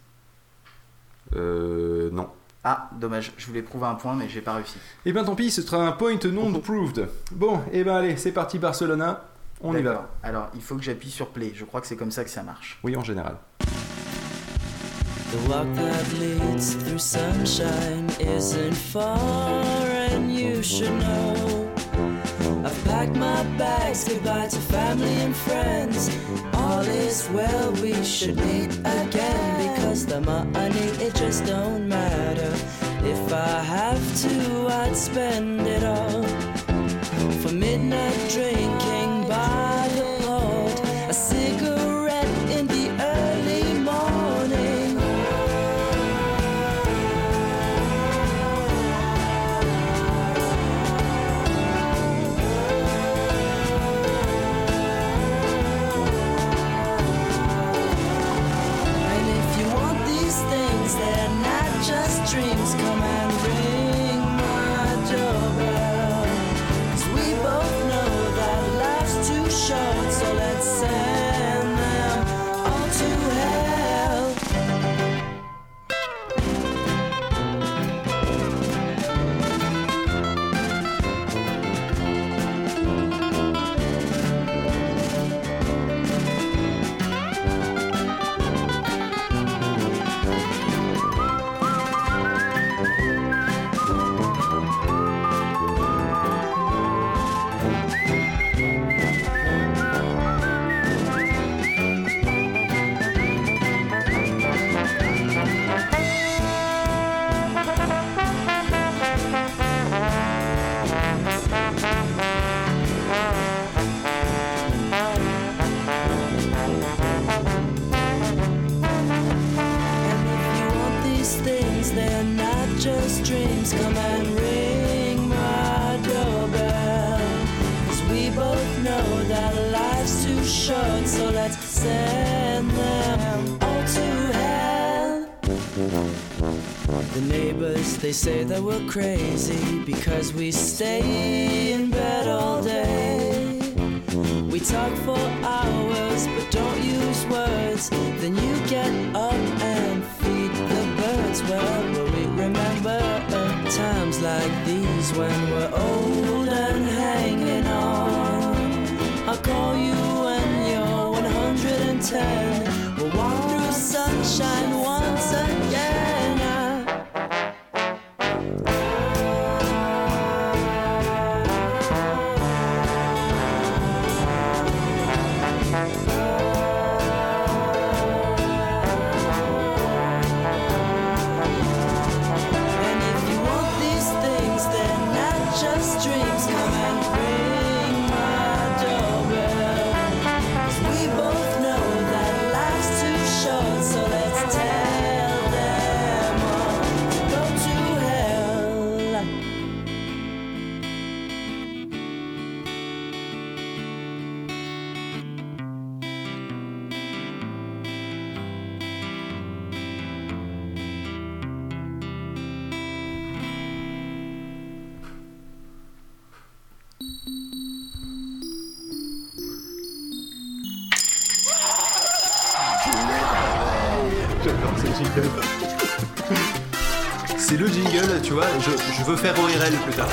Euh. Non. Ah, dommage, je voulais prouver un point, mais j'ai pas réussi. Eh ben tant pis, ce sera un point non proved. Bon, eh ben allez, c'est parti Barcelona. On y va. Alors, il faut que j'appuie sur play. Je crois que c'est comme ça que ça marche. Oui, en général. The walk that leads through sunshine isn't far, and you should know. I've packed my bags, goodbye to family and friends. All is well, we should meet again because the money it just don't matter. If I have to, I'd spend it all for midnight drinking they say that we're crazy because we stay in bed all day. We talk for hours but don't use words. Then you get up and feed the birds. Well, will we remember times like these when we're old and hanging on? I'll call you when you're 110. We'll walk through sunshine je, veux faire ORL plus tard.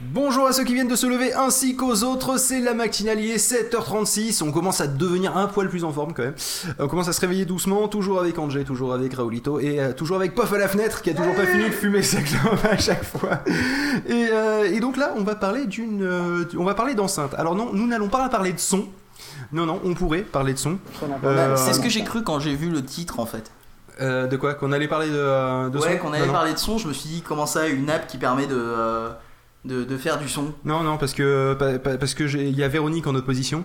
Bonjour à ceux qui viennent de se lever ainsi qu'aux autres, c'est la matinale, il est 7h36, on commence à devenir un poil plus en forme quand même. On commence à se réveiller doucement, toujours avec Angé, toujours avec Raoulito et euh, toujours avec Pof à la fenêtre qui a toujours pas fini de fumer sa clope à chaque fois. Et, euh, donc là, on va parler d'une, euh, on va parler d'enceinte. Alors non, nous n'allons pas parler de son. Non, non, on pourrait parler de son. Euh, C'est ce que j'ai cru quand j'ai vu le titre en fait. euh, de quoi? Qu'on allait parler de, euh, de ouais, son qu'on allait Non, parler de son, je me suis dit comment ça, une app qui permet de, euh, de, de faire du son? Non, non, parce que pa- pa- parce que il y a Véronique en opposition,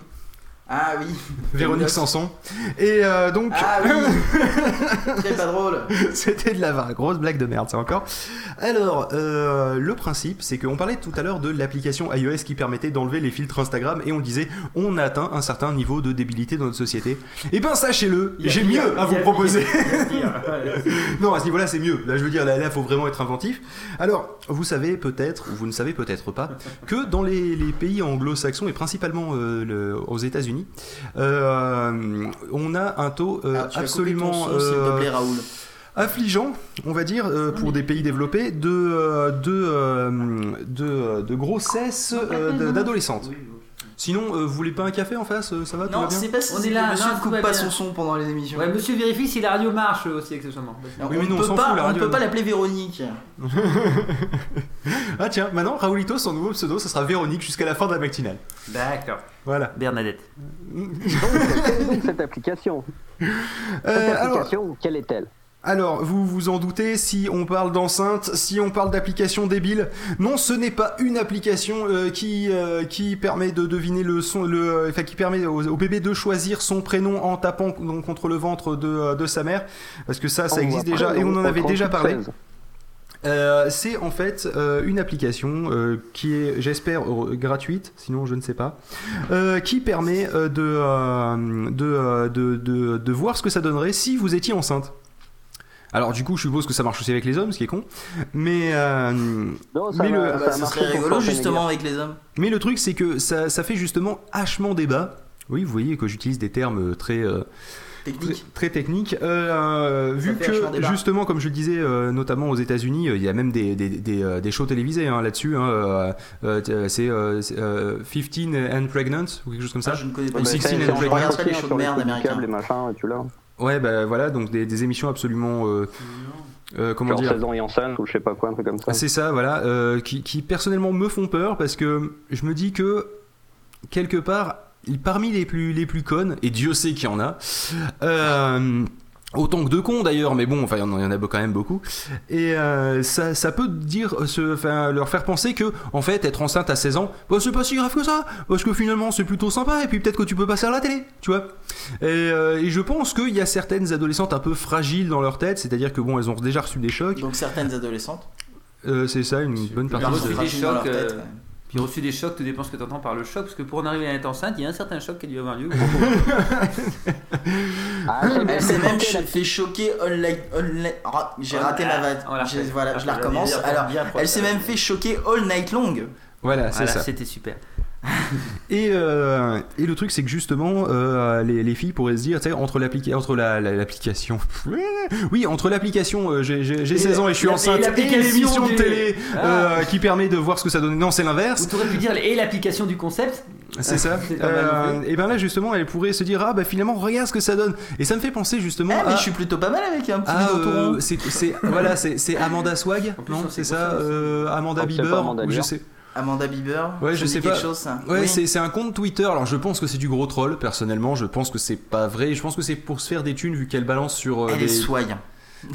Ah oui. Véronique Sanson, et euh, donc Ah oui. Très pas drôle. c'était de la grosse blague de merde, ça encore. Alors, euh, le principe, c'est qu'on parlait tout à l'heure de l'application iOS qui permettait d'enlever les filtres Instagram, et on disait on a atteint un certain niveau de débilité dans notre société. Et ben sachez-le, j'ai mieux à vous proposer. Non, à ce niveau-là, c'est mieux. Là, je veux dire, là, il faut vraiment être inventif. Alors, vous savez peut-être, ou vous ne savez peut-être pas, que dans les, les pays anglo-saxons et principalement euh, le- aux États-Unis, euh, on a un taux euh, Alors, vas absolument son, euh, plaît, Raoul. affligeant, on va dire, euh, pour des pays développés, de, de, de, de grossesse euh, d'adolescentes. Sinon, euh, vous voulez pas un café en face euh, Ça va tout va Non, bien c'est pas On si est là, monsieur non, ne tout coupe va pas bien. son son pendant les émissions. Ouais, monsieur vérifie si la radio marche aussi accessoirement. Non, Oui, on mais non, on peut s'en pas, fout, la on radio, peut pas non. l'appeler Véronique. Ah tiens, maintenant, Raoulito, son nouveau pseudo, ça sera Véronique jusqu'à la fin de la matinale. D'accord. Voilà. Bernadette. Donc cette application, cette Euh, alors, application, quelle est-elle? Alors, vous vous en doutez, si on parle d'enceinte, si on parle d'application débile, non, ce n'est pas une application euh, qui euh, qui permet de deviner le son, le, euh, enfin qui permet au, au bébé de choisir son prénom en tapant donc, contre le ventre de, de sa mère, parce que ça, ça On existe déjà et on en avait déjà 38, parlé. 16. Euh, c'est en fait euh, une application euh, qui est, j'espère, gratuite, sinon je ne sais pas, qui permet de, de, de, de, de voir ce que ça donnerait si vous étiez enceinte. Alors du coup, je suppose que ça marche aussi avec les hommes, ce qui est con. Mais, euh, Non, ça Mais va- le- ça bah, serait rigolo justement avec les hommes. mais le truc, c'est que ça, ça fait justement hachement débat. Oui, vous voyez que j'utilise des termes très, euh, très, Technique. très techniques. Euh, vu que, justement, comme je le disais, euh, notamment aux États-Unis, euh, il y a même des, des, des, euh, des shows télévisés hein, là-dessus. hein, euh, euh, c'est euh, c'est, euh, 15 and Pregnant, ou quelque chose comme ça. Ah, je ne connais pas. Ou Bah, 16 c'est- and je Pregnant. regarde pas les shows de merde américains. les machins, tu l'as. Ouais, bah voilà, donc des, des émissions absolument. euh, euh, comment Genre dire 16 ans et enceinte, ou je sais pas quoi, un truc comme ça. Ah, C'est ça, voilà, euh, qui, qui personnellement me font peur parce que je me dis que quelque part, parmi les plus, les plus connes, et Dieu sait qu'il y en a, euh, Autant que de cons d'ailleurs, mais bon, enfin il y en a- quand même beaucoup. Et euh, ça, ça peut dire, se, enfin, leur faire penser que, en fait, être enceinte à 16 ans, bah, c'est pas si grave que ça, parce que finalement c'est plutôt sympa, et puis peut-être que tu peux passer à la télé, tu vois. Et, euh, et je pense qu'il y a certaines adolescentes un peu fragiles dans leur tête, c'est-à-dire que bon, elles ont déjà reçu des chocs. Donc certaines adolescentes. Euh, c'est ça, une bonne partie. de- chocs. Puis reçu des chocs, tout dépend ce que tu entends par le choc, parce que pour en arriver à être enceinte, il y a un certain choc qui a dû avoir lieu. Ah, Elle s'est même fait choquer online. online- Ah, J'ai raté ma vanne. Voilà, je la recommence. Alors, elle s'est même fait choquer all night long. Voilà, c'est Voilà, ça. c'était super. Et, euh, et le truc, c'est que justement, euh, les, les filles pourraient se dire, tu sais, entre l'application, entre la- la- l'application, oui, entre l'application, euh, j'ai- j'ai j'ai 16 ans et je suis enceinte, et l'émission de télé Ah. euh, qui permet de voir ce que ça donne. Non, c'est l'inverse. Pu dire et l'application du concept C'est ça. C'est et ben là, justement, elle pourrait se dire, ah bah finalement, regarde ce que ça donne. Et ça me fait penser justement Eh, mais à. je suis plutôt pas mal avec un petit euh, rond. c'est c'est- voilà c'est c'est Amanda Swag plus, non on c'est ça euh, Amanda Oh, pas Bieber Amanda ou je sais Amanda Bieber. Ouais, je sais pas. chose, ça. Ouais, Oui. c'est c'est un compte Twitter. Alors, je pense que c'est du gros troll, personnellement. Je pense que c'est pas vrai. Je pense que c'est pour se faire des thunes, vu qu'elle balance sur euh, Elle des. est soigne.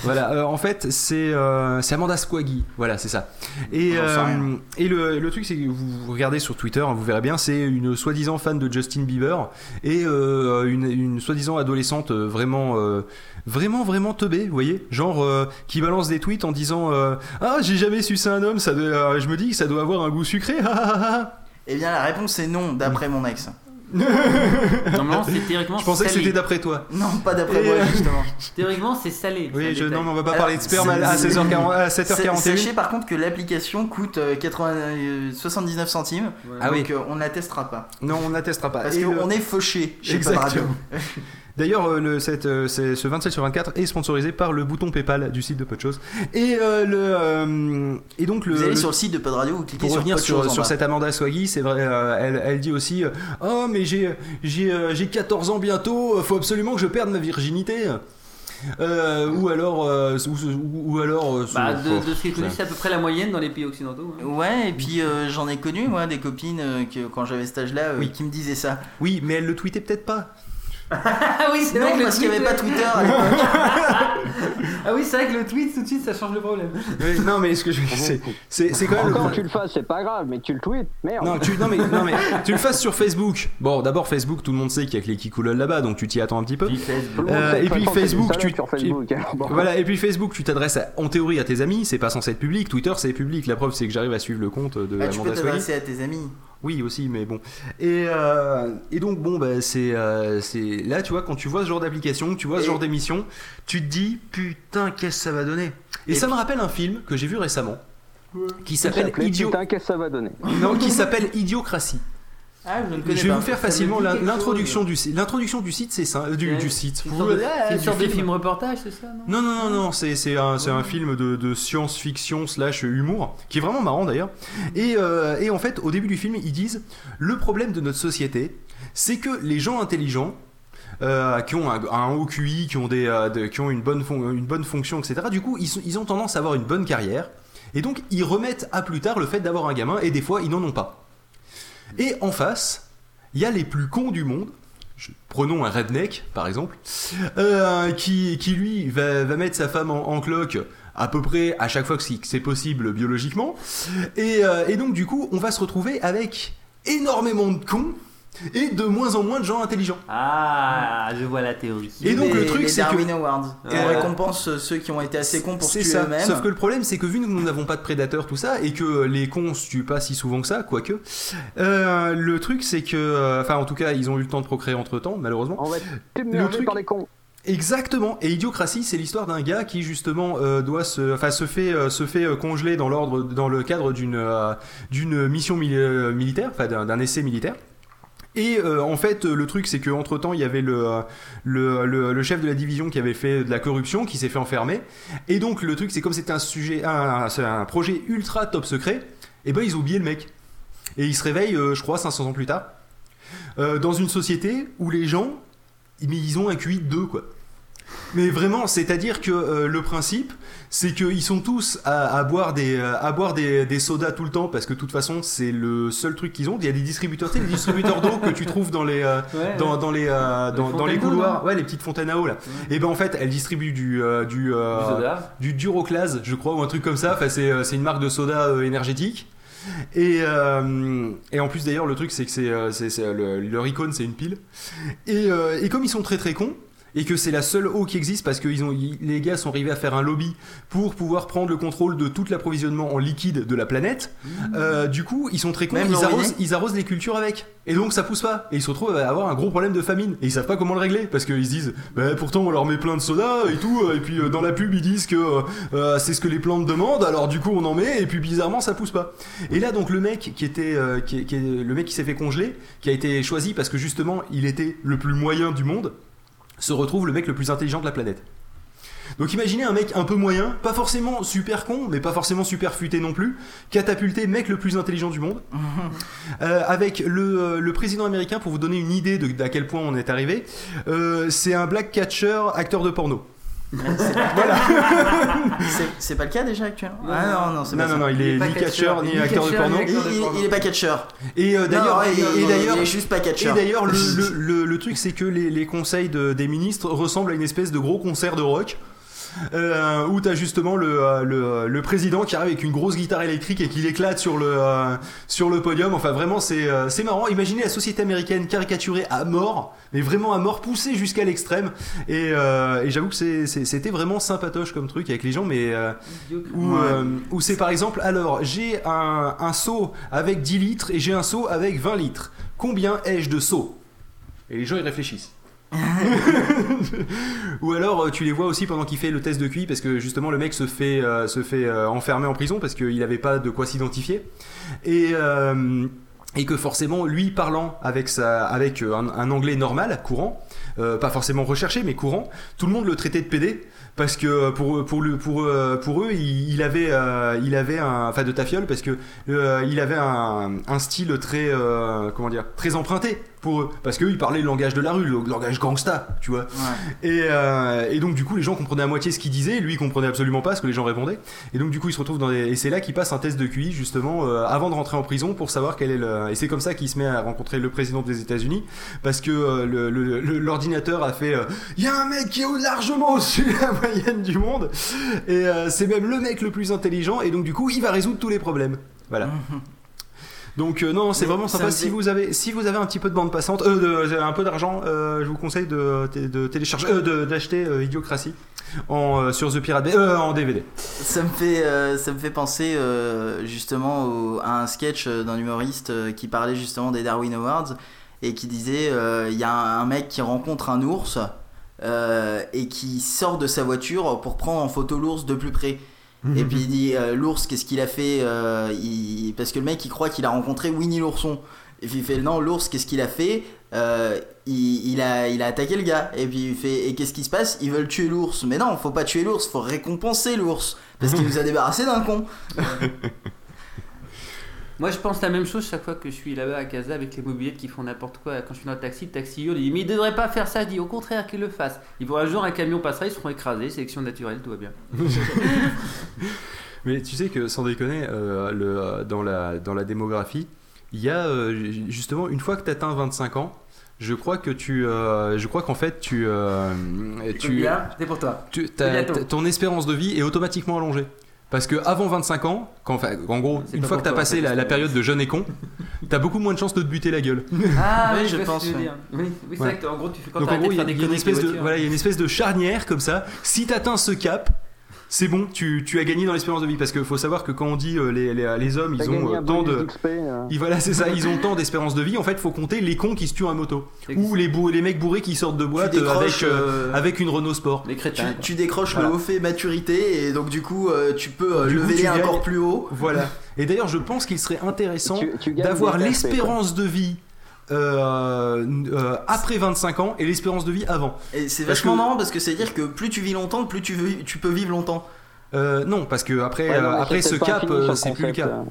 Voilà, euh, en fait, c'est euh, c'est Amanda Squaggy. Voilà, c'est ça. Et, euh, et le, le truc, c'est que vous regardez sur Twitter, hein, vous verrez bien, c'est une soi-disant fan de Justin Bieber et une, une soi-disant adolescente vraiment, vraiment, vraiment teubée, vous voyez Genre, euh, qui balance des tweets en disant euh, Ah, j'ai jamais sucé un homme, ça doit- euh, je me dis que ça doit avoir un goût sucré. ah, ah, ah, ah. Eh bien, la réponse est non, d'après mon ex. Normalement, c'est théoriquement Je pensais que c'était d'après toi. Non, pas d'après moi, justement. Théoriquement, c'est salé. Oui, je, non, mais on va pas Alors, parler de sperme à, c'est- à 16h40, à Sa- 7h41. Sachez par contre que l'application coûte euh, 80, euh, 79 centimes. Voilà. Ah oui. euh, on n'attestera pas. Non, on n'attestera pas. Parce Et le- qu'on est fauché chez Pod Radio. D'ailleurs, euh, le, cette, euh, c'est- ce 27 sur 24 est sponsorisé par le bouton PayPal du site de Podchose. Et euh, le euh, et donc le, Vous allez le- sur le site de Pod Radio, vous cliquez pour sur revenir sur, sur bas. cette Amanda Swaggy, c'est vrai, euh, elle, elle dit aussi euh, Oh, mais j'ai j'ai euh, j'ai 14 ans bientôt, faut absolument que je perde ma virginité. Euh, ou alors, euh, ou, alors, euh, Bah, c'est- de, de ce qui est connu, c'est à peu près la moyenne dans les pays occidentaux. hein. Ouais, et puis euh, j'en ai connu, moi, des copines euh, que, quand j'avais cet âge-là euh, Oui. qui me disaient ça. oui, mais elle le tweetait peut-être pas. Ah oui, c'est vrai Non, que le parce qu'il n'y avait tweet- pas Twitter à l'époque. Ah oui, c'est vrai que le tweet, tout de suite, ça change le problème. Oui, non, mais ce que je veux dire, c'est c'est c'est quand même problème. tu le fasses, c'est pas grave, mais tu le tweets, merde. Non, tu, non, mais, non, mais tu le fasses sur Facebook. Bon, d'abord, Facebook, tout le monde sait qu'il y a que les kikoulol là-bas, donc tu t'y attends un petit peu. Euh, et puis Facebook, salope tu- sur Facebook. alors bon. Voilà, et puis Facebook, tu t'adresses en théorie à tes amis, c'est pas censé être public. Twitter, c'est public. La preuve, c'est que j'arrive à suivre le compte de Ah, tu peux t'adresser à tes amis. Oui, aussi, mais bon. Et, euh, et donc, bon, bah, c'est, euh, c'est. Là, tu vois, quand tu vois ce genre d'application, tu vois ce Et- genre d'émission, tu te dis, putain, qu'est-ce que ça va donner? Et, Et ça puis- me rappelle un film que j'ai vu récemment, qui s'appelle Idiot. Putain, qu'est-ce que ça va donner? Non, qui s'appelle Idiocratie. Ah, je ne connais Je vais pas. vous faire facilement l'introduction du site. L'introduction du site, c'est ça. euh, Du, site. C'est une sorte de, Ouais, c'est ça non Non, non, non, c'est un, film de, de science-fiction slash humour, qui est vraiment marrant d'ailleurs. Et, euh, et en fait, au début du film, ils disent le problème de notre société, c'est que les gens intelligents, euh, qui ont un, un haut QI, qui ont, des, euh, de- qui ont une, bonne fon- une bonne fonction, etc., du coup, ils, sont- ils ont tendance à avoir une bonne carrière. Et donc, ils remettent à plus tard le fait d'avoir un gamin, et des fois, ils n'en ont pas. Et en face, il y a les plus cons du monde. Prenons un redneck, par exemple, euh, qui, qui lui va, va mettre sa femme en, cloque à peu près à chaque fois que c'est possible biologiquement. Et, euh, et donc, du coup, on va se retrouver avec énormément de cons et de moins en moins de gens intelligents. Ah, je vois la théorie. Et donc, Les- le truc, c'est que- Darwin Awards. On récompense euh, ceux qui ont été assez cons pour se tuer eux-mêmes. Sauf que le problème, c'est que vu que nous n'avons pas de prédateurs, tout ça, et que les cons se tuent pas si souvent que ça, quoique, euh, le truc, c'est que, euh, enfin, en tout cas, ils ont eu le temps de procréer entre temps, malheureusement. On va être Le émergé truc- par les cons. Exactement. Et Idiocratie, c'est l'histoire d'un gars qui justement euh, doit se, enfin se fait, euh, se fait euh, congeler dans l'ordre, dans le cadre d'une euh, d'une mission mili- euh, militaire, enfin d'un essai militaire. Et euh, en fait, le truc, c'est qu'entre temps, il y avait le, euh, le, chef de la division qui avait fait de la corruption, qui s'est fait enfermer. Et donc, le truc, c'est comme c'était un sujet, un, projet ultra top secret, et ben ils ont oublié le mec. Et il se réveille, euh, je crois, 500 ans plus tard, dans une société où les gens, mais ils ont un QI de 2, quoi. Mais vraiment, c'est-à-dire que euh, le principe, c'est qu'ils sont tous à, à boire, des, euh, à boire des, des sodas tout le temps parce que de toute façon, c'est le seul truc qu'ils ont. Il y a des distributeurs, tu sais, les distributeurs d'eau que tu trouves dans les, euh, Ouais, dans, dans les, euh, dans, Les dans couloirs, ouais, les petites fontaines à eau là. Et ben en fait, elles distribuent du, du, Du soda. du Duroclase, je crois, ou un truc comme ça. Enfin, c'est, c'est une marque de soda énergétique. Et, euh, et en plus d'ailleurs le truc c'est que c'est, le- leur icône c'est une pile et, euh, et comme ils sont très très cons et que c'est la seule eau qui existe parce que ils ont, ils- les gars sont arrivés à faire un lobby pour pouvoir prendre le contrôle de tout l'approvisionnement en liquide de la planète. Euh, du coup, ils sont très cons, ils arrosent, robinet ils arrosent les cultures avec. Et donc ça pousse pas. Et ils se retrouvent à avoir un gros problème de famine. Et ils savent pas comment le régler parce qu'ils se disent, bah, pourtant on leur met plein de soda et tout. Et puis euh, dans la pub ils disent que euh, c'est ce que les plantes demandent. Alors du coup on en met et puis bizarrement ça pousse pas. Et là donc le mec qui était, euh, qui, le mec qui s'est fait congeler, qui a été choisi parce que justement il était le plus moyen du monde, se retrouve le mec le plus intelligent de la planète. Donc imaginez un mec un peu moyen, pas forcément super con, mais pas forcément super futé non plus, catapulté mec le plus intelligent du monde, Euh, avec le, euh, le président américain, pour vous donner une idée de d'à quel point on est arrivé, euh, c'est un black catcher, acteur de porno. C'est- C'est pas le cas déjà actuellement Non, Ah non, non, c'est Non, pas non, ça. non, il est pas ni catcher ni ni acteur de catcheur, porno. ni Il, acteur de il- porno. il est pas catcher. Et euh, d'ailleurs, Non, et- il- et d'ailleurs, il est juste pas catcher. Et d'ailleurs, le, le- le- le truc, c'est que les, les conseils de- des ministres ressemblent à une espèce de gros concert de rock. Euh, où t'as justement le, euh, le, le président qui arrive avec une grosse guitare électrique et qui l'éclate sur le, euh, sur le podium. Enfin, vraiment, c'est euh, c'est marrant. Imaginez la société américaine caricaturée à mort, mais vraiment à mort, poussée jusqu'à l'extrême. Et, euh, et j'avoue que c'est- c'était vraiment sympatoche comme truc avec les gens, mais euh, où, Ouais. euh, où c'est par exemple, alors j'ai un, un seau avec 10 litres et j'ai un seau avec 20 litres. Combien ai-je de seaux Et les gens ils réfléchissent. Ou alors euh, tu les vois aussi pendant qu'il fait le test de QI parce que justement le mec se fait, euh, euh, enfermer en prison parce qu'il n'avait pas de quoi s'identifier. Et, que forcément lui parlant avec, sa, un, anglais normal, courant, pas forcément recherché mais courant, tout le monde le traitait de PD parce que pour eux, il, avait un un, style très comment dire très emprunté pour eux. Parce qu'eux ils parlaient le langage de la rue le langage gangsta tu vois. Et, euh, et donc du coup les gens comprenaient à moitié ce qu'il disait lui il comprenait absolument pas ce que les gens répondaient. Et donc du coup il se retrouve dans des... et c'est là qu'il passe un test de QI justement euh, avant de rentrer en prison pour savoir quel est le et c'est comme ça qu'il se met à rencontrer le président des États-Unis parce que euh, l'ordinateur a fait il y a un mec qui est largement au-dessus de la moyenne du monde. Et c'est même le mec le plus intelligent et donc du coup il va résoudre tous les problèmes. Voilà donc euh, non, c'est vraiment sympa. Si vous avez, si vous avez un petit peu de bande passante, euh, de- un peu d'argent, euh, je vous conseille de, de télécharger, d'acheter Idiocratie en sur The Pirate Bay, en DVD. Ça me fait, ça me fait penser justement au- à un sketch d'un humoriste qui parlait justement des Darwin Awards et qui disait il y a un, un mec qui rencontre un ours euh, et qui sort de sa voiture pour prendre en photo l'ours de plus près. Et puis il dit euh, l'ours qu'est-ce qu'il a fait euh, il- parce que le mec il croit qu'il a rencontré Winnie l'ourson. Et puis il fait non l'ours qu'est-ce qu'il a fait Euh, il, il a, il a attaqué le gars. Et puis il fait et qu'est-ce qui se passe Ils veulent tuer l'ours. Mais non faut pas tuer l'ours, faut récompenser l'ours parce qu'il nous a débarrassé d'un con. Moi, je pense la même chose chaque fois que je suis là-bas à Casa avec les mobilettes qui font n'importe quoi. Quand je suis dans le taxi, le taxi il dit Mais il devrait pas faire ça. Je dis Au contraire, qu'il le fasse. Il voit un jour un camion passera, ils seront écrasés. Sélection naturelle, tout va bien. Mais tu sais que sans déconner, euh, le, euh, dans la dans la démographie, il y a euh, justement une fois que tu atteins 25 ans, je crois que tu, euh, je crois qu'en fait tu, euh, tu, c'est pour toi. tu- ton espérance de vie est automatiquement allongée. Parce que avant 25 ans, quand, enfin, en gros, C'est une fois que t'as passé la, période de jeune et con, t'as beaucoup moins de chances de te buter la gueule. Ah, Oui, je je pense. Oui, oui c'est Ouais. vrai que en gros, tu fais quand Donc en gros, de il y, a- faire des il y a une espèce de, voilà, il y a une espèce de charnière comme ça. Si t'atteins ce cap, c'est bon, tu, tu as gagné dans l'espérance de vie. Parce qu'il faut savoir que quand on dit euh, les, les, les hommes, T'as ils ont euh, tant de. euh. ils- voilà, c'est ça, ils ont tant d'espérance de vie. En fait, faut compter les cons qui se tuent à moto. Ou les, bou- les mecs bourrés qui sortent de boîte euh, avec, euh, euh, une Renault Sport. Les Tu, crétins. tu décroches Voilà. le haut fait maturité et donc du coup euh, tu peux euh, lever tu encore gagnes. plus haut. Voilà. Et d'ailleurs, je pense qu'il serait intéressant d'avoir l'espérance de vie euh, euh, après 25 ans et l'espérance de vie avant. Et c'est Parce vachement que- marrant parce que c'est à dire que plus tu vis longtemps, plus tu, peux vivre longtemps. Euh, non, parce que après, Ouais, non, mais après ce cap, c'est plus le cas.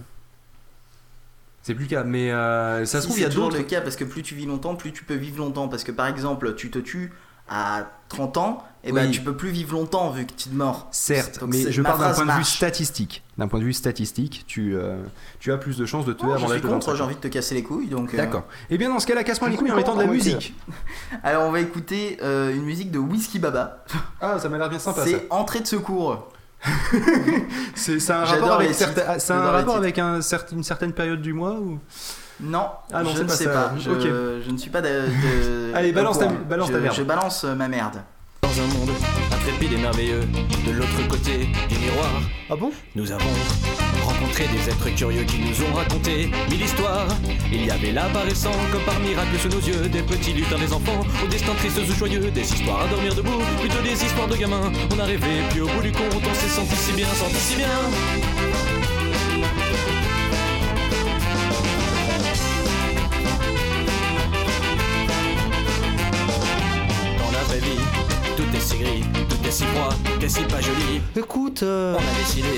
C'est plus le cas. Mais euh, ça se trouve, il y a c'est toujours d'autres. le cas parce que plus tu vis longtemps, plus tu peux vivre longtemps. Parce que par exemple, tu te tues à 30 ans, et ben Oui. tu peux plus vivre longtemps vu que tu te mords. Certes, Donc mais je parle d'un point de vue statistique. D'un point de vue statistique, tu, euh, tu as plus de chances de tuer Oh, avant je l'âge suis de contre, 25 j'ai envie de te casser les couilles donc. euh, D'accord. Eh bien, dans ce cas-là, casse-moi les couilles en mettant de la musique. Alors on va écouter euh, une musique de Whisky Baba. Ah, ça m'a l'air bien sympa. C'est Entrée de secours. C'est un rapport, avec, certain- un rapport avec un une certaine période du mois ou? Non, Ah non, je ne pas sais ça. pas. Je, Ok. je ne suis pas de. de- Allez, balance ta- balance je, ta merde. Je balance euh, ma merde. Dans un monde intrépide et merveilleux, de l'autre côté du miroir, Ah bon? nous avons rencontré des êtres curieux qui nous ont raconté mille histoires. Il y avait là apparaissant comme par miracle sous nos yeux des petits lutins, des enfants, au destin triste ou joyeux, des histoires à dormir debout, plutôt des histoires de gamins. On a rêvé, puis au bout du compte, on s'est senti si bien, senti si bien. Vraie vie, tout est si gris, tout est si froid, tout est si pas joli? Écoute, On a décidé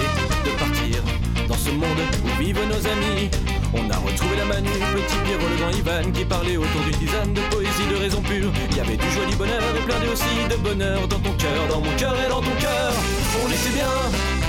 de partir dans ce monde où vivent nos amis. On a retrouvé la Manu, petit Pierrot, le grand Ivan qui parlait autour d'une tisane de poésie, de raison pure. Il y avait du joie, du bonheur et plein de aussi de bonheur dans ton cœur, dans mon cœur et dans ton cœur. On était bien.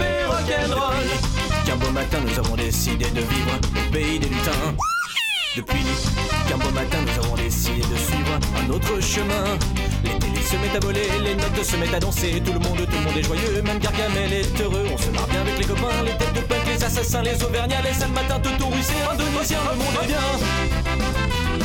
Et. Qu'un beau matin, nous avons décidé de vivre au pays des lutins. Depuis qu'un beau matin nous avons décidé de suivre un autre chemin. Les télés se mettent à voler, les notes se mettent à danser. Tout le monde, tout le monde est joyeux, même Gargamel est heureux. On se marre bien avec les copains, les têtes de punk, les assassins, les auvergnats Les sales matins, tout de nous le monde est bien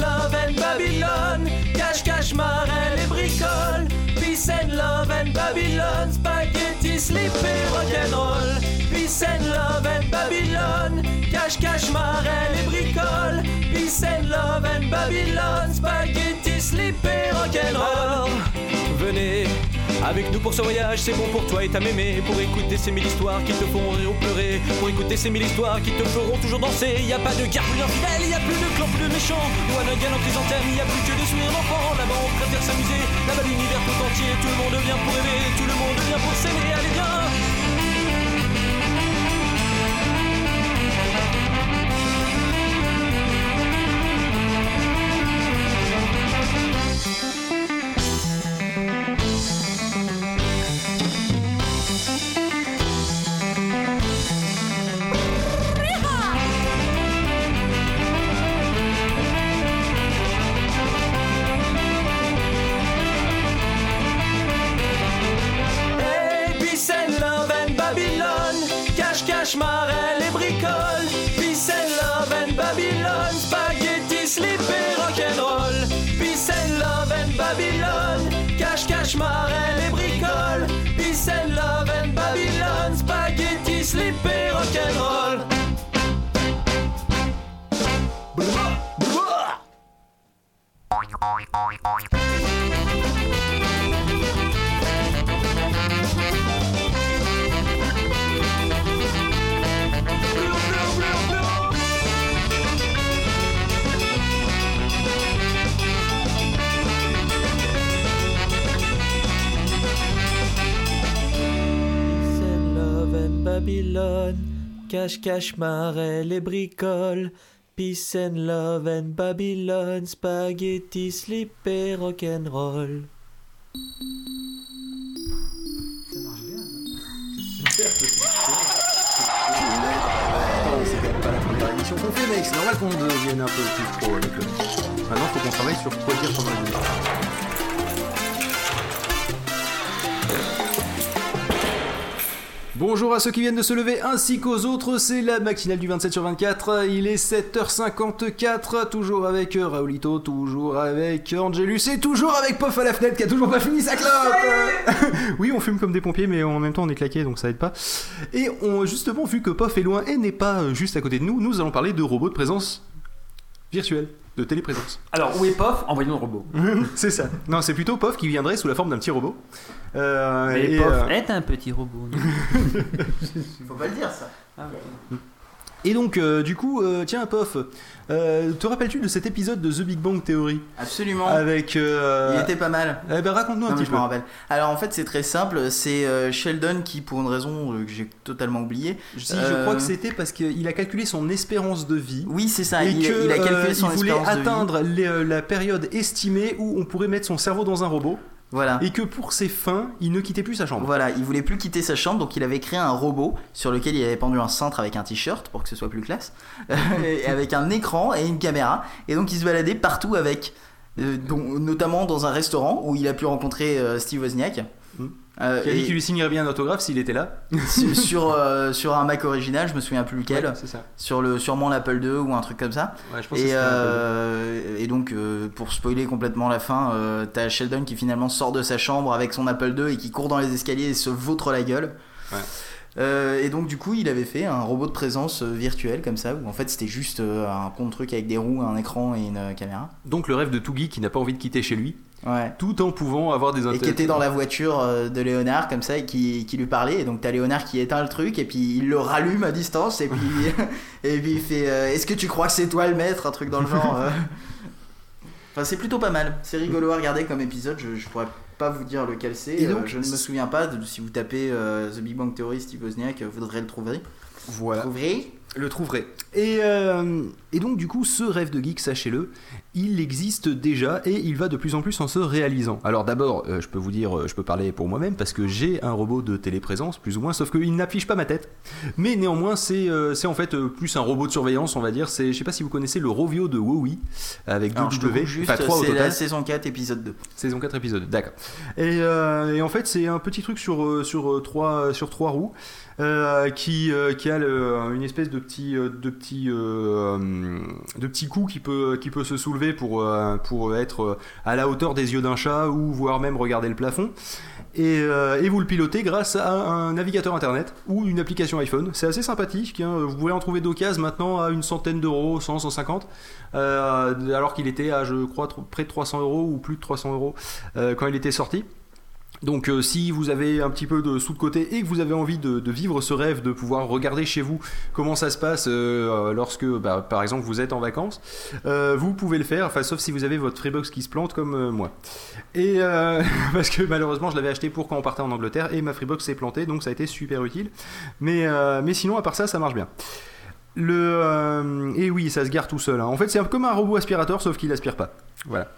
love and Babylon. Cache, cache, marelle et bricole. Peace and love and Babylon. Spaghetti, slip et rock'n'roll Peace and love and Babylon. Cache, cache, marelle et bricole. Peace and love and Babylon. Spaghetti, slip rock'n'roll Venez avec nous pour ce voyage, c'est bon pour toi et ta mémé. Pour écouter ces mille histoires qui te font rire ou pleurer. Pour écouter ces mille histoires qui te feront toujours danser. Y a pas de guerre plus infidèle, y a plus de clans plus de méchants. Ou un gun en chrysanthème, y a plus que des sourires d'enfants. Là-bas on préfère s'amuser, là-bas l'univers tout entier Tout le monde vient pour rêver, tout le monde vient pour s'aimer. Allez viens Babylon Cache, cache, marelle et bricole. Peace and love and Babylon Spaghetti, slip et rock'n'roll. Peace Babylon. Cache, cache, marelle et bricole. Peace and love and Babylon. Spaghetti, slip et rock'n'roll. c'est quand même pas la première émission qu'on fait, mec. C'est normal qu'on devienne un peu plus pro avec le. Maintenant, faut qu'on travaille sur quoi dire pendant les Bonjour à ceux qui viennent de se lever ainsi qu'aux autres, c'est la matinale du 27 sur 24, il est 7h54, toujours avec euh, Raoulito, toujours avec Angelus et toujours avec Pof à la fenêtre qui a toujours pas fini sa clope. Oui, on fume comme des pompiers mais en même temps on est claqué donc ça aide pas. Et on, justement, vu que Pof est loin et n'est pas juste à côté de nous, nous allons parler de robots de présence virtuelle, de téléprésence. Alors, où est Pof? Envoyons le robot. c'est ça. Non, c'est plutôt Pof qui viendrait sous la forme d'un petit robot. Euh, Mais et, Pof euh, est un petit robot. Faut pas le dire ça. Et donc, euh, du coup, euh, tiens, Pof, euh, te rappelles-tu de cet épisode de The Big Bang Theory Absolument. Avec. euh, Il était pas mal. Eh ben, raconte-nous un Non, petit je peu. me rappelle. Alors en fait c'est très simple, c'est Sheldon qui pour une raison que j'ai totalement oubliée. Si, je crois que c'était parce qu'il a calculé son espérance de vie. Oui c'est ça, et il, que, il a calculé son il voulait atteindre les, la période estimée où on pourrait mettre son cerveau dans un robot. Voilà. Et que pour ses fins, il ne quittait plus sa chambre. Voilà, il voulait plus quitter sa chambre, donc il avait créé un robot sur lequel il avait pendu un cintre avec un t-shirt pour que ce soit plus classe, et avec un écran et une caméra, et donc il se baladait partout avec, euh, dont- notamment dans un restaurant où il a pu rencontrer euh, Steve Wozniak. Euh, Qui a dit qu'il lui signerait bien un autographe s'il était là. sur, sur, euh, sur un Mac original, je me souviens plus lequel, Ouais, c'est ça. sur le sûrement l'Apple II ou un truc comme ça. Ouais, je pense que Et, peu- euh, et donc, euh, pour spoiler complètement la fin, euh, t'as Sheldon qui finalement sort de sa chambre avec son Apple II et qui court dans les escaliers et se vautre la gueule. Ouais. Et donc, du coup, il avait fait un robot de présence virtuel comme ça, où en fait c'était juste un con de truc avec des roues, un écran et une caméra. Donc, le rêve de tout geek qui n'a pas envie de quitter chez lui, Ouais. tout en pouvant avoir des Et qui intérêts. était dans la voiture euh, de Léonard comme ça et qui, qui lui parlait. Et donc t'as Léonard qui éteint le truc et puis il le rallume à distance et puis, et puis il fait euh, Est-ce que tu crois que c'est toi le maître Un truc dans le genre. euh. Enfin, c'est plutôt pas mal. C'est rigolo à regarder comme épisode. Je, je pourrais pas vous dire lequel c'est. Et Euh, donc, je ne me souviens pas. De, si vous tapez The Big Bang Theory Steve Wozniak, vous devrez le trouver. Voilà. Trouverez. Le trouverai. Et, euh, et donc du coup, ce rêve de geek, sachez-le, il existe déjà et il va de plus en plus en se réalisant. Alors d'abord, euh, je peux vous dire, euh, je peux parler pour moi-même parce que j'ai un robot de téléprésence, plus ou moins, sauf qu'il n'affiche pas ma tête. Mais néanmoins, c'est euh, en fait euh, plus un robot de surveillance, on va dire. C'est, je sais pas si vous connaissez le Rovio de WoW avec deux W, enfin 3 au c'est total. la saison 4, épisode 2. Saison 4 épisode, d'accord. Et, euh, et en fait, c'est un petit truc sur, sur, trois, sur trois roues euh, qui, euh, qui a une espèce de petit, euh, de petit, de petit coup qui peut, qui peut se soulever pour, pour être à la hauteur des yeux d'un chat ou voire même regarder le plafond. Et, vous le pilotez grâce à un navigateur internet ou une application iPhone. C'est assez sympathique. hein. Vous pouvez en trouver d'occasion maintenant à une centaine d'euros, 100, 150, euh, alors qu'il était à, je crois, près de 300 euros ou plus de 300 euros quand il était sorti. Donc euh, si vous avez un petit peu de sous de côté et que vous avez envie de, vivre ce rêve, de pouvoir regarder chez vous comment ça se passe euh, lorsque, bah, par exemple, vous êtes en vacances, euh, vous pouvez le faire, sauf si vous avez votre Freebox qui se plante comme euh, moi. Et euh, parce que malheureusement je l'avais acheté pour quand on partait en Angleterre et ma Freebox s'est plantée, donc ça a été super utile. Mais, euh, sinon à part ça, ça marche bien. Le euh, et oui, ça se gare tout seul. hein. En fait, c'est un peu comme un robot aspirateur, sauf qu'il aspire pas. Voilà.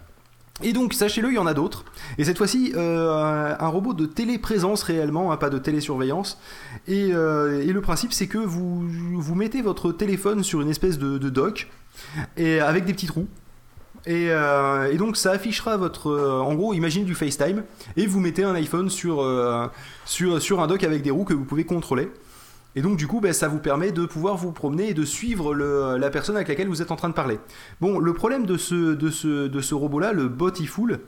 Et donc, sachez-le, il y en a d'autres. Et cette fois-ci, euh, un robot de téléprésence réellement, hein, pas de télésurveillance. Et, euh, et le principe, c'est que vous, vous mettez votre téléphone sur une espèce de, dock, et avec des petits trous. Et, euh, et donc ça affichera votre... en gros, imaginez du FaceTime, et vous mettez un iPhone sur, sur, sur un dock avec des roues que vous pouvez contrôler. Et donc du coup, ben, ça vous permet de pouvoir vous promener et de suivre la personne avec laquelle vous êtes en train de parler. Bon, le problème de ce, robot-là, le Botiful,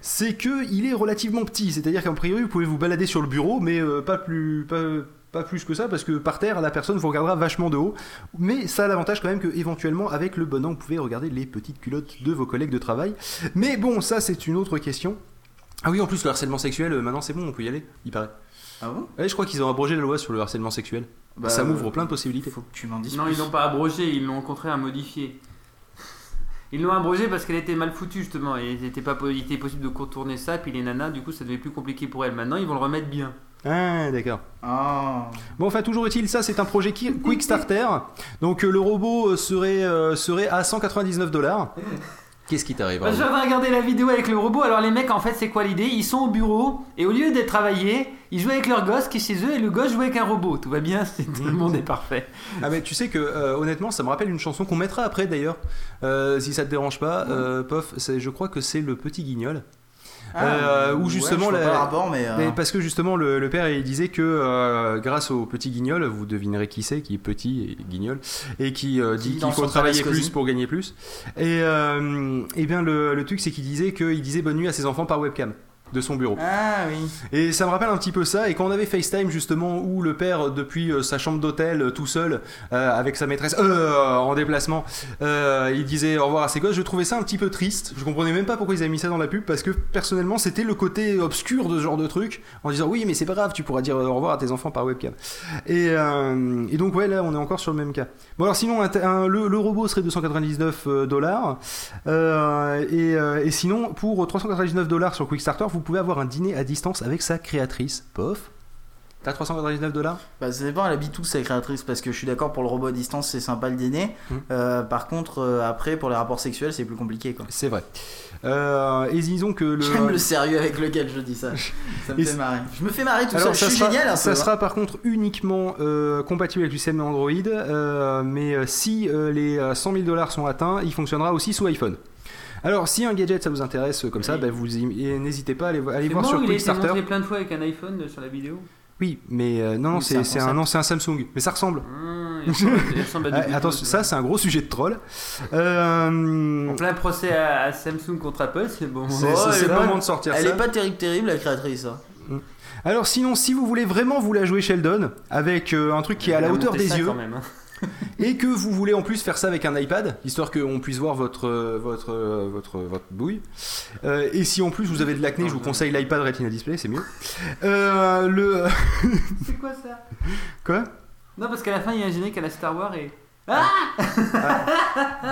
c'est que il est relativement petit. C'est-à-dire qu'en priori, vous pouvez vous balader sur le bureau, mais euh, pas plus... Pas, pas plus que ça, parce que par terre, la personne vous regardera vachement de haut. Mais ça a l'avantage quand même que, éventuellement, avec le bon angle, vous pouvez regarder les petites culottes de vos collègues de travail. Mais bon, ça, c'est une autre question. Ah oui, en plus, le harcèlement sexuel, euh, maintenant c'est bon, on peut y aller, il paraît. Ah bon Ouais, je crois qu'ils ont abrogé la loi sur le harcèlement sexuel. Bah, ça m'ouvre plein de possibilités. Faut que tu m'en dises Non, plus. ils l'ont pas abrogé, ils l'ont au contraire modifié. Ils l'ont abrogé parce qu'elle était mal foutue justement et il était, pas, po- il était possible de contourner ça. Puis les nanas, du coup, ça devait plus compliqué pour elles. Maintenant, ils vont le remettre bien. Ah, d'accord. Ah. Bon, enfin, toujours utile, ça c'est un projet qui- Quick Starter. Donc euh, le robot euh, serait, euh, serait à 199 dollars. Qu'est-ce qui t'arrive Bah, de regarder la vidéo avec le robot. Alors les mecs, en fait, c'est quoi l'idée? Ils sont au bureau et au lieu d'être travaillés, ils jouent avec leur gosse qui est chez eux et le gosse joue avec un robot. Tout va bien, c'est- tout le monde est parfait. Ah mais tu sais que euh, honnêtement ça me rappelle une chanson qu'on mettra après d'ailleurs Euh, si ça te dérange pas euh, Pof c'est- je crois que c'est le petit guignol Euh, où ouais, justement la- pas le rapport, mais, euh, parce que justement le, le père il disait que euh, grâce au petit guignol, vous devinerez qui c'est, qui est petit et guignol, et qui euh, Qui dit qu'il faut travailler plus pour gagner plus. Et, euh, et bien le, le truc c'est qu'il disait qu'il disait bonne nuit à ses enfants par webcam de son bureau. Ah oui. Et ça me rappelle un petit peu ça. Et quand on avait FaceTime justement, où le père depuis euh, sa chambre d'hôtel euh, tout seul euh, avec sa maîtresse euh, en déplacement, euh, il disait au revoir à ses gosses. Je trouvais ça un petit peu triste. Je comprenais même pas pourquoi ils avaient mis ça dans la pub parce que personnellement c'était le côté obscur de ce genre de truc en disant oui mais c'est pas grave, tu pourras dire au revoir à tes enfants par webcam. Et, et donc ouais là on est encore sur le même cas. Bon alors sinon un- un- le, le robot serait 299 euh, dollars et, et sinon pour 399 dollars sur Quickstarter vous pouvez avoir un dîner à distance avec sa créatrice. Pof. T'as 399 dollars? Bah, ça dépend, elle habite où sa créatrice? Parce que je suis d'accord pour le robot à distance, c'est sympa le dîner. Hmm. Euh, par contre, euh, après, pour les rapports sexuels, c'est plus compliqué quoi. C'est vrai. Euh, et disons que le. J'aime le sérieux avec lequel je dis ça. Ça me Et fait marrer. Je me fais marrer tout Alors, seul. Je suis sera, génial un ça peu, hein. sera par contre uniquement compatible avec le système Android, mais si les euh, 100 000 dollars sont atteints, il fonctionnera aussi sous iPhone. Alors, si un gadget ça vous intéresse euh, comme ça, bah, vous y- et n'hésitez pas à aller, voir moi sur où il a été plein de fois avec un iPhone euh, sur la vidéo. Oui, mais euh, non, Oui, c'est un Samsung, mais ça ressemble. Mmh, il ressemble- il ressemble à ça c'est un gros sujet de troll. Euh, En plein procès à, à Samsung contre Apple, c'est bon. C'est- Oh, elle le moment de sortir Elle ça. est pas terrible, terrible la créatrice. hein. Alors sinon, si vous voulez vraiment vous la jouer Sheldon, avec euh, un truc qui est à la Il a hauteur des yeux, quand même, hein. et que vous voulez en plus faire ça avec un iPad, histoire qu'on puisse voir votre, votre, votre, votre bouille. Euh, et si en plus vous avez de l'acné, je vous conseille l'iPad Retina Display, c'est mieux. Euh, le... C'est quoi ça? Quoi? Non, parce qu'à la fin, il y a un générique à la Star Wars et.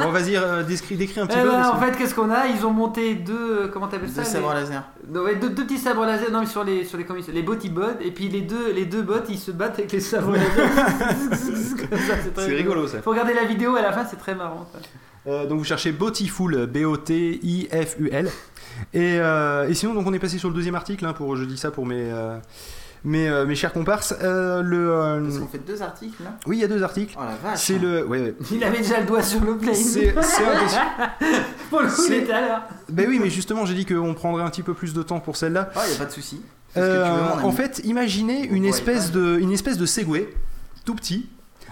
Bon, vas-y, euh, décris, décris un petit Eh peu. ben, en fait, qu'est-ce qu'on a? Ils ont monté deux. euh, Comment t'appelles ça? De les- sabre laser. Non, ouais, deux, deux petits sabres laser, non mais sur les sur les comment ils- les bots ils bottent et puis les deux les deux bots ils se battent avec les sabres laser. C'est rigolo ça. Faut regarder la vidéo à la fin, c'est très marrant. ça. Euh, donc vous cherchez Botiful, B-O-T-I-F-U-L. Et, euh, et sinon, donc on est passé sur le deuxième article, hein, pour, je dis ça pour mes, mes, euh, mes chers comparses. Euh, le, euh, Parce qu'on fait deux articles là. oui, il y a deux articles. Oh la vache. C'est le. Ouais, ouais. Il avait déjà le doigt sur le plane. C'est c'est un des- Pour le coup, il c'est- était à l'heure. Ben oui, mais justement, j'ai dit qu'on prendrait un petit peu plus de temps pour celle-là. Oh, y a pas de souci. Euh, en fait, imaginez une espèce, de, une espèce de Segway, tout petit,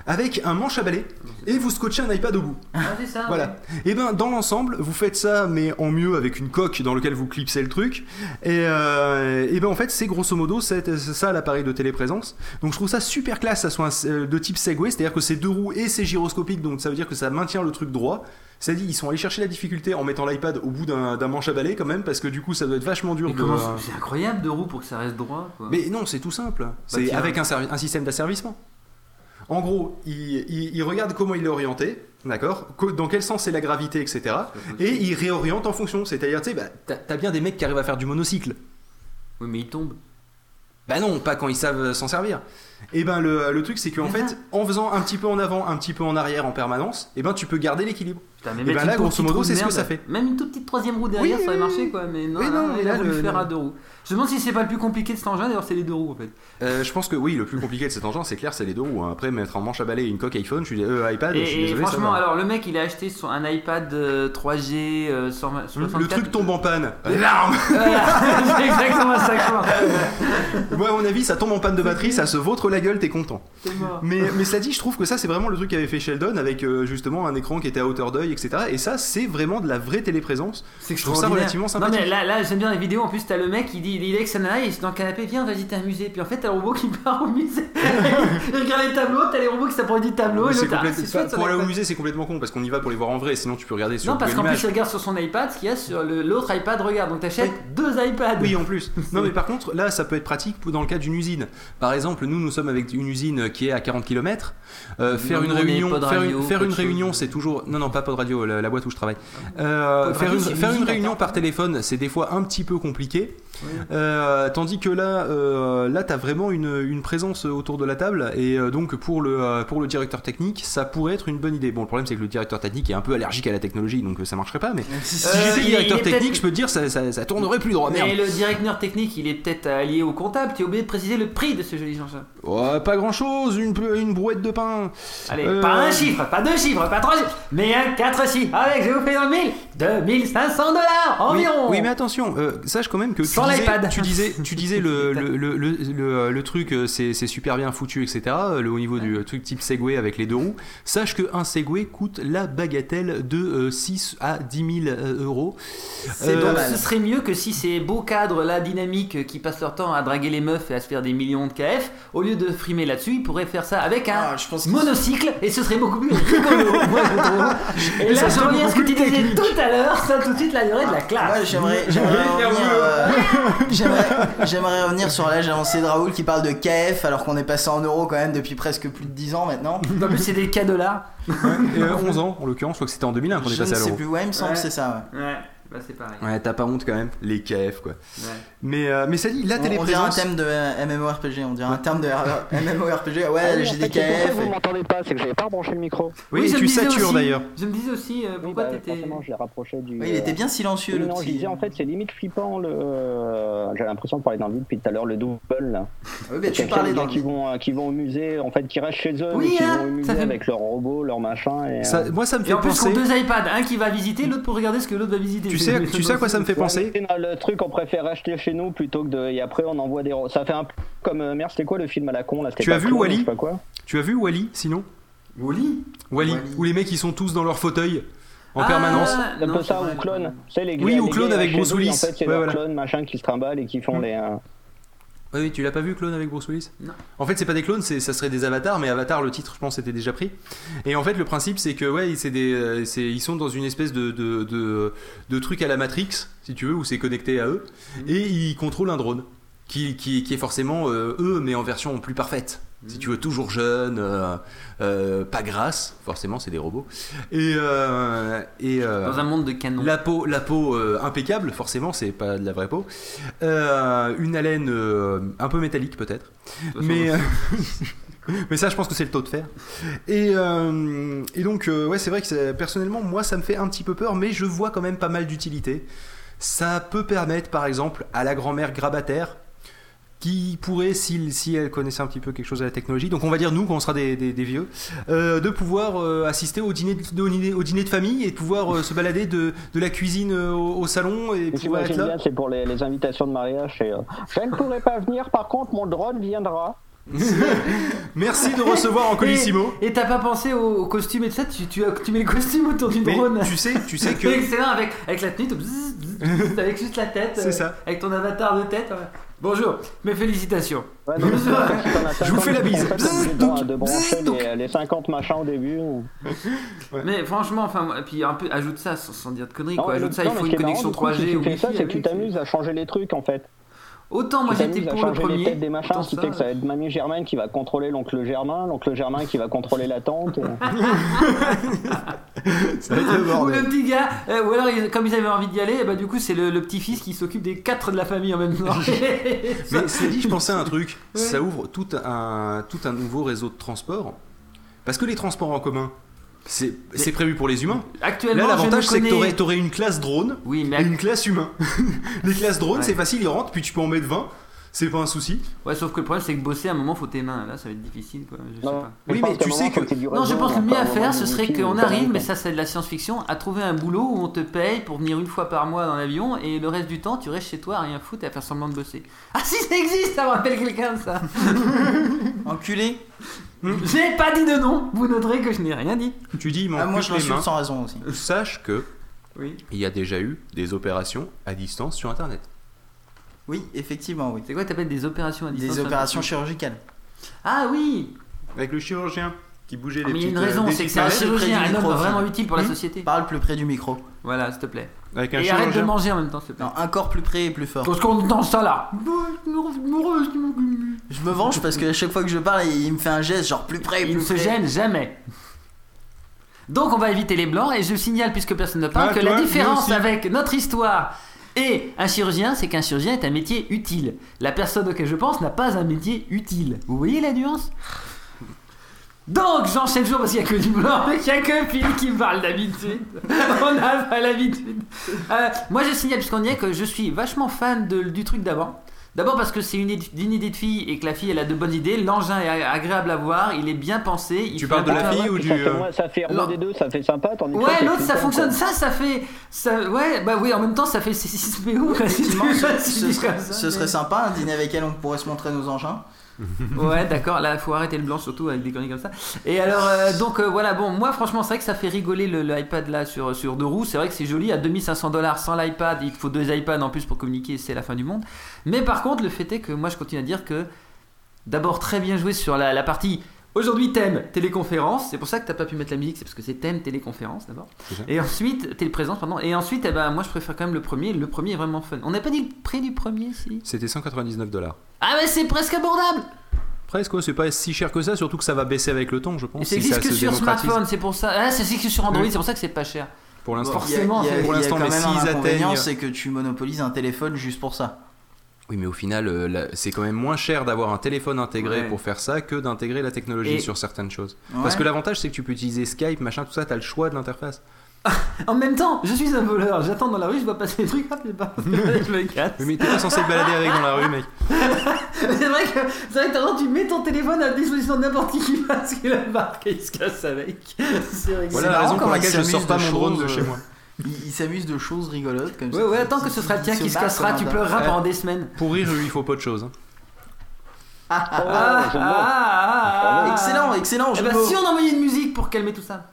avec un manche à balai, et vous scotchez un iPad au bout. Ah, c'est ça. Voilà. Et ben dans l'ensemble, vous faites ça, mais en mieux avec une coque dans laquelle vous clipsez le truc. Et, euh, et ben en fait, c'est grosso modo c'est c'est ça l'appareil de téléprésence. Donc je trouve ça super classe, ça soit un- euh, de type Segway, c'est-à-dire que c'est deux roues et c'est gyroscopique, donc ça veut dire que ça maintient le truc droit. C'est-à-dire ils sont allés chercher la difficulté en mettant l'iPad au bout d'un manche à balai quand même, parce que du coup ça doit être vachement dur de. c'est c'est incroyable de roues pour que ça reste droit. Quoi. Mais non, c'est tout simple. C'est tiens. avec un système d'asservissement. En gros, il, il- il regarde comment il est orienté, d'accord Co- Dans quel sens c'est la gravité, etc. Et il réoriente en fonction. C'est-à-dire, tu sais, bah, t'as bien des mecs qui arrivent à faire du monocycle. Oui, mais il tombe. Bah non, pas quand ils savent euh, s'en servir. Et ben le, le truc, c'est qu'en fait, en faisant un petit peu en avant, un petit peu en arrière en permanence, et ben tu peux garder l'équilibre. Putain, mais Et ben là, grosso modo, c'est ce que ça fait. Même une toute petite troisième roue derrière, Oui, ça aurait marché quoi. Mais non, Oui, là, non, mais là, voulu le- faire à deux roues. Je me demande si c'est pas le plus compliqué de cet engin, d'ailleurs, c'est les deux roues en fait. Euh, je pense que oui, le plus compliqué de cet engin, c'est clair, c'est les deux roues. hein. Après, mettre en manche à balai une coque iPhone, je suis, euh, iPad, je suis Et, désolé, ça franchement, alors le mec il a acheté son, un iPad euh, 3G euh, 120 64. le truc tombe en panne. Voilà, c'est exactement ça que je. Moi, à mon avis, ça tombe en panne de batterie, ça se vautre la gueule, t'es content. Mais, mais cela dit, je trouve que ça, c'est vraiment le truc qu'avait fait Sheldon avec euh, justement un écran qui était à hauteur d'œil, etc. Et ça, c'est vraiment de la vraie téléprésence. C'est Je trouve ça relativement Non sympathique. mais là, là j'aime bien les vidéos, en plus t'as le mec il dit il est avec sa nana, il est dans le canapé, viens on va visiter un musée. Puis en fait t'as le robot qui part au musée. il regarde les tableaux, t'as les robots qui s'approchent du tableau. et complète- c'est chouette, pour aller au musée, c'est complètement con parce qu'on y va pour les voir en vrai. Sinon, tu peux regarder sur Non parce qu'en plus il regarde sur son iPad ce qu'il y a sur l'autre iPad regarde. Donc t'achètes deux iPads. Oui, en plus. Non, mais par contre, là, ça peut être pratique dans le cas d'une usine. Par exemple, nous, nous sommes avec une usine qui est à 40 km. faire Non, une réunion, faire une, faire réunion, c'est toujours. Non, non, pas radio, la, la boîte où je travaille. Euh, faire radio, une, faire une réunion 40. par téléphone, c'est des fois un petit peu compliqué. Euh, tandis que là, euh, là, t'as vraiment une, une présence autour de la table, et euh, donc pour le euh, pour le directeur technique, ça pourrait être une bonne idée. Bon, le problème c'est que le directeur technique est un peu allergique à la technologie, donc ça marcherait pas. Mais si Euh, j'étais directeur technique, je peux te dire, ça, ça, ça tournerait plus droit. Merde. Mais le directeur technique, il est peut-être allié au comptable. Tu es obligé de préciser le prix de ce joli Jean-Charles. Ouais, pas grand chose, une, une brouette de pain. Allez, pas un chiffre, pas deux chiffres, pas trois chiffres, mais un quatre chiffres. Avec, je vous fais dans le mille, 2500 dollars environ. oui, mais attention, sache quand même que tu Sans l'iPad. tu disais, tu disais le, le, le, le, le- le truc, euh, c'est c'est super bien foutu, etc. euh, Le, au niveau du truc type Segway avec les deux roues. Sache qu'un Segway coûte la bagatelle de euh, 6 à 10 000 euh, euros. C'est Euh, donc, ce serait mieux que si ces beaux cadres là dynamiques euh, qui passent leur temps à draguer les meufs et à se faire des millions de KF, au lieu de frimer là-dessus, ils pourraient faire ça avec un Ah, je pense que- monocycle et ce serait beaucoup plus rigolo. moi, je trouve. Et là, je reviens à ce que tu disais tout à l'heure, ça tout de suite la durée de la classe. Moi j'aimerais j'aimerais revenir, sur l'âge avancé de Raoul qui parle de KF alors qu'on est passé en euros quand même depuis presque plus de 10 ans maintenant. Non, mais c'est des de là. et, euh, 11 ans, en l'occurrence, je crois que c'était en 2001 qu'on est passé à sais l'euro. plus, ouais, il me semble Ouais. c'est ça. Ouais. Ouais, bah c'est pareil. Ouais, t'as pas honte quand même, les KF quoi. Ouais. Mais, euh, mais ça dit, la On, on dirait un téléprésence. thème de euh, MMORPG, on dirait un terme de MMORPG. Ouais, Ah oui, j'ai des fait, c'est pour ça KF. que vous et- m'entendez pas, c'est que j'avais pas branché le micro. Oui, je me tu satures d'ailleurs. Je me disais aussi euh, pourquoi Oui, bah, t'étais. je l'ai rapproché du. Il était bien silencieux Oui, le non, je disais en fait, c'est limite flippant. Le... euh, J'ai l'impression de parler dans le vide depuis tout à l'heure, le double là. Oui, mais tu Quelqu'un parlais le qui vont, euh, qui vont au musée, en fait, qui restent chez eux, Oui, qui hein, vont au musée avec leurs robots, leurs machins. Et, Ça- euh, moi, ça me Et fait en plus, penser. qu'on deux iPads, un qui va visiter, l'autre pour regarder ce que l'autre va visiter. Tu sais, tu sais à quoi ça me fait penser? Le truc, on préfère acheter chez nous plutôt que de. Et après, on envoie des. Ça fait un peu comme. euh, Merde, c'était quoi le film à la con là Tu as vu sais quoi Tu as vu Wally sinon? Wally Wally, où les mecs ils sont tous dans leur fauteuil en Ah, permanence. C'est un non, peu ça, ou clone. C'est les Oui, gars- ou clone avec Bruce Willis. En fait, c'est Ouais, leur voilà. clone, machin, qui se trimballent et qui font Hmm. les. euh, Oui, oui, tu l'as pas vu Clone avec Bruce Willis? Non. En fait, c'est pas des clones, c'est ça serait des avatars, mais Avatar, le titre, je pense, était déjà pris. Et en fait, le principe, c'est que ouais, c'est des, euh, ils sont dans une espèce de de, de de truc à la Matrix, si tu veux, où c'est connecté à eux, et ils contrôlent un drone qui qui, qui est forcément euh, eux, mais en version plus parfaite. Si tu veux, toujours jeune, euh, euh, pas grasse, forcément, c'est des robots. Et, euh, et Dans un monde de canon. la peau, la peau impeccable, forcément, c'est pas de la vraie peau. Une haleine un peu métallique peut-être, mais mais ça, je pense que c'est le taux de fer. Et, et donc, ouais, c'est vrai que personnellement, moi, ça me fait un petit peu peur, mais je vois quand même pas mal d'utilité. Ça peut permettre, par exemple, à la grand-mère grabataire qui pourrait, si, si elle connaissait un petit peu quelque chose de la technologie, donc on va dire nous quand on sera des, des- des vieux, euh, de pouvoir euh, assister au dîner de, au dîner, au dîner de famille et de pouvoir euh, se balader de, de la cuisine au, au salon et Et pouvoir être là. c'est pour les, les invitations de mariage. euh, je ne pourrai pas venir, par contre, mon drone viendra. Merci de recevoir en colissimo. Et et t'as pas pensé au, au costume et tout ça tu, tu, as- tu mets le costume autour du Mais drone. tu sais, tu sais que Excellent avec, avec la tenue, avec juste la tête. C'est euh, ça. Avec ton avatar de tête. ouais. Bonjour, mes félicitations. Ouais, donc, euh, Je vous 50, fais la bise. obligé de- brancher les, les 50 machins au début. Mais franchement, enfin, moi- et puis un peu, ajoute ça sans, sans dire de conneries, Non, quoi. mais Ajoute ça, il faut une connexion marrant, du coup, 3G si ou tu fais ça, c'est que tu t'amuses à changer les trucs en fait. Autant moi j'étais pour le les premier. têtes des machins, autant ce qui ça, fait que ça va être mamie Germaine qui va contrôler l'oncle Germain, l'oncle Germain qui va contrôler la tante. et- ça va être le Ou le petit gars, euh, ou alors comme ils avaient envie d'y aller, bah du coup c'est le, le petit-fils qui s'occupe des quatre de la famille en même temps. Mais c'est dit, je pensais à un truc. Ouais. Ça ouvre tout un, tout un nouveau réseau de transport. Parce que les transports en commun, c'est prévu pour les humains. Actuellement, Là, l'avantage, c'est que t'aurais t'aurais une classe drone Oui, mais et une classe humain. les classes drones, Ouais. c'est facile, ils rentrent, puis tu peux en mettre 20. C'est pas un souci. ouais, sauf que le problème c'est que bosser à un moment faut tes mains. Là, ça va être difficile, quoi. Je sais Non. pas. Oui, mais tu sais que- Non, je pense que le mieux à faire, ce serait qu'on arrive, mais ça c'est de la science-fiction, à trouver un boulot où on te paye pour venir une fois par mois dans l'avion et le reste du temps tu restes chez toi à rien foutre et à faire semblant de bosser. Ah si ça existe, ça me rappelle quelqu'un de ça. Enculé J'ai pas dit de nom, vous noterez que je n'ai rien dit. Tu dis, Ah, moi je l'insulte mains. sans raison aussi. Sache que Oui. il y a déjà eu des opérations à distance sur Internet. Oui, effectivement, oui. C'est quoi t'appelles des opérations à distance Des opérations chirurgicales. Ah oui Avec le chirurgien qui bougeait Ah, les Mais il y a une euh, raison, des c'est que c'est un chirurgien, près un homme vraiment utile pour la Hmm société. Parle plus près du micro. Voilà, s'il te plaît. Avec un Et arrête de manger en même temps, s'il te plaît. Non, un corps plus près et plus fort. Parce qu'on entend ça là. Je me venge parce que à chaque fois que je parle, il me fait un geste genre plus près, Il ne plus se près. gêne jamais. Donc on va éviter les blancs et je signale puisque personne ne parle Ah, que toi, la différence avec notre histoire Et un chirurgien, c'est qu'un chirurgien est un métier utile. La personne auquel je pense n'a pas un métier utile. Vous voyez la nuance? Donc j'enchaîne toujours parce qu'il n'y a que du blanc, qu'il n'y a que Phil qui me parle d'habitude. On n'a pas l'habitude. Euh, moi je signale, puisqu'on y est, que je suis vachement fan de- du truc d'avant. D'abord parce que c'est une, idée- une idée de fille et que la fille elle a de bonnes idées. L'engin est agréable à voir, il est bien pensé. Il Tu fait parles de un la fille ou du. Ça fait, euh, moins- ça fait Alors- un des deux, ça fait sympa, tandis que Ouais, l'autre ça fonctionne. Ça, ça fait. Ça, ouais, bah oui, en même temps ça fait 6 PO. ce, ce ce serait sympa, un dîner avec elle, on pourrait se montrer nos engins. Ouais, d'accord, là, faut arrêter le blanc surtout avec des conneries comme ça. Et alors, euh, donc euh, voilà, bon, moi franchement, c'est vrai que ça fait rigoler le- l'iPad là sur, sur deux roues. C'est vrai que c'est joli, à 2500 dollars sans l'iPad, il faut deux iPads en plus pour communiquer, c'est la fin du monde. Mais par contre, le fait est que moi je continue à dire que d'abord très bien joué sur la partie. Aujourd'hui thème téléconférence, c'est pour ça que t'as pas pu mettre la musique, c'est parce que c'est thème téléconférence d'abord. Et ensuite téléprésence pardon. Et ensuite, eh ben, moi je préfère quand même le premier. Le premier est vraiment fun. On n'a pas dit le prix du premier, si? C'était 199 dollars. Ah mais c'est presque abordable. Presque, ouais, c'est pas si cher que ça, surtout que ça va baisser avec le temps, je pense. Et ça si existe ça que se sur smartphone, c'est pour ça. Ah, ça existe que sur Android, Oui. c'est pour ça que c'est pas cher. Pour l'instant. Forcément, y a, il y a- pour l'instant, mais s'ils atteignent- c'est que tu monopolises un téléphone juste pour ça. Oui, mais au final, euh, la- c'est quand même moins cher d'avoir un téléphone intégré Ouais. pour faire ça que d'intégrer la technologie Et- sur certaines choses. Ouais. Parce que l'avantage, c'est que tu peux utiliser Skype, machin, tout ça, t'as le choix de l'interface. En même temps, je suis un voleur, j'attends dans la rue, je vois passer les trucs, hop, pas. je me casse. Oui, mais t'es pas censé te balader avec dans la rue, mec. C'est vrai que c'est vrai que t'as tu mets ton téléphone à disposition de n'importe qui parce qu'il a marqué, il se casse avec. C'est. Voilà la raison pour laquelle je sors pas de mon drone de chez euh, moi. Il, il s'amuse de choses rigolotes comme ça. Ouais, ouais, attends que ce sera le tien qui se cassera, tu pleureras pendant des semaines. Pour rire, il faut pas de choses. hein. Ah, ah, ah, ah. Excellent, excellent. Eh ben, si on envoyait une musique pour calmer tout ça.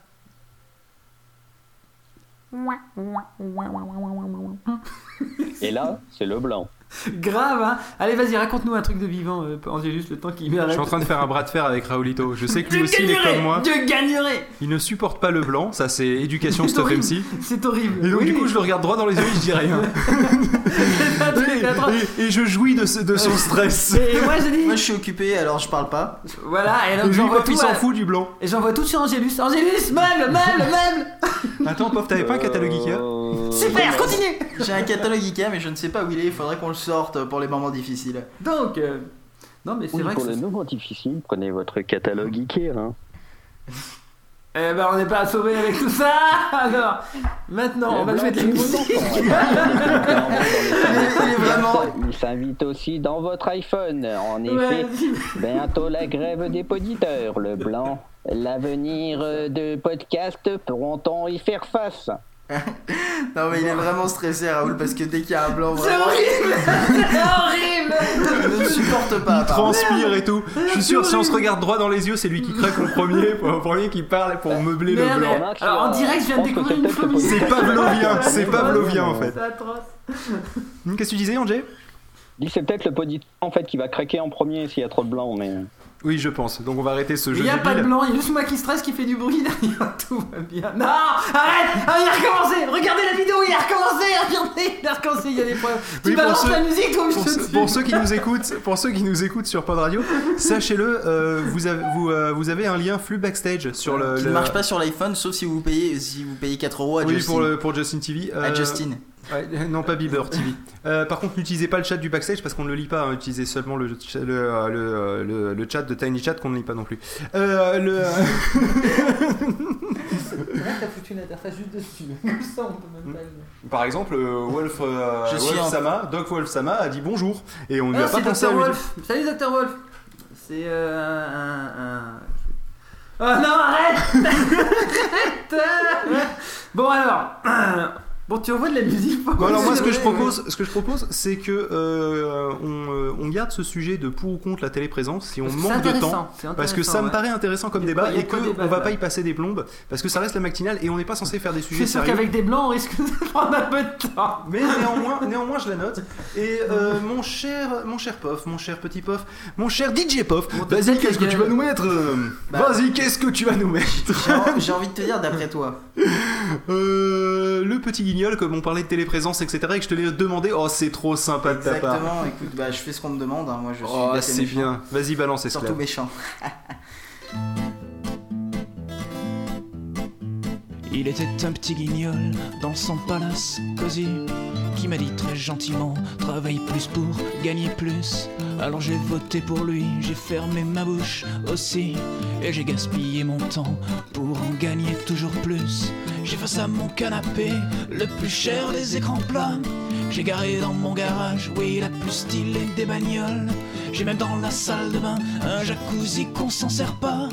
Et là, c'est le blanc. Grave, hein Allez, vas-y, raconte-nous un truc de vivant, euh, juste le temps qu'il Je m'arrête. suis en train de faire un bras de fer avec Raoulito. Je sais que lui Je aussi, il est comme moi. Je gagnerai Il ne supporte pas le blanc, ça c'est éducation stuff. MC. C'est horrible. Et donc Oui. du coup je le regarde droit dans les yeux et je dis rien. et, et- et je jouis de, ce- de son stress. Et moi, je dis. Moi je suis occupé alors je parle pas. Voilà, et donc lui j'envoie quand il tout. s'en fout du blanc. Et j'envoie tout sur Angélus. Angélus, meuble, meuble, meuble Attends, Pof, t'avais pas un catalogue Ikea? Euh, Super, continue J'ai un catalogue Ikea mais je ne sais pas où il est, il faudrait qu'on le sorte pour les moments difficiles. Donc. euh, Non, mais c'est Oui, vrai que. pour le c'est- moment difficile, prenez votre catalogue Ikea. Hein. Eh ben, on n'est pas assommé avec tout ça Alors, maintenant, on va Le jouer de la blanc, musique. Il est vraiment- Il s'invite aussi dans votre iPhone. En effet, bientôt la grève des poditeurs. Le blanc, l'avenir de podcast, pourront-on y faire face? Non mais il est vraiment stressé Raoul parce que dès qu'il y a un blanc C'est vraiment horrible C'est horrible il ne le supporte pas. Il transpire et tout. Je suis sûr, si on se regarde droit dans les yeux, c'est lui qui craque en premier, en premier qui parle pour meubler le blanc. Alors, en direct, je viens de je découvrir c'est une le phobie. C'est pavlovien, c'est pavlovien en fait. C'est atroce. Qu'est-ce que tu disais, Angé Dis, c'est peut-être le poditeur en fait qui va craquer en premier s'il y a trop de blanc, mais. Oui, je pense. Donc on va arrêter ce Il jeu n'y a pas de blanc, il y a juste moi qui stresse, qui fait du bruit derrière, tout va bien. Non Arrête Ah, il a recommencé Regardez la vidéo, il a recommencé Regardez, il a recommencé, il y a des problèmes. Oui, tu pour balances ceux- la musique, toi, je Pour, te pour ceux qui nous écoutent, pour ceux qui nous écoutent sur Pod Radio, sachez-le, euh, vous, avez, vous, euh, vous avez un lien flux backstage sur le. Qui le- ne marche pas sur l'iPhone sauf si vous payez si vous payez 4 euros à Oui, Justin. pour, le, pour Justin TV. À euh, Justin. Ouais, non, pas Bieber TV. Euh, par contre, n'utilisez pas le chat du backstage parce qu'on ne le lit pas. hein. Utilisez seulement le, le, le, le- le chat de Tiny Chat qu'on ne lit pas non plus. Euh, le, t'as foutu une interface juste dessus. Comme ça, on peut même pas le- par exemple, euh, Wolf, euh, Je suis Wolf un- Sama, Doc Wolf Sama a dit bonjour et on ne lui Ah, a pas c'est pensé à Dr. lui dire. Wolf. Salut Dr. Wolf. C'est euh, un, un- Oh non, arrête Arrête Bon alors, bon tu envoies de la musique Bon, alors moi ce que je propose, ce que je propose, c'est que euh, on, euh, on garde ce sujet de pour ou contre la téléprésence si on c'est manque de temps. c'est Parce que ça me paraît intéressant comme débat et qu'on débat, va pas y passer des plombes parce que ça reste la matinale et on n'est pas censé faire des Je sujets suis sûr sérieux. qu'avec des blancs on risque de prendre un peu de temps. Mais néanmoins, néanmoins, je la note. Et euh, mon cher, mon cher Pof, mon cher petit Pof, mon cher DJ Pof, vas-y, qu'est-ce que tu vas nous mettre Bah. Vas-y, qu'est-ce que tu vas nous mettre? J'ai en- J'ai envie de te dire d'après toi. Euh, Le petit guignol, comme on parlait de téléprésence, etc., et que je te l'ai demandé, oh, c'est trop sympa de ta part. Exactement, écoute, bah je fais ce qu'on me demande, hein, moi je suis Oh, c'est bien. Vas-y, balance, Surtout méchant. Il était un petit guignol dans son palace cosy qui m'a dit très gentiment travaille plus pour gagner plus. Alors j'ai voté pour lui, j'ai fermé ma bouche aussi et j'ai gaspillé mon temps pour en gagner toujours plus. J'ai face à mon canapé le plus cher des écrans plats. J'ai garé dans mon garage, oui, la plus stylée des bagnoles. J'ai même dans la salle de bain un jacuzzi qu'on s'en sert pas.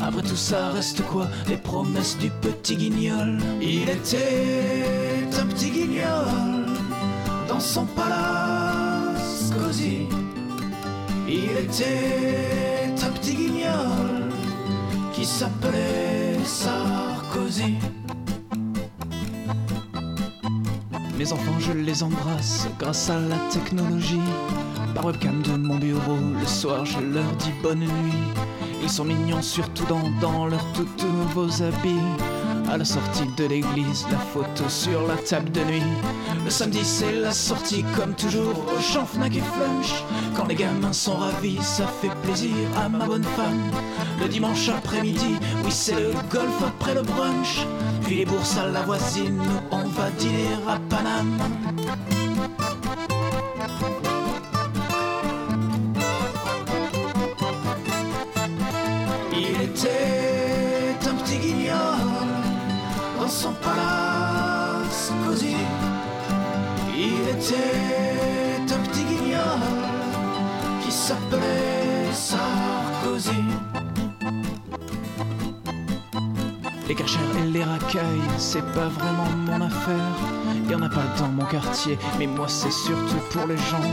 Après tout ça reste quoi? Les promesses du petit guignol. Il était un petit guignol dans son palace cosy. Il était un petit guignol qui s'appelait Sarkozy. Mes enfants, je les embrasse grâce à la technologie. Par webcam de mon bureau, le soir, je leur dis bonne nuit. Ils sont mignons, surtout dans, leurs tout nouveaux habits. À la sortie de l'église, la photo sur la table de nuit. Le samedi, c'est la sortie, comme toujours, au champ Fnac et Flunch. Quand les gamins sont ravis, ça fait plaisir à ma bonne femme. Le dimanche après-midi, oui, c'est le golf après le brunch. Puis les bourses à la voisine, on va dîner à Paname. S'appelait Sarkozy. Les cachers et les racailles, c'est pas vraiment mon affaire. Y en a pas dans mon quartier, mais moi c'est surtout pour les gens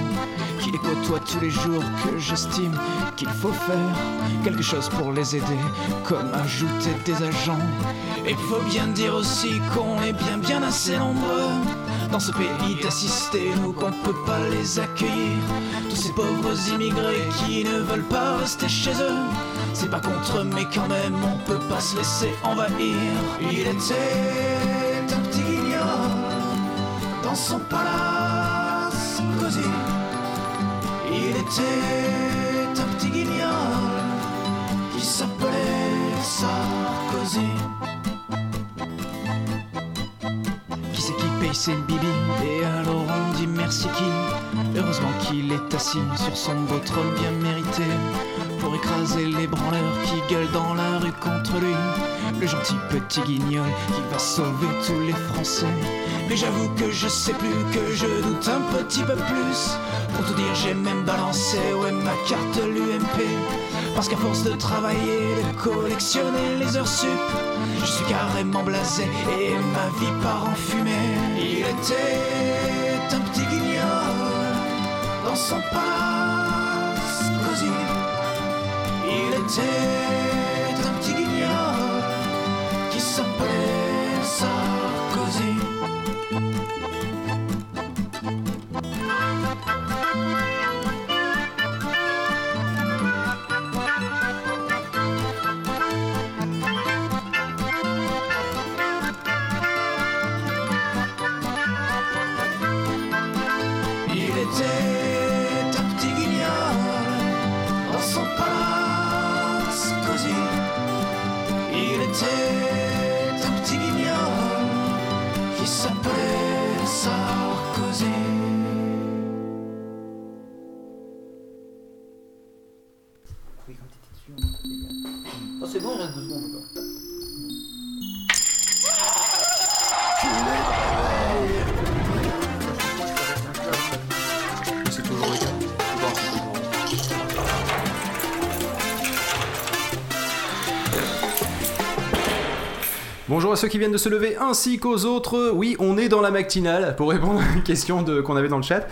qui les côtoient tous les jours que j'estime qu'il faut faire quelque chose pour les aider, comme ajouter des agents. Et faut bien dire aussi qu'on est bien bien assez nombreux dans ce pays d'assister, nous qu'on peut pas les accueillir. Tous ces pauvres immigrés qui ne veulent pas rester chez eux. C'est pas contre eux, mais quand même, on peut pas se laisser envahir. Il était un petit guignol dans son palace cosy. Il était un petit guignol qui s'appelait Sarkozy. C'est bibi. Et alors on dit merci qui Heureusement qu'il est assis sur son beau bien mérité. Pour écraser les branleurs qui gueulent dans la rue contre lui. Le gentil petit guignol qui va sauver tous les Français Mais j'avoue que je sais plus, que je doute un petit peu plus Pour tout dire j'ai même balancé, ouais ma carte l'UMP Parce qu'à force de travailler, de collectionner les heures sup je suis carrément blasé et ma vie part en fumée. Il était un petit guignol dans son palace cosy. Il était qui viennent de se lever ainsi qu'aux autres. Oui, on est dans la matinale pour répondre à une question qu'on avait dans le chat.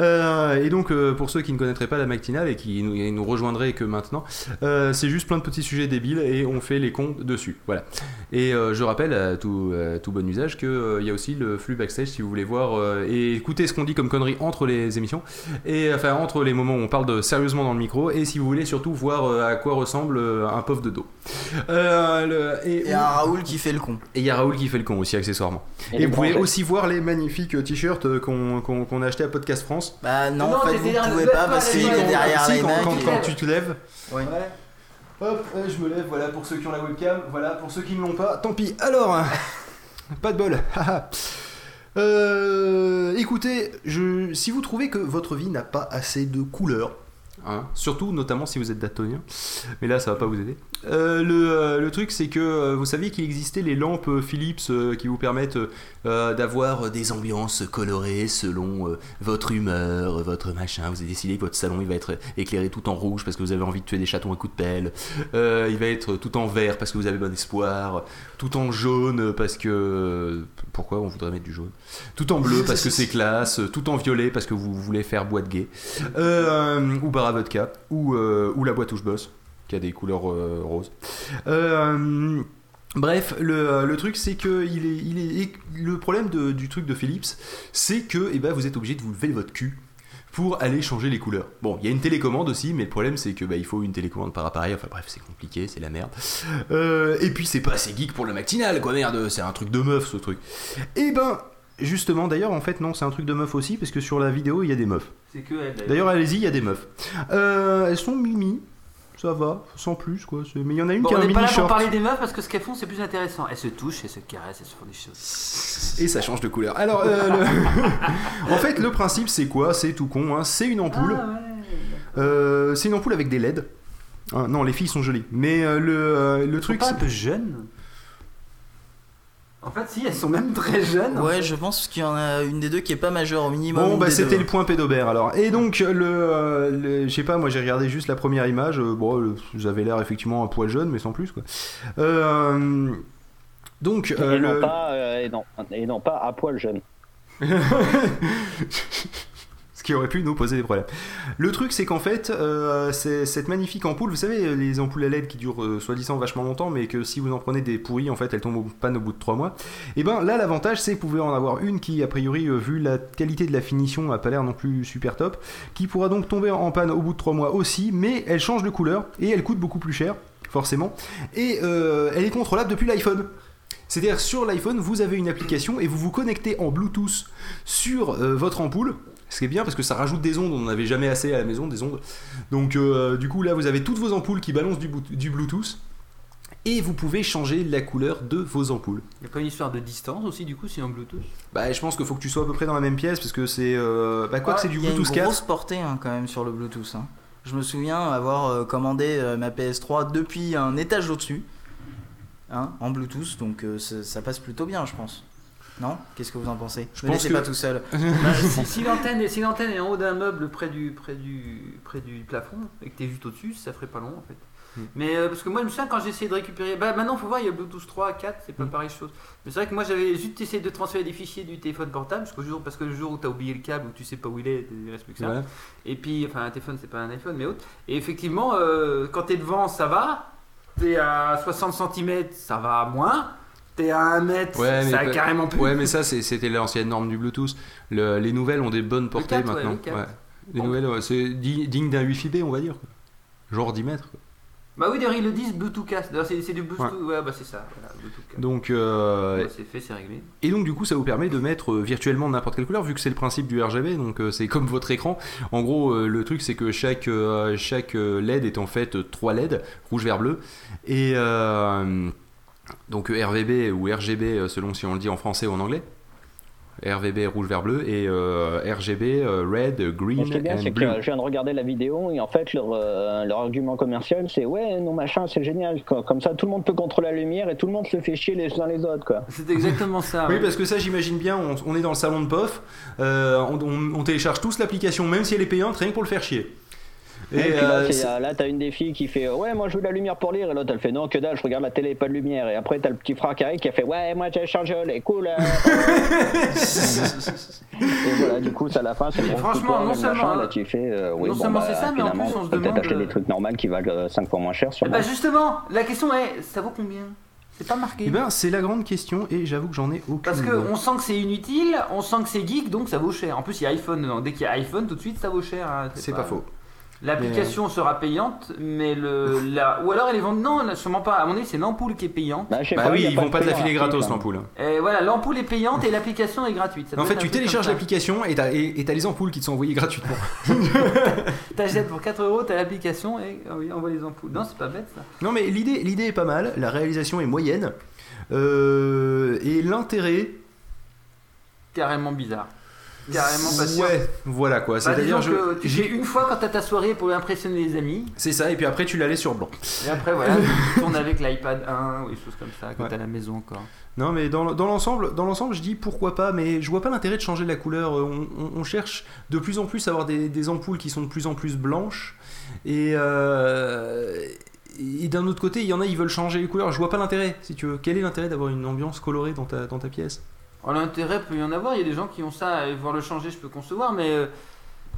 Euh, et donc, euh, pour ceux qui ne connaîtraient pas la matinale et qui nous, et nous rejoindraient que maintenant, euh, c'est juste plein de petits sujets débiles et on fait les cons dessus. Voilà. Et euh, je rappelle à tout, à tout bon usage qu'il y a aussi le flux backstage si vous voulez voir euh, et écouter ce qu'on dit comme conneries entre les émissions et enfin entre les moments où on parle de sérieusement dans le micro et si vous voulez surtout voir euh, à quoi ressemble euh, un pauvre de dos. Euh, le- et Et un Raoul qui fait le con. et il y a Raoul qui fait le con aussi accessoirement. Et vous pouvez aussi voir les magnifiques t-shirts qu'on a acheté à Podcast France. Bah non, Non, en fait, vous derrière- pouvez pas pas parce les qu'il est derrière Si, les quand, mecs. quand- tu te lèves. Ouais. Hop, euh, je me lève, voilà, pour ceux qui ont la webcam, voilà, pour ceux qui ne l'ont pas, tant pis. Alors, Pas de bol. haha. Euh, écoutez, je, si vous trouvez que votre vie n'a pas assez de couleurs, hein, surtout notamment si vous êtes daltonien, mais là ça va pas vous aider. Euh, le, euh, le truc c'est que euh, vous saviez qu'il existait les lampes Philips qui vous permettent d'avoir des ambiances colorées selon votre humeur, votre machin. Vous avez décidé que votre salon il va être éclairé tout en rouge parce que vous avez envie de tuer des chatons à coups de pelle. Il va être tout en vert parce que vous avez bon espoir. Tout en jaune parce que pourquoi on voudrait mettre du jaune? Tout en bleu parce que c'est classe. Tout en violet parce que vous voulez faire boîte gay. Ou bar à vodka ou euh, ou la boîte où je bosse qui a des couleurs euh, roses. Euh, Bref, le, truc c'est que il est, le problème du truc de Philips, c'est que eh ben, vous êtes obligé de vous lever votre cul pour aller changer les couleurs. Bon, il y a une télécommande aussi, mais le problème c'est que bah, il faut une télécommande par appareil. Enfin bref, c'est compliqué, c'est la merde. Et puis c'est pas assez geek pour le matinal, quoi merde. C'est un truc de meuf ce truc. Et ben justement, d'ailleurs en fait non, c'est un truc de meuf aussi parce que sur la vidéo il y a des meufs. C'est que elle. D'ailleurs allez-y, il y a des meufs. Euh, elles sont mimi. Ça va, sans plus quoi. C'est- Mais il y en a une Bon, qui a on un n'est pas mini là pour parler des meufs parce que ce qu'elles font c'est plus intéressant. Elles se touchent, elles se caressent, elles se font des choses. Et ça change de couleur. Alors, euh, le- en fait, le principe, c'est quoi? C'est tout con. hein. C'est une ampoule. Ah, Euh, c'est une ampoule avec des LED. Hein, non, les filles sont jolies. Mais euh, le, euh, le truc, pas un c'est- peu jeunes? En fait, si, elles sont même très jeunes. en Ouais, fait. je pense qu'il y en a une des deux qui est pas majeure au minimum. Bon, bah c'était le point pédobert alors. Et donc, le, euh, le- je sais pas, moi j'ai regardé juste la première image. euh, bon, avez l'air effectivement un poil jeune, mais sans plus quoi. Euh, donc, euh, et, non le- pas, euh, et, non, et non pas à poil jeune. Qui aurait pu nous poser des problèmes. Le truc, c'est qu'en fait, euh, cette magnifique ampoule, vous savez, les ampoules à LED qui durent euh, soi-disant vachement longtemps, mais que si vous en prenez des pourries, en fait, elles tombent en panne au bout de 3 mois. Et ben là, l'avantage, c'est que vous pouvez en avoir une qui, a priori, euh, vu la qualité de la finition, a pas l'air non plus super top, qui pourra donc tomber en panne au bout de 3 mois aussi, mais elle change de couleur et elle coûte beaucoup plus cher, forcément. Et elle est contrôlable depuis l'iPhone. C'est-à-dire sur l'iPhone, vous avez une application et vous vous connectez en Bluetooth sur votre ampoule. Ce qui est bien parce que ça rajoute des ondes, on n'en avait jamais assez à la maison, des ondes. Donc euh, du coup là vous avez toutes vos ampoules qui balancent du, Bluetooth et vous pouvez changer la couleur de vos ampoules. Il n'y a pas une histoire de distance aussi, du coup, si en Bluetooth? Bah je pense qu'il faut que tu sois à peu près dans la même pièce parce que c'est... euh, bah quoi que c'est du Il y a une Bluetooth grosse 4. portée hein, quand même sur le Bluetooth. hein. Je me souviens avoir euh, commandé euh, ma PS3 depuis un étage au-dessus, hein, en Bluetooth, donc euh, ça, ça passe plutôt bien, je pense. Non Qu'est-ce que vous en pensez Je pense laissez que- pas tout seul. Bah, si si l'antenne si l'antenne est en haut d'un meuble près du, près, du, près du plafond et que t'es juste au-dessus, ça ferait pas long en fait. Hmm. Mais euh, parce que moi je me souviens quand j'ai essayé de récupérer. Bah maintenant faut voir, il y a Bluetooth 3, 4, c'est pas Hmm. pareil chose. Mais c'est vrai que moi j'avais juste essayé de transférer des fichiers du téléphone portable parce que, le jour, parce que le jour où t'as oublié le câble ou tu sais pas où il est, il reste plus que ça. Et puis, enfin un téléphone c'est pas un iPhone mais autre. Et effectivement, euh, quand t'es devant ça va, t'es à 60 cm ça va moins, t'es à 1 mètre Ouais, ça a pas- carrément plus. Ouais mais ça c'était l'ancienne norme du Bluetooth. Le- les nouvelles ont des bonnes portées 4, ouais, maintenant. le 4. Ouais. Les Bon. nouvelles c'est di- digne d'un Wi-Fi B on va dire. Genre 10 mètres. quoi. Bah oui, d'ailleurs ils le disent Bluetooth cast. C'est du Bluetooth. Ouais, bah c'est ça. Voilà, Bluetooth cast. Donc euh, c'est fait, c'est réglé. Et donc du coup ça vous permet de mettre euh, virtuellement n'importe quelle couleur vu que c'est le principe du RGB donc euh, c'est comme votre écran. En gros euh, le truc c'est que chaque, chaque LED est en fait trois LED, rouge, vert, bleu. Et euh, donc euh, RVB ou RGB euh, selon si on le dit en français ou en anglais. RVB rouge, vert, bleu et euh, RGB euh, red, Et green ce qui est bien, and c'est que euh, je viens de regarder la vidéo et en fait, leur, euh, leur argument commercial, c'est ouais, non, machin, c'est génial. quoi. Comme ça, tout le monde peut contrôler la lumière et tout le monde se fait chier les uns les autres, quoi. C'est exactement ça. Oui, ouais. parce que ça, j'imagine bien, on, on est dans le salon de POF, euh, on, on- on télécharge tous l'application, même si elle est payante, rien que pour le faire chier. Et, euh, euh, là, t'as une des filles qui fait euh, ouais, moi je veux de la lumière pour lire, et l'autre elle fait non, que dalle, je regarde la télé, pas de lumière. Et après, t'as le petit frère qui arrive qui a fait ouais, moi j'ai changé, les cool. euh. et voilà, du coup, c'est à la fin, c'est bon, franchement, non le seulement, machin, là, tu fais euh, oui, non bon, seulement bah, c'est ça, mais en plus, on se peut-être demande, acheter euh, des trucs normaux qui valent 5 fois moins cher, Eh sûrement. bah justement, la question est, ça vaut combien? C'est pas marqué. Eh ben, c'est la grande question et j'avoue que j'en ai aucune. Parce idée. qu'on sent que c'est inutile, on sent que c'est geek, donc ça vaut cher. En plus, il y a iPhone dedans. Dès qu'il y a iPhone, tout de suite, ça vaut cher. hein. C'est pas faux. L'application sera payante, mais le la... ou alors elle est vendue. Non, sûrement pas. À mon avis, c'est l'ampoule qui est payante. Bah, Bah pas, oui, ils vont pas te la filer gratos l'ampoule. Et voilà, l'ampoule est payante et l'application est gratuite. Ça En fait, tu télécharges l'application et t'as et, les ampoules qui te sont envoyées gratuitement. T'achètes pour 4 euros, t'as l'application et ah oui, envoie les ampoules. Non, c'est pas bête ça. Non mais l'idée, l'idée est pas mal, la réalisation est moyenne. Euh, et l'intérêt, Carrément bizarre. Carrément pas sûr. ouais, voilà quoi. Bah, C'est-à-dire, je- j'ai une fois quand t'as ta soirée pour impressionner les amis, c'est ça. Et puis après, tu la laisses sur blanc. et après voilà, tu tournes avec l'iPad 1 ou des choses comme ça quand Ouais. t'es à la maison encore. Non, mais dans, dans l'ensemble, dans l'ensemble, je dis pourquoi pas, mais je vois pas l'intérêt de changer la couleur. Euh, On, on- on cherche de plus en plus à avoir des, des ampoules qui sont de plus en plus blanches, et, euh, et d'un autre côté, il y en a, ils veulent changer les couleurs. Je vois pas l'intérêt, si tu veux. Quel est l'intérêt d'avoir une ambiance colorée dans ta, dans ta pièce? Alors, L'intérêt peut y en avoir, il y a des gens qui ont ça, et voir le changer, je peux concevoir, mais euh,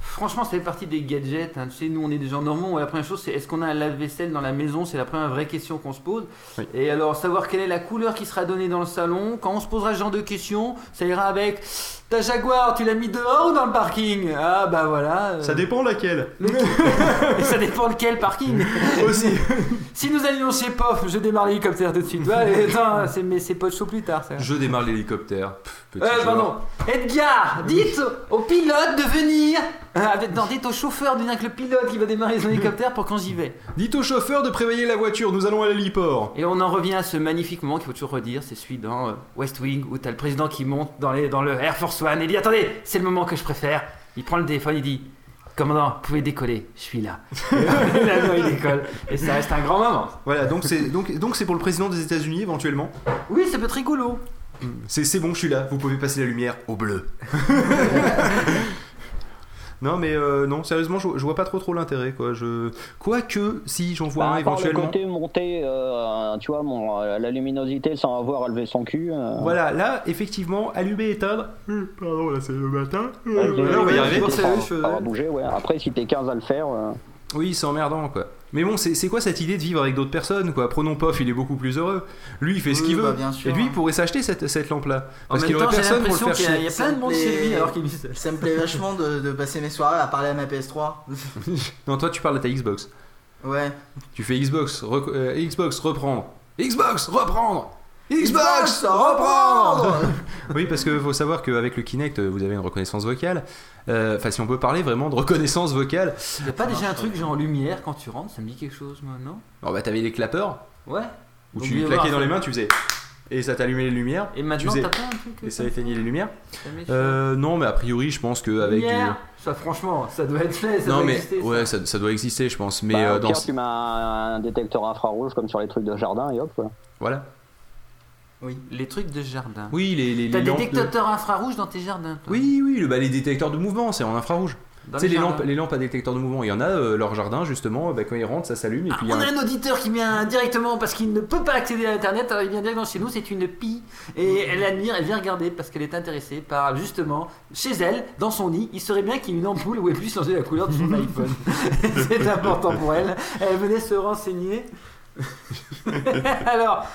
franchement, ça fait partie des gadgets. hein. Tu sais, nous, on est des gens normaux. La première chose, c'est est-ce qu'on a un lave-vaisselle dans la maison? C'est la première vraie question qu'on se pose. Oui. Et alors, savoir quelle est la couleur qui sera donnée dans le salon, quand on se posera ce genre de questions, ça ira avec ta Jaguar, tu l'as mis dehors ou dans le parking? Ah, bah voilà. euh, Ça dépend laquelle. Et ça dépend de quel parking. Aussi. si nous allions chez POF, je démarre l'hélicoptère tout de suite. Ouais, attends, c'est, mais c'est pas chaud plus tard, ça. Je démarre l'hélicoptère. Pff, petit Euh, joueur. pardon. Edgar, dites au pilote de venir. Euh, avec- non, dites au chauffeur de venir avec le pilote qui va démarrer son hélicoptère pour quand j'y vais. Dites au chauffeur de préveiller la voiture. Nous allons à l'héliport. Et on en revient à ce magnifique moment qu'il faut toujours redire, c'est celui dans euh, West Wing où t'as le président qui monte dans, les, dans le Air Force One et dit attendez, c'est le moment que je préfère. Il prend le téléphone, il dit commandant, vous pouvez décoller, je suis là. L'avion il décolle et ça reste un grand moment. Voilà, donc c'est donc donc c'est pour le président des États-Unis éventuellement. Oui, ça peut être rigolo. C'est c'est bon, je suis là. Vous pouvez passer la lumière au bleu. non, mais euh, non, sérieusement, je, je vois pas trop trop l'intérêt quoi. Je quoique si j'en vois Bah, un part le éventuellement. côté monter, euh, tu vois, mon, euh, la luminosité sans avoir à lever son cul. euh, Voilà, là effectivement, allumer éteindre. Euh, Pardon, là c'est le matin. ouais, Euh, voilà, on va y arriver. ça va- bouger, ouais. Après, si t'es 15 à le faire. Oui, c'est emmerdant quoi. Mais bon, c'est quoi cette idée de vivre avec d'autres personnes quoi? Prenons Pof, il est beaucoup plus heureux. Lui, il fait ce qu'il veut. bah, bien sûr. Et lui, il pourrait s'acheter cette, cette lampe là. En Parce qu'il aurait personne pour le l'impression faire qu'il y a, il y a plein de monde chez lui alors qu'il. Ça me plaît vachement de, de passer mes soirées à parler à ma PS3. Non, toi, tu parles de ta Xbox. Ouais. Tu fais Xbox, rec- euh, Xbox reprendre. Xbox reprendre. Xbox Xbox, reprendre. Oui, parce que faut savoir qu'avec le Kinect, vous avez une reconnaissance vocale. Euh, Enfin, si on peut parler vraiment de reconnaissance vocale. Y a pas déjà un truc genre lumière quand tu rentres Ça me dit quelque chose, moi, non? Alors, bah, t'avais les clapeurs Ouais. où Donc, tu il claquais avoir dans les mains, tu faisais. Et ça t'allumait les lumières. Et maintenant, faisais- t'as pas un truc Et ça éteignait les lumières. Euh, non, mais a priori, je pense qu'avec du. Ça, franchement, ça doit être fait. Ça Non, doit mais exister, ouais, ça, ça doit exister, je pense. Mais bah, euh, dans. pire, tu mets un, un détecteur infrarouge comme sur les trucs de jardin et hop. quoi. Voilà. Les trucs de jardin. Oui, les, les, T'as les des lampes de- détecteurs infrarouges dans tes jardins toi? Oui, oui, le- bah, les détecteurs de mouvement, c'est en infrarouge. Tu sais, les lampes, les lampes à détecteur de mouvement, il y en a, euh, leur jardin, justement, bah, quand ils rentrent, ça s'allume. Ah, on a un- un auditeur qui vient directement parce qu'il ne peut pas accéder à internet, alors il vient directement chez nous, c'est une pie et elle admire, elle vient regarder parce qu'elle est intéressée par justement chez elle, dans son lit, il serait bien qu'il y ait une ampoule où elle puisse changer la couleur de son iPhone. c'est important pour elle. Elle venait se renseigner. alors,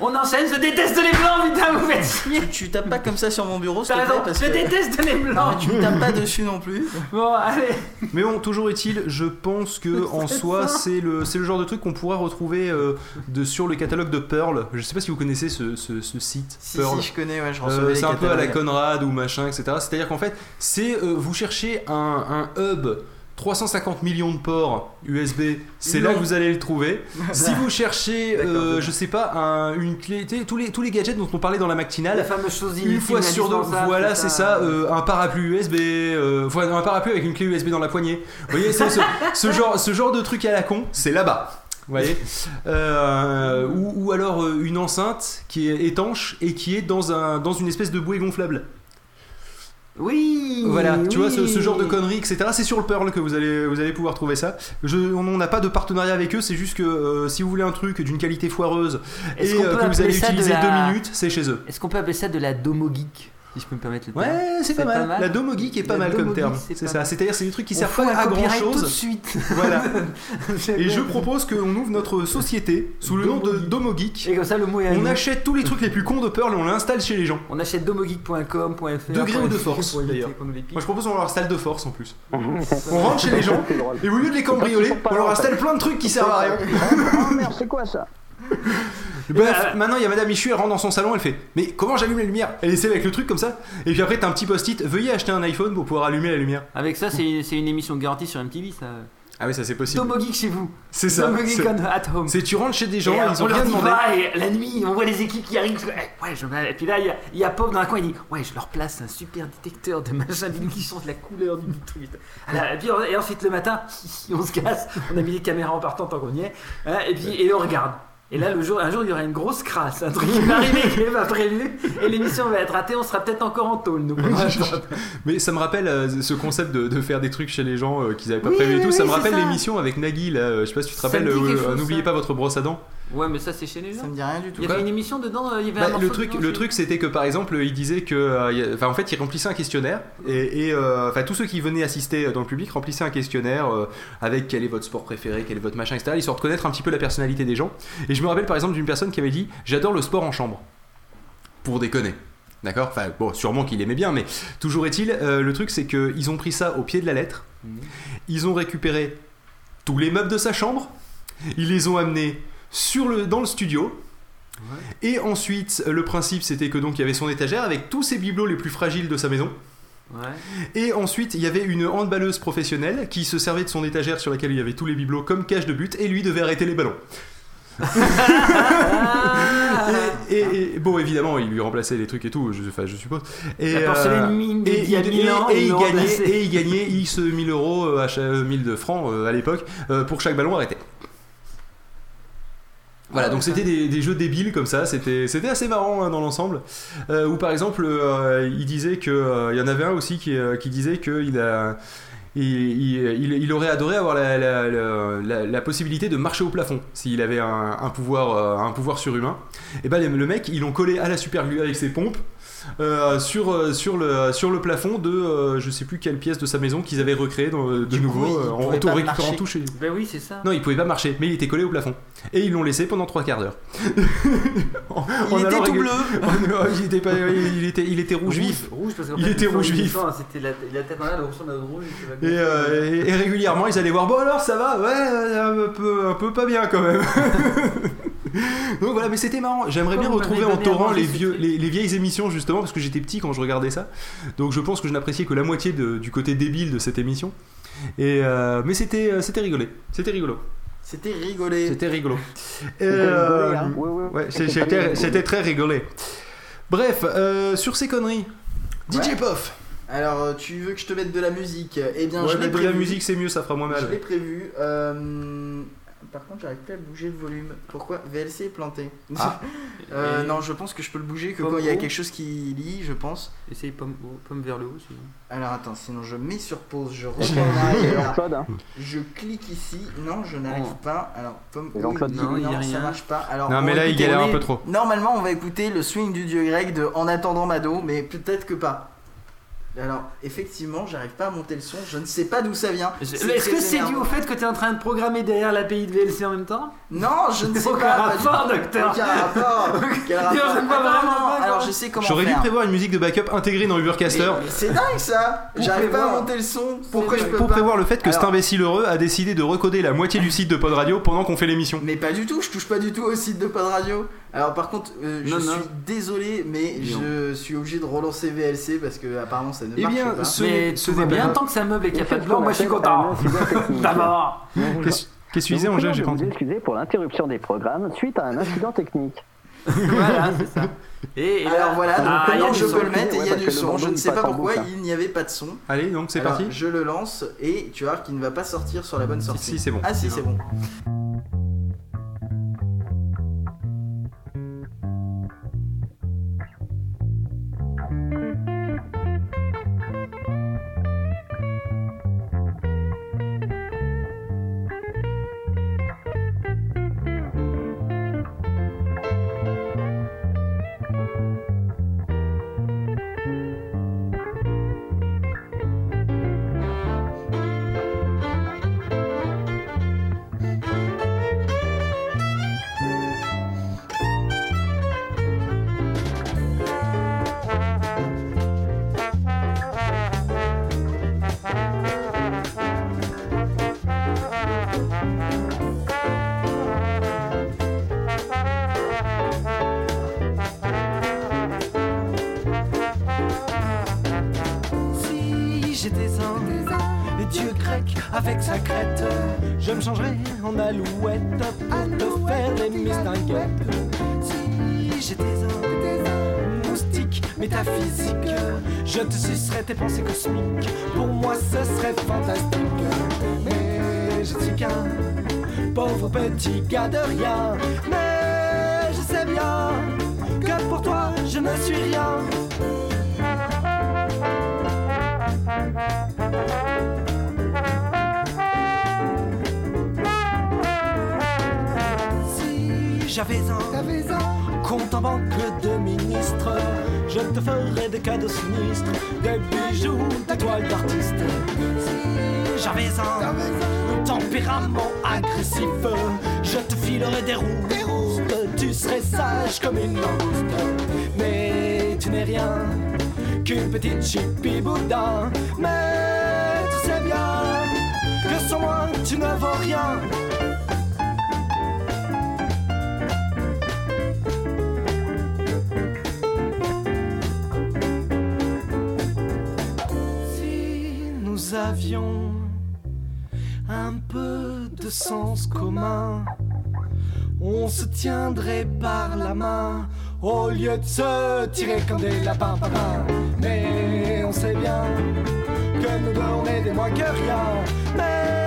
on enchaîne, je déteste les blancs, putain, vous faites chier. Tu tapes pas comme ça sur mon bureau, s'il te plaît, parce je que. déteste les Non, mais blancs. tu me tapes pas dessus non plus. Bon, allez. Mais bon, toujours est-il, je pense que en soi, c'est le, c'est le genre de truc qu'on pourra retrouver euh, de, sur le catalogue de Pearl. Je sais pas si vous connaissez ce, ce- ce site, Si, Pearl. si, je connais, ouais, je Euh, les c'est un peu à la catalogues. Conrad ou machin, etc. C'est-à-dire qu'en fait, c'est euh, vous cherchez un, un hub 350 millions de ports USB, c'est là que vous allez le trouver. si vous cherchez, euh, je sais pas, un- une clé, tous les, tous les gadgets dont on parlait dans la La matinale. fameuse chose Une fois sur deux, voilà, c'est ça, euh, un parapluie USB, euh, enfin, un parapluie avec une clé USB dans la poignée. Vous voyez, ce, ce genre, ce genre de truc à la con, c'est là-bas. Vous voyez Euh, ou, ou alors euh, une enceinte qui est étanche et qui est dans, un, dans une espèce de bouée gonflable. Oui. Voilà, tu vois, ce, genre de conneries, etc. C'est sur le Pearl que vous allez, vous allez pouvoir trouver ça. Je, on n'a pas de partenariat avec eux, c'est juste que euh, si vous voulez un truc d'une qualité foireuse et euh, que vous allez de utiliser la- deux minutes, c'est chez eux. Est-ce qu'on peut appeler ça de la domo geek? Si je peux me permettre le terme. Ouais, c'est pas, mal. La Domo Geek est pas La mal comme terme. C'est ça. C'est-à-dire, c'est des trucs qui On servent pas à grand copyright tout de chose. suite. Voilà. Et je propose qu'on ouvre notre société sous le nom de Domo Geek. Et comme ça, le mot est à On achète tous les trucs les plus cons de Pearl et on l'installe chez les gens. On achète domogeek.com.fr. Degré ou de force, d'ailleurs. Moi je propose qu'on leur installe de force en plus. On rentre chez les gens et au lieu de les cambrioler, on leur installe plein de trucs qui servent à rien. Ah merde, c'est quoi ça? Bref, maintenant il y a Madame Michu, elle rentre dans son salon, elle fait Mais comment j'allume la lumière? Elle essaie avec le truc comme ça, et puis après t'as un petit post-it Veuillez acheter un iPhone pour pouvoir allumer la lumière. Avec ça, c'est c'est une émission garantie sur MTV, ça. Ah oui, ça c'est possible. Geek chez vous. C'est ça. Domo Geek C'est- on- at home. C'est tu rentres chez des gens, Et, euh, ils on ont leur rien dit, demandé. va, et la nuit, on voit les équipes qui arrivent. Eh, ouais, je, et puis là, il y a, il y a Pop dans un coin, il dit Ouais, je leur place un super détecteur de machin bidule qui change la couleur du truc. Alors, et, puis, on- et ensuite, le matin, on se casse, on a mis les caméras en partant tant qu'on y est, hein, et puis et on regarde. Et là, le jour, un jour, il y aura une grosse crasse, un truc qui va arriver qui n'est pas prévu, et l'émission va être ratée, on sera peut-être encore en tôle, nous. Mais ça me rappelle euh, ce concept de, de faire des trucs chez les gens euh, qu'ils avaient pas Oui, prévu et oui, tout. oui, ça me rappelle l'émission avec Nagui là. euh, Je sais pas si tu te rappelles. N'oubliez pas votre brosse à dents. Ouais, mais ça, c'est chez les gens. Ça me dit rien du tout. Il y avait une émission dedans, euh, il y avait Bah, un le truc, le truc, c'était que par exemple, il disait que, euh, enfin, en fait, il remplissait un questionnaire et, euh, enfin, tous ceux qui venaient assister dans le public remplissaient un questionnaire euh, avec quel est votre sport préféré, quel est votre machin, etc. Histoire de connaître un petit peu la personnalité des gens. Et je me rappelle par exemple d'une personne qui avait dit, j'adore le sport en chambre, pour déconner. D'accord? Enfin, bon, sûrement qu'il aimait bien, mais toujours est-il, euh, le truc c'est qu'ils ont pris ça au pied de la lettre, ils ont récupéré tous les meubles de sa chambre, ils les ont amenés sur le, dans le studio, et ensuite, le principe c'était que donc il y avait son étagère avec tous ses bibelots les plus fragiles de sa maison. Ouais. Et ensuite, il y avait une handballeuse professionnelle qui se servait de son étagère sur laquelle il y avait tous les bibelots comme cage de but et lui devait arrêter les ballons. et, et- et- bon, évidemment, il lui remplaçait les trucs et tout, je, enfin, je suppose. Et, il- 1000 ans, et ils il l'ont gagnait, remplacé. et il gagnait X 1000 euros, euh, euh, 1000 de francs euh, à l'époque, euh, pour chaque ballon arrêté. Voilà, donc c'était des, des jeux débiles comme ça, c'était c'était assez marrant hein, dans l'ensemble. Euh, où par exemple, euh, il disait que euh, il y en avait un aussi qui, euh, qui disait que il a il, il- il- il aurait adoré avoir la, la- la- la- la possibilité de marcher au plafond s'il avait un, un pouvoir, un pouvoir surhumain. Et ben le mec, ils l'ont collé à la super glue avec ses pompes euh, sur, euh, sur, le, sur le plafond de euh, je sais plus quelle pièce de sa maison qu'ils avaient recréé dans- de Du nouveau il euh, en pouvait tout pas récupérant marcher. tout chez Ben oui, c'est ça. non, il pouvait pas marcher, mais il était collé au plafond. Et ils l'ont laissé pendant trois quarts d'heure. En- Il était allant tout bleu. il, était pas- il, était, il était rouge vif. Rouge parce qu'en Il fait, était le rouge sang, vif. le sang, C'était la, la tête dans l'air, le rouge, Et, bien. euh, et- et régulièrement, ils allaient voir. Bon alors, ça va? Ouais, euh, un peu, un peu pas bien quand même. Donc voilà, mais c'était marrant. J'aimerais bien retrouver en torrent les, ces vieux, trucs les, les vieilles émissions justement parce que j'étais petit quand je regardais ça. Donc je pense que je n'appréciais que la moitié de- du côté débile de cette émission. Et euh, mais c'était, euh, c'était rigolé. C'était rigolo. C'était rigolé. C'était rigolo. C'était Euh, rigolé, hein. Ouais, ouais. ouais, C'était c'était, très rigolo. c'était très rigolé. Bref, euh, sur ces conneries, DJ Ouais. Poff. Alors, tu veux que je te mette de la musique? Eh bien, Ouais, je l'ai prévu. la musique, c'est mieux, ça fera moins Je l'ai mal. prévu. euh, Par contre, j'arrive pas à bouger le volume. Pourquoi VLC est planté. Ah. Euh, non, je pense que je peux le bouger que Pomme quand il y a quelque chose qui lit, je pense. Essaye pomme, pomme vers le haut. sinon. Alors attends, sinon je mets sur pause, je. Jean-Claude, hein. Je clique ici. Non, je n'arrive Oh. pas. Alors, pomme. Et oui, Jean-Claude non, Guillaume, il y a ça rien. marche pas. Alors, Non, on mais là, il galère un est- peu trop. Normalement, on va écouter le swing du dieu grec de En attendant Mado, mais peut-être que pas. Alors, effectivement, j'arrive pas à monter le son. Je ne sais pas d'où ça vient. Est-ce que c'est dû au fait que tu es en train de programmer derrière l'API de VLC en même temps? Non, je ne sais Aucun pas. pas du rapport, tout. docteur. Aucun rapport. Quel rapport je Attends, vraiment pas Alors, je sais comment J'aurais dû prévoir une musique de backup intégrée dans Ubercaster. C'est dingue ça J'arrive pas à monter le son. Pour, Pourquoi je peux pour pas prévoir le fait que cet Alors- imbécile heureux a décidé de recoder la moitié du site de Pod Radio pendant qu'on fait l'émission. Mais pas du tout, je touche pas du tout au site de Pod Radio. Alors par contre, euh, je Non, non. suis désolé, mais Non. je suis obligé de relancer VLC parce que apparemment ça ne Eh marche bien, pas. ce- Mais ce n'est bien tant que c'est un meuble et qu'il n'y a pas de blanc, moi je suis content. D'abord. Qu'est-ce que tu disais, Angèle J'ai pas excuser pour l'interruption des programmes suite à un incident technique. voilà, c'est ça. Et, et là- Alors voilà, donc Ah, je peux le mettre et il y a du son. Je ne sais pas pourquoi il n'y avait pas de son. Allez, donc c'est parti. Je le lance et tu vas voir qu'il ne va pas sortir sur la bonne sortie. si, c'est bon. Ah si, c'est bon. Pour moi, ce serait fantastique. Mais je suis qu'un pauvre petit gars de rien. Mais je sais bien que pour toi, je ne suis rien. Si j'avais un, compte en banque de ministre, je te ferais des cadeaux sinistres, des bijoux, des toiles d'artiste. Si j'avais un, tempérament agressif, je te filerais des roues, tu serais sage comme une langouste. Mais tu n'es rien qu'une petite chippie boudin. Mais tu sais bien que sans moi tu ne vaux rien. Sens commun, on se tiendrait par la main au lieu de se tirer comme des lapins papins. Mais on sait bien que nous deux on est des moins que rien.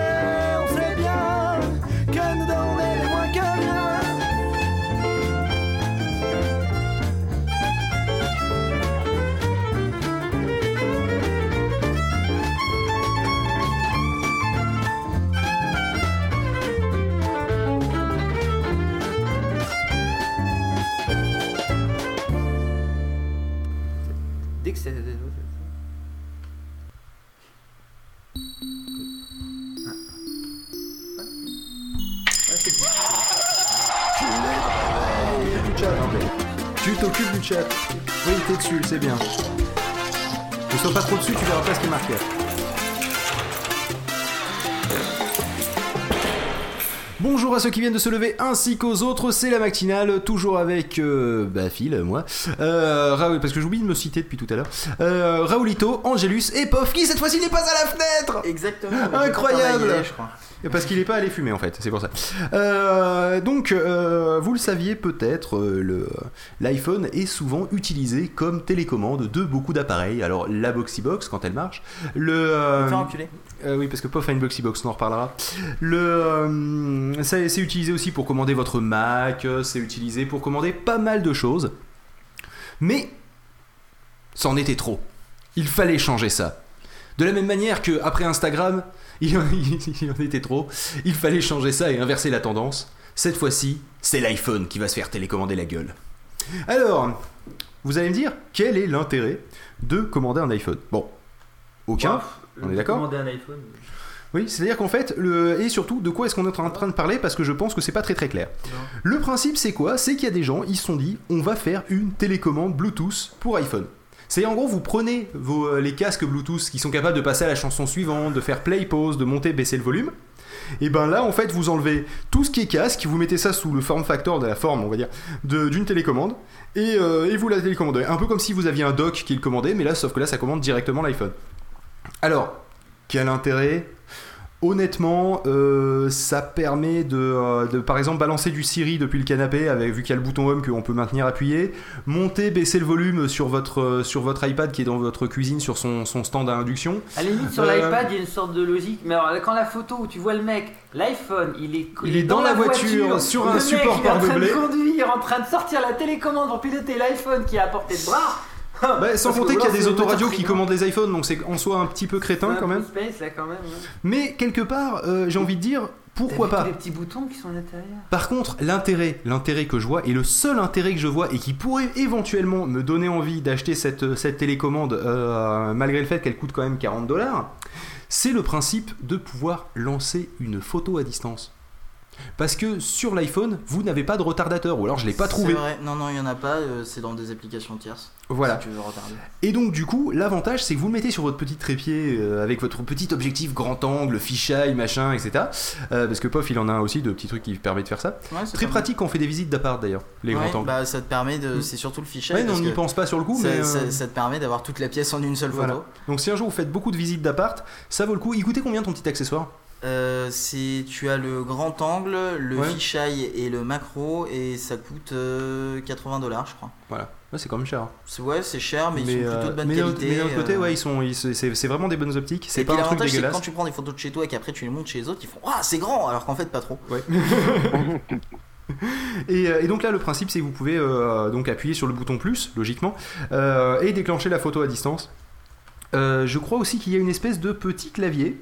Chat. Oui, t'es dessus, c'est bien. Ne sois pas trop dessus, tu verras pas ce qui est marqué. Bonjour à ceux qui viennent de se lever ainsi qu'aux autres, c'est la matinale, toujours avec euh, bah, Phil, moi, euh, Raoul, parce que j'oublie de me citer depuis tout à l'heure, euh, Raoulito, Angelus et Pof qui cette fois-ci n'est pas à la fenêtre Exactement. Incroyable. je crois. Parce qu'il n'est pas allé fumer en fait, c'est pour ça. Euh, donc, euh, vous le saviez peut-être, euh, l'iPhone est souvent utilisé comme télécommande de beaucoup d'appareils. Alors, la Boxybox quand elle marche, le. enculer. euh, oui, parce que Pof a une Boxybox, on en reparlera. Le, c'est utilisé aussi pour commander votre Mac, c'est utilisé pour commander pas mal de choses. Mais, c'en était trop. Il fallait changer ça. De la même manière que après Instagram, il en, il en était trop, il fallait changer ça et inverser la tendance. Cette fois-ci, c'est l'iPhone qui va se faire télécommander la gueule. Alors, vous allez me dire, quel est l'intérêt de commander un iPhone? Bon, aucun, on est d'accord? Commander un iPhone. oui, c'est-à-dire qu'en fait, le... et surtout, de quoi est-ce qu'on est en train de parler? Parce que je pense que c'est pas très très clair. Le principe, c'est quoi? C'est qu'il y a des gens, ils se sont dit, on va faire une télécommande Bluetooth pour iPhone. C'est en gros, vous prenez vos, euh, les casques Bluetooth qui sont capables de passer à la chanson suivante, de faire play, pause, de monter, baisser le volume. Et ben là, en fait, vous enlevez tout ce qui est casque, vous mettez ça sous le form factor de la forme, on va dire, d'une télécommande, et, euh, et vous la télécommandez. Un peu comme si vous aviez un dock qui le commandait, mais là, sauf que là, ça commande directement l'iPhone. Alors, quel intérêt Honnêtement, euh, ça permet de, euh, de, par exemple, balancer du Siri depuis le canapé, avec, vu qu'il y a le bouton Home qu'on peut maintenir appuyé, monter, baisser le volume sur votre, euh, sur votre iPad qui est dans votre cuisine sur son, son stand à induction. À la limite, sur l'iPad, il y a une sorte de logique. Mais alors, quand la photo où tu vois le mec, l'iPhone, il est, Il est dans la voiture, sur un support mec, il est en train porte-blé. de conduire, en train de sortir la télécommande pour piloter l'iPhone qui est à portée de bras. Bah, sans compter qu'il y a des autoradios qui commandent les iPhones, donc c'est en soi un petit peu crétin quand même. Space, là, quand même. ouais. Mais quelque part, euh, j'ai envie de dire, pourquoi pas les petits boutons qui sont à l'intérieur. Par contre, l'intérêt, l'intérêt que je vois, et le seul intérêt que je vois, et qui pourrait éventuellement me donner envie d'acheter cette, cette télécommande, euh, malgré le fait qu'elle coûte quand même 40 dollars, c'est le principe de pouvoir lancer une photo à distance. Parce que sur l'iPhone, vous n'avez pas de retardateur, ou alors je l'ai pas trouvé. Vrai. Non, non, il y en a pas. euh, c'est dans des applications tierces. Voilà. Si tu veux retarder. Et donc du coup, l'avantage c'est que vous le mettez sur votre petit trépied euh, avec votre petit objectif grand angle, fisheye, machin, etc. Euh, parce que POF il en a aussi de petits trucs qui permettent de faire ça. Ouais, Très pratique quand on fait des visites d'appart d'ailleurs, les. Ouais, grands angles. Bah, ça te permet de. Mm. C'est surtout le fichier. Ouais, on n'y pense pas sur le coup, mais ça- ça te permet d'avoir toute la pièce en une seule photo. voilà. Donc si un jour vous faites beaucoup de visites d'appart, ça vaut le coup. Il coûtait combien ton petit accessoire? Euh, c'est tu as le grand angle, le Ouais. fisheye et le macro et ça coûte euh, 80 dollars je crois. Voilà, Ouais, c'est quand même cher. C'est- Ouais c'est cher mais, ils sont plutôt euh, de bonne mais qualité. mais d'un autre côté, euh. ouais, ils sont, c'est c'est vraiment des bonnes optiques. C'est pas un truc l'avantage c'est que dégueulasse. quand tu prends des photos de chez toi et qu'après tu les montres chez les autres, ils font ah c'est grand alors qu'en fait pas trop. Ouais. Et, euh, et donc là, le principe, c'est que vous pouvez euh, donc appuyer sur le bouton plus, logiquement, euh, et déclencher la photo à distance. Euh, je crois aussi qu'il y a une espèce de petit clavier.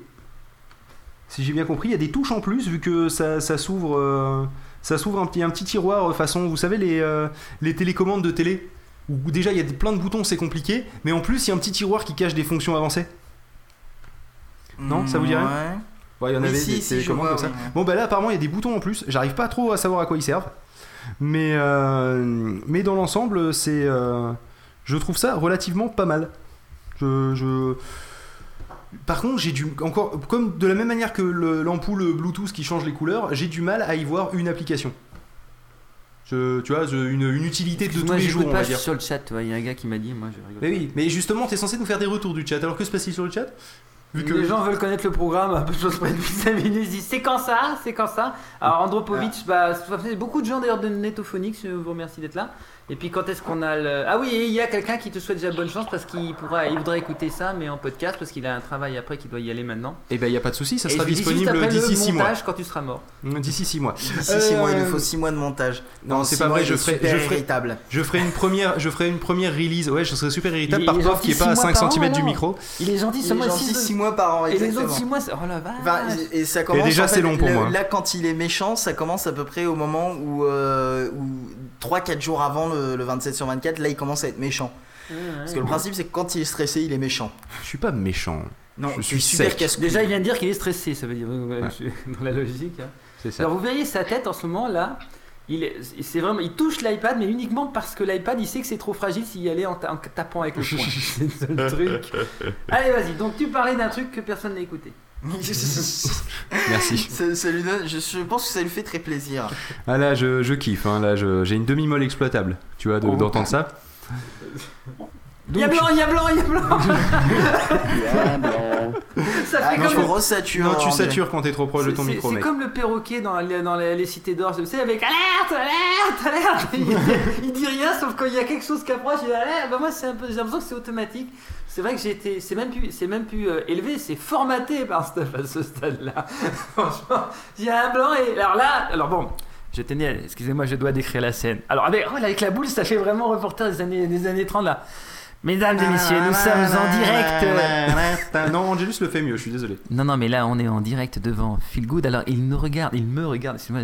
Si j'ai bien compris, il y a des touches en plus, vu que ça, ça s'ouvre, euh, ça s'ouvre un petit, un petit tiroir euh, façon, vous savez les, euh, les télécommandes de télé, où déjà il y a plein de boutons, c'est compliqué, mais en plus il y a un petit tiroir qui cache des fonctions avancées. Non, ça vous rien Ouais. Ouais, il y en avait si, des si, télécommandes je vois, comme ça. Bon, bah là, apparemment, il y a des boutons en plus. J'arrive pas trop à savoir à quoi ils servent. Mais, euh, mais dans l'ensemble, c'est. euh, je trouve ça relativement pas mal. Je. je- Par contre, j'ai du. Encore. Comme de la même manière que le- l'ampoule Bluetooth qui change les couleurs, j'ai du mal à y voir une application. Je- tu vois, je- une, une utilité de tous les jours, on va dire. sur le chat, il y a un gars qui m'a dit, moi je rigole. Mais oui, mais justement, t'es censé nous faire des retours du chat. Alors que se passe-t-il sur le chat? Vu que- Les gens veulent connaître le programme, un peu de choses près depuis 5 minutes, ils disent c'est quand ça? C'est quand ça? Alors Andropovitch, bah, ça fait beaucoup de gens d'ailleurs de Netophonics, je vous remercie d'être là. Et puis quand est-ce qu'on a le... Ah oui, et il y a quelqu'un qui te souhaite déjà bonne chance parce qu'il pourra, il voudrait écouter ça, mais en podcast, parce qu'il a un travail après qu'il doit y aller maintenant. Eh ben, y a pas de souci, ça Et sera je lui dis juste disponible après d'ici le 6 mois. montage quand tu seras mort. D'ici 6 mois. D'ici 6 mois, il nous faut 6 mois de montage. Non, Dans c'est six pas mois, vrai, il je est ferai, super je ferai, irritable. je ferai une première, je ferai une première release. Ouais, je serai super irritable Il- par il est qui est pas à six mois 5 par an, cm du alors. micro. Il est gentil Il est seulement gentil 6 6 mois par an. Et les exactement. autres 6 mois, c'est... Oh la vache Enfin, et ça commence. déjà, en fait, c'est long pour le- moi. Là, quand il est méchant, ça commence à peu près au moment où, euh, où 3-4 jours avant le, le 27 sur 24, là, il commence à être méchant. Parce que le principe, c'est que quand il est stressé, il est méchant. Je suis pas méchant. Non, Je suis super casse Déjà, il vient de dire qu'il est stressé, ça veut dire dans la logique. hein. C'est ça. Alors vous voyez sa tête en ce moment là, il est, c'est vraiment, il touche l'iPad, mais uniquement parce que l'iPad, il sait que c'est trop fragile s'il y allait en, ta- en tapant avec le poing. c'est le seul truc. Allez, vas-y. Donc tu parlais d'un truc que personne n'a écouté. Merci. ça, ça lui donne, je, je pense que ça lui fait très plaisir. Ah là, je, je kiffe. hein, Là, je- j'ai une demi-molle exploitable. Tu vois, de- Oh. d'entendre ça. Il y a blanc, il y a blanc, il y a blanc. Bien blanc. ça Ah, fait non, comme faut le- resaturer. Non, tu satures quand t'es trop proche de ton micro, C'est comme le perroquet dans, les, dans les, les cités d'or, tu sais, avec alerte, alerte, alerte. Il, dit- il dit rien, sauf quand il y a quelque chose qui approche, il dit alerte. Bah, moi, c'est un peu, j'ai l'impression que c'est automatique. C'est vrai que j'ai été, c'est même plus, c'est même plus euh, élevé, c'est formaté par Stuff à ce stade-là. Franchement, il y a un blanc et alors là, alors bon. Je tenais, à- excusez-moi, je dois décrire la scène. Alors avec, oh, là, avec la boule, ça fait vraiment reporter des années, des années 30 là. Mesdames et messieurs, nous sommes en direct. Non, Angelus le fait mieux, je suis désolé. non, non, mais là, on est en direct devant Phil Good. Alors, il nous regarde, il me regarde, excuse-moi,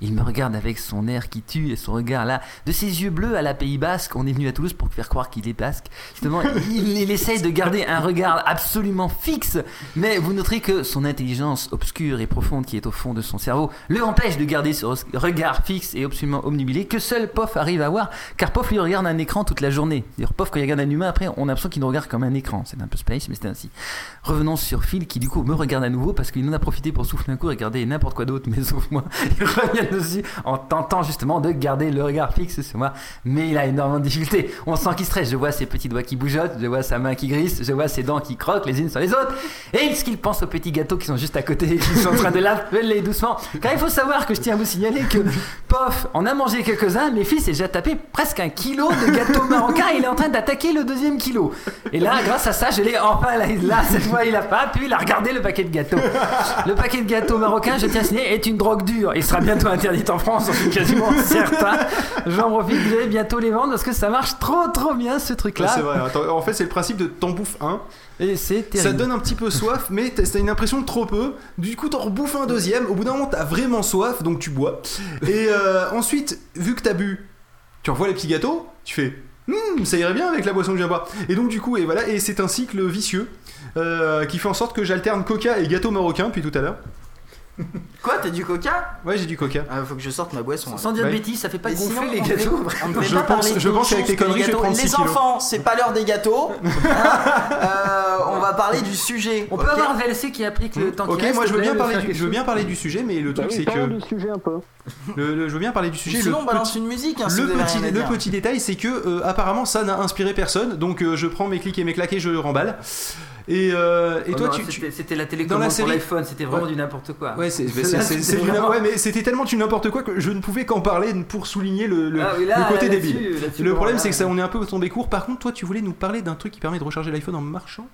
il me regarde avec son air qui tue et son regard là, de ses yeux bleus à la Pays Basque. On est venu à Toulouse pour faire croire qu'il est basque. Justement, il, il essaye de garder un regard absolument fixe, mais vous noterez que son intelligence obscure et profonde qui est au fond de son cerveau le empêche de garder ce regard fixe et absolument omnubilé que seul Pof arrive à voir, car Pof lui regarde un écran toute la journée. D'ailleurs, Pof, quand il regarde un humain, après, on a l'impression qu'il nous regarde comme un écran. C'est un peu space, mais c'était ainsi. Revenons sur Phil qui du coup me regarde à nouveau parce qu'il en a profité pour souffler un coup et regarder n'importe quoi d'autre mais sauf moi. Il revient dessus en tentant justement de garder le regard fixe sur moi. Mais il a énormément de difficultés. On sent qu'il stresse. Je vois ses petits doigts qui bougeotent, je vois sa main qui glisse, je vois ses dents qui croquent les unes sur les autres. Et ce qu'il pense aux petits gâteaux qui sont juste à côté et qui sont en train de l'appeler doucement. Car il faut savoir que je tiens à vous signaler que Pof en a mangé quelques-uns. Mes fils a déjà tapé presque un kilo de gâteaux marocains. Il est en train d'attaquer le deuxième kilo. Et là, grâce à ça, je l'ai enfin là, là, cette fois il a pas pu, il a regardé le paquet de gâteaux. Le paquet de gâteaux marocains, je tiens à signaler, est une drogue dure. Il sera bientôt interdit en France, j'en suis quasiment certain. J'en profite, je vais bientôt les vendre parce que ça marche trop trop bien ce truc Ouais, là. c'est vrai. Attends, en fait, c'est le principe de t'en bouffes un. Et c'est Ça donne un petit peu soif, mais t'as t'as une impression de trop peu. Du coup, t'en rebouffes un deuxième. Au bout d'un moment, t'as vraiment soif, donc tu bois. Et euh, ensuite, vu que t'as bu, tu revois les petits gâteaux, tu fais. Hum, ça irait bien avec la boisson que je boire. Et donc du coup, et voilà, et c'est un cycle vicieux euh, qui fait en sorte que j'alterne coca et gâteau marocain depuis tout à l'heure. Quoi, t'as du coca? Ouais, j'ai du coca. Ah, faut que je sorte ma boisson. Sans dire de Ouais. bêtises, ça fait pas Mais gonfler sinon, les on gâteaux. On Je pas pense- parler je d'autre pense qu'avec chose les que les conneries, je vais gâteaux. prendre Les 6 kilos. enfants, c'est pas l'heure des gâteaux. Hein Euh, on va parler du sujet. On peut ok avoir VLC qui applique le temps qui Ok, reste, moi je veux te bien parler du, quelque je veux bien parler du sujet, mais le Bah truc c'est parlons que du sujet un peu. le, le- je veux bien parler du sujet. Sinon, le on balance une musique. Hein, si le vous avez petit, rien à le dire. petit détail, c'est que euh, apparemment ça n'a inspiré personne, donc euh, je prends mes clics et mes claques et je remballe. Et, euh, et Oh toi, non, tu, tu- c'était- C'était la télécommande pour série- l'iPhone, c'était vraiment Ouais. du n'importe quoi. Ouais, c'est, c'est- c'est- vraiment- ouais, mais c'était tellement du n'importe quoi que je ne pouvais qu'en parler pour souligner le, le- Ah oui, là, le côté là, débile. Le bon, problème, là, c'est que ça, on est un peu tombé court. Par contre, toi, tu voulais nous parler d'un truc qui permet de recharger l'iPhone en marchant?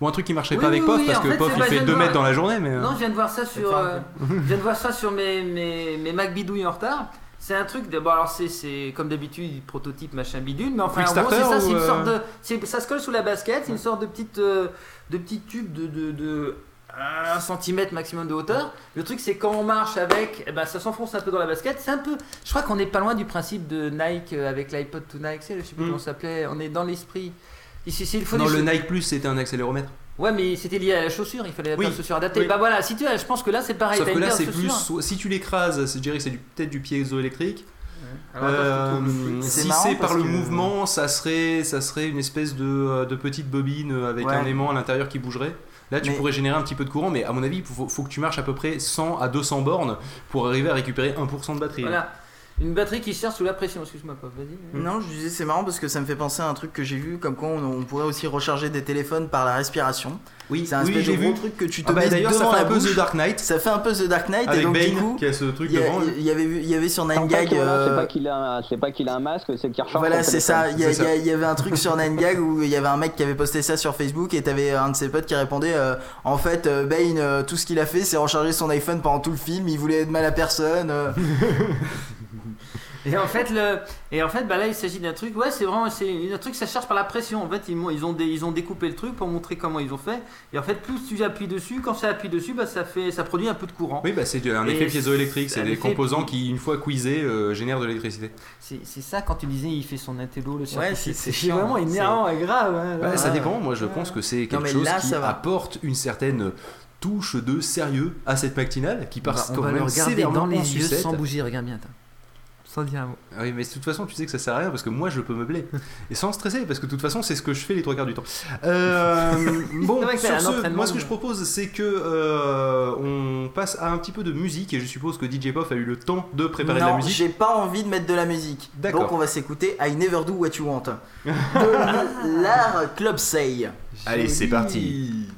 Bon, un truc qui marchait Oui, pas avec oui, POF oui, parce en que fait, POF il fait viens 2 de mètres dans la journée, mais. Non, je viens de voir ça sur, euh, je viens de voir ça sur mes, mes, mes Mac bidouilles en retard. C'est un truc, de, bon alors c'est, comme d'habitude, prototype machin bidule, mais enfin en gros c'est ça, c'est une euh, sorte de, ça se colle sous la basket, c'est une sorte de petite, euh, de petit tube de, de, de 1 cm maximum de hauteur. Le truc c'est quand on marche avec, eh ben, ça s'enfonce un peu dans la basket. C'est un peu, je crois qu'on n'est pas loin du principe de Nike euh, avec l'iPod to Nike, je sais plus Mm. comment ça s'appelait, on est dans l'esprit. Ici, c'est- il faut Non, le Nike Plus c'était un accéléromètre. Ouais, mais c'était lié à la chaussure, il fallait Oui. la chaussure adaptée. Oui. Bah voilà, si tu je pense que là c'est pareil. Sauf que une là, c'est plus. soit- Si tu l'écrases, c'est- je dirais que c'est du- peut-être du piézoélectrique. Alors, Euh, si c'est par le que- mouvement, ça serait, ça serait une espèce de, euh, de petite bobine avec Ouais. un aimant à l'intérieur qui bougerait. Là, tu Mais- pourrais générer un petit peu de courant, mais à mon avis, il faut, faut que tu marches à peu près 100 à 200 bornes pour arriver à récupérer 1% de batterie. Voilà. Une batterie qui cherche sous la pression, excuse-moi pas, vas-y. Non, je disais c'est marrant parce que ça me fait penser à un truc que j'ai vu, comme quoi on, on pourrait aussi recharger des téléphones par la respiration. Oui, C'est un oui, espèce j'ai de gros vu. truc que tu te Ah bah, mets D'ailleurs, ça devant fait la un peu. The Dark Knight Ça fait un peu The Dark Knight et avec donc du Bane coup, qui a ce truc il y, a- devant. là. il y avait il y avait sur 9gag. voilà, euh, c'est pas qu'il a, un- a masque, c'est qu'il recharge. Voilà, son c'est ça. Il y, avait un truc sur 9gag où il y avait un mec qui avait posté ça sur Facebook et t'avais un de ses potes qui répondait euh, En fait, euh, Bane, tout ce qu'il a fait, c'est recharger son iPhone pendant tout le film. Il voulait être mal à personne. Et en fait, le... et en fait bah là il s'agit d'un truc, ouais, c'est vraiment c'est un truc, ça charge par la pression. En fait, ils, ont ils ont découpé le truc pour montrer comment ils ont fait. Et en fait, plus tu appuies dessus, quand ça appuie dessus, bah, ça, fait, ça produit un peu de courant. Oui, bah, c'est un Et effet piézoélectrique. c'est des effet- composants qui, une fois cuisés, euh, génèrent de l'électricité. C'est ça quand tu disais il fait son intello, le Ouais, circuit. c'est- c'est vraiment c'est- énervant et grave. hein. Ouais, ça Ouais. dépend. Moi, je pense que c'est quelque mais chose là, qui ça va. apporte une certaine touche de sérieux à cette matinale qui On passe on quand va le regarder sévèrement dans les yeux sans bouger, regarde bien. Sans dire un mot. Ah Oui, mais de toute façon, tu sais que ça sert à rien parce que moi, je peux meubler et sans stresser parce que de toute façon, c'est ce que je fais les trois quarts du temps. Euh, bon, sur ce, moi, ce que je propose, c'est que euh, on passe à un petit peu de musique et je suppose que DJ Poff a eu le temps de préparer de la non, musique. j'ai pas envie de mettre de la musique. D'accord. Donc on va s'écouter I Never Do What You Want de l'art Club Say. Allez, c'est parti.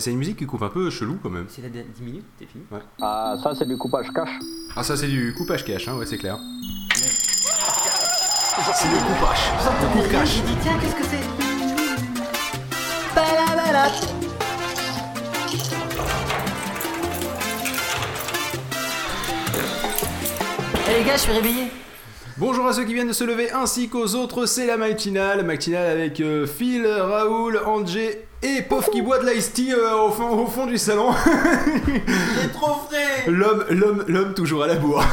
C'est une musique qui coupe un peu chelou quand même. C'est la 10 minutes, t'es fini. Ah, ça, c'est du coupage cash. Ah ça c'est du coupage cash, hein, ouais c'est clair. C'est du coupage. Du coup cash. J'ai dit, tiens, qu'est-ce que c'est Eh les gars, je suis réveillé. Bonjour à ceux qui viennent de se lever ainsi qu'aux autres, c'est la matinale. Matinale avec euh, Phil, Raoul, Angé et Pof qui boit de l'ice tea euh, au, fond, au fond du salon. Il est trop frais L'homme, l'homme, l'homme toujours à la bourre.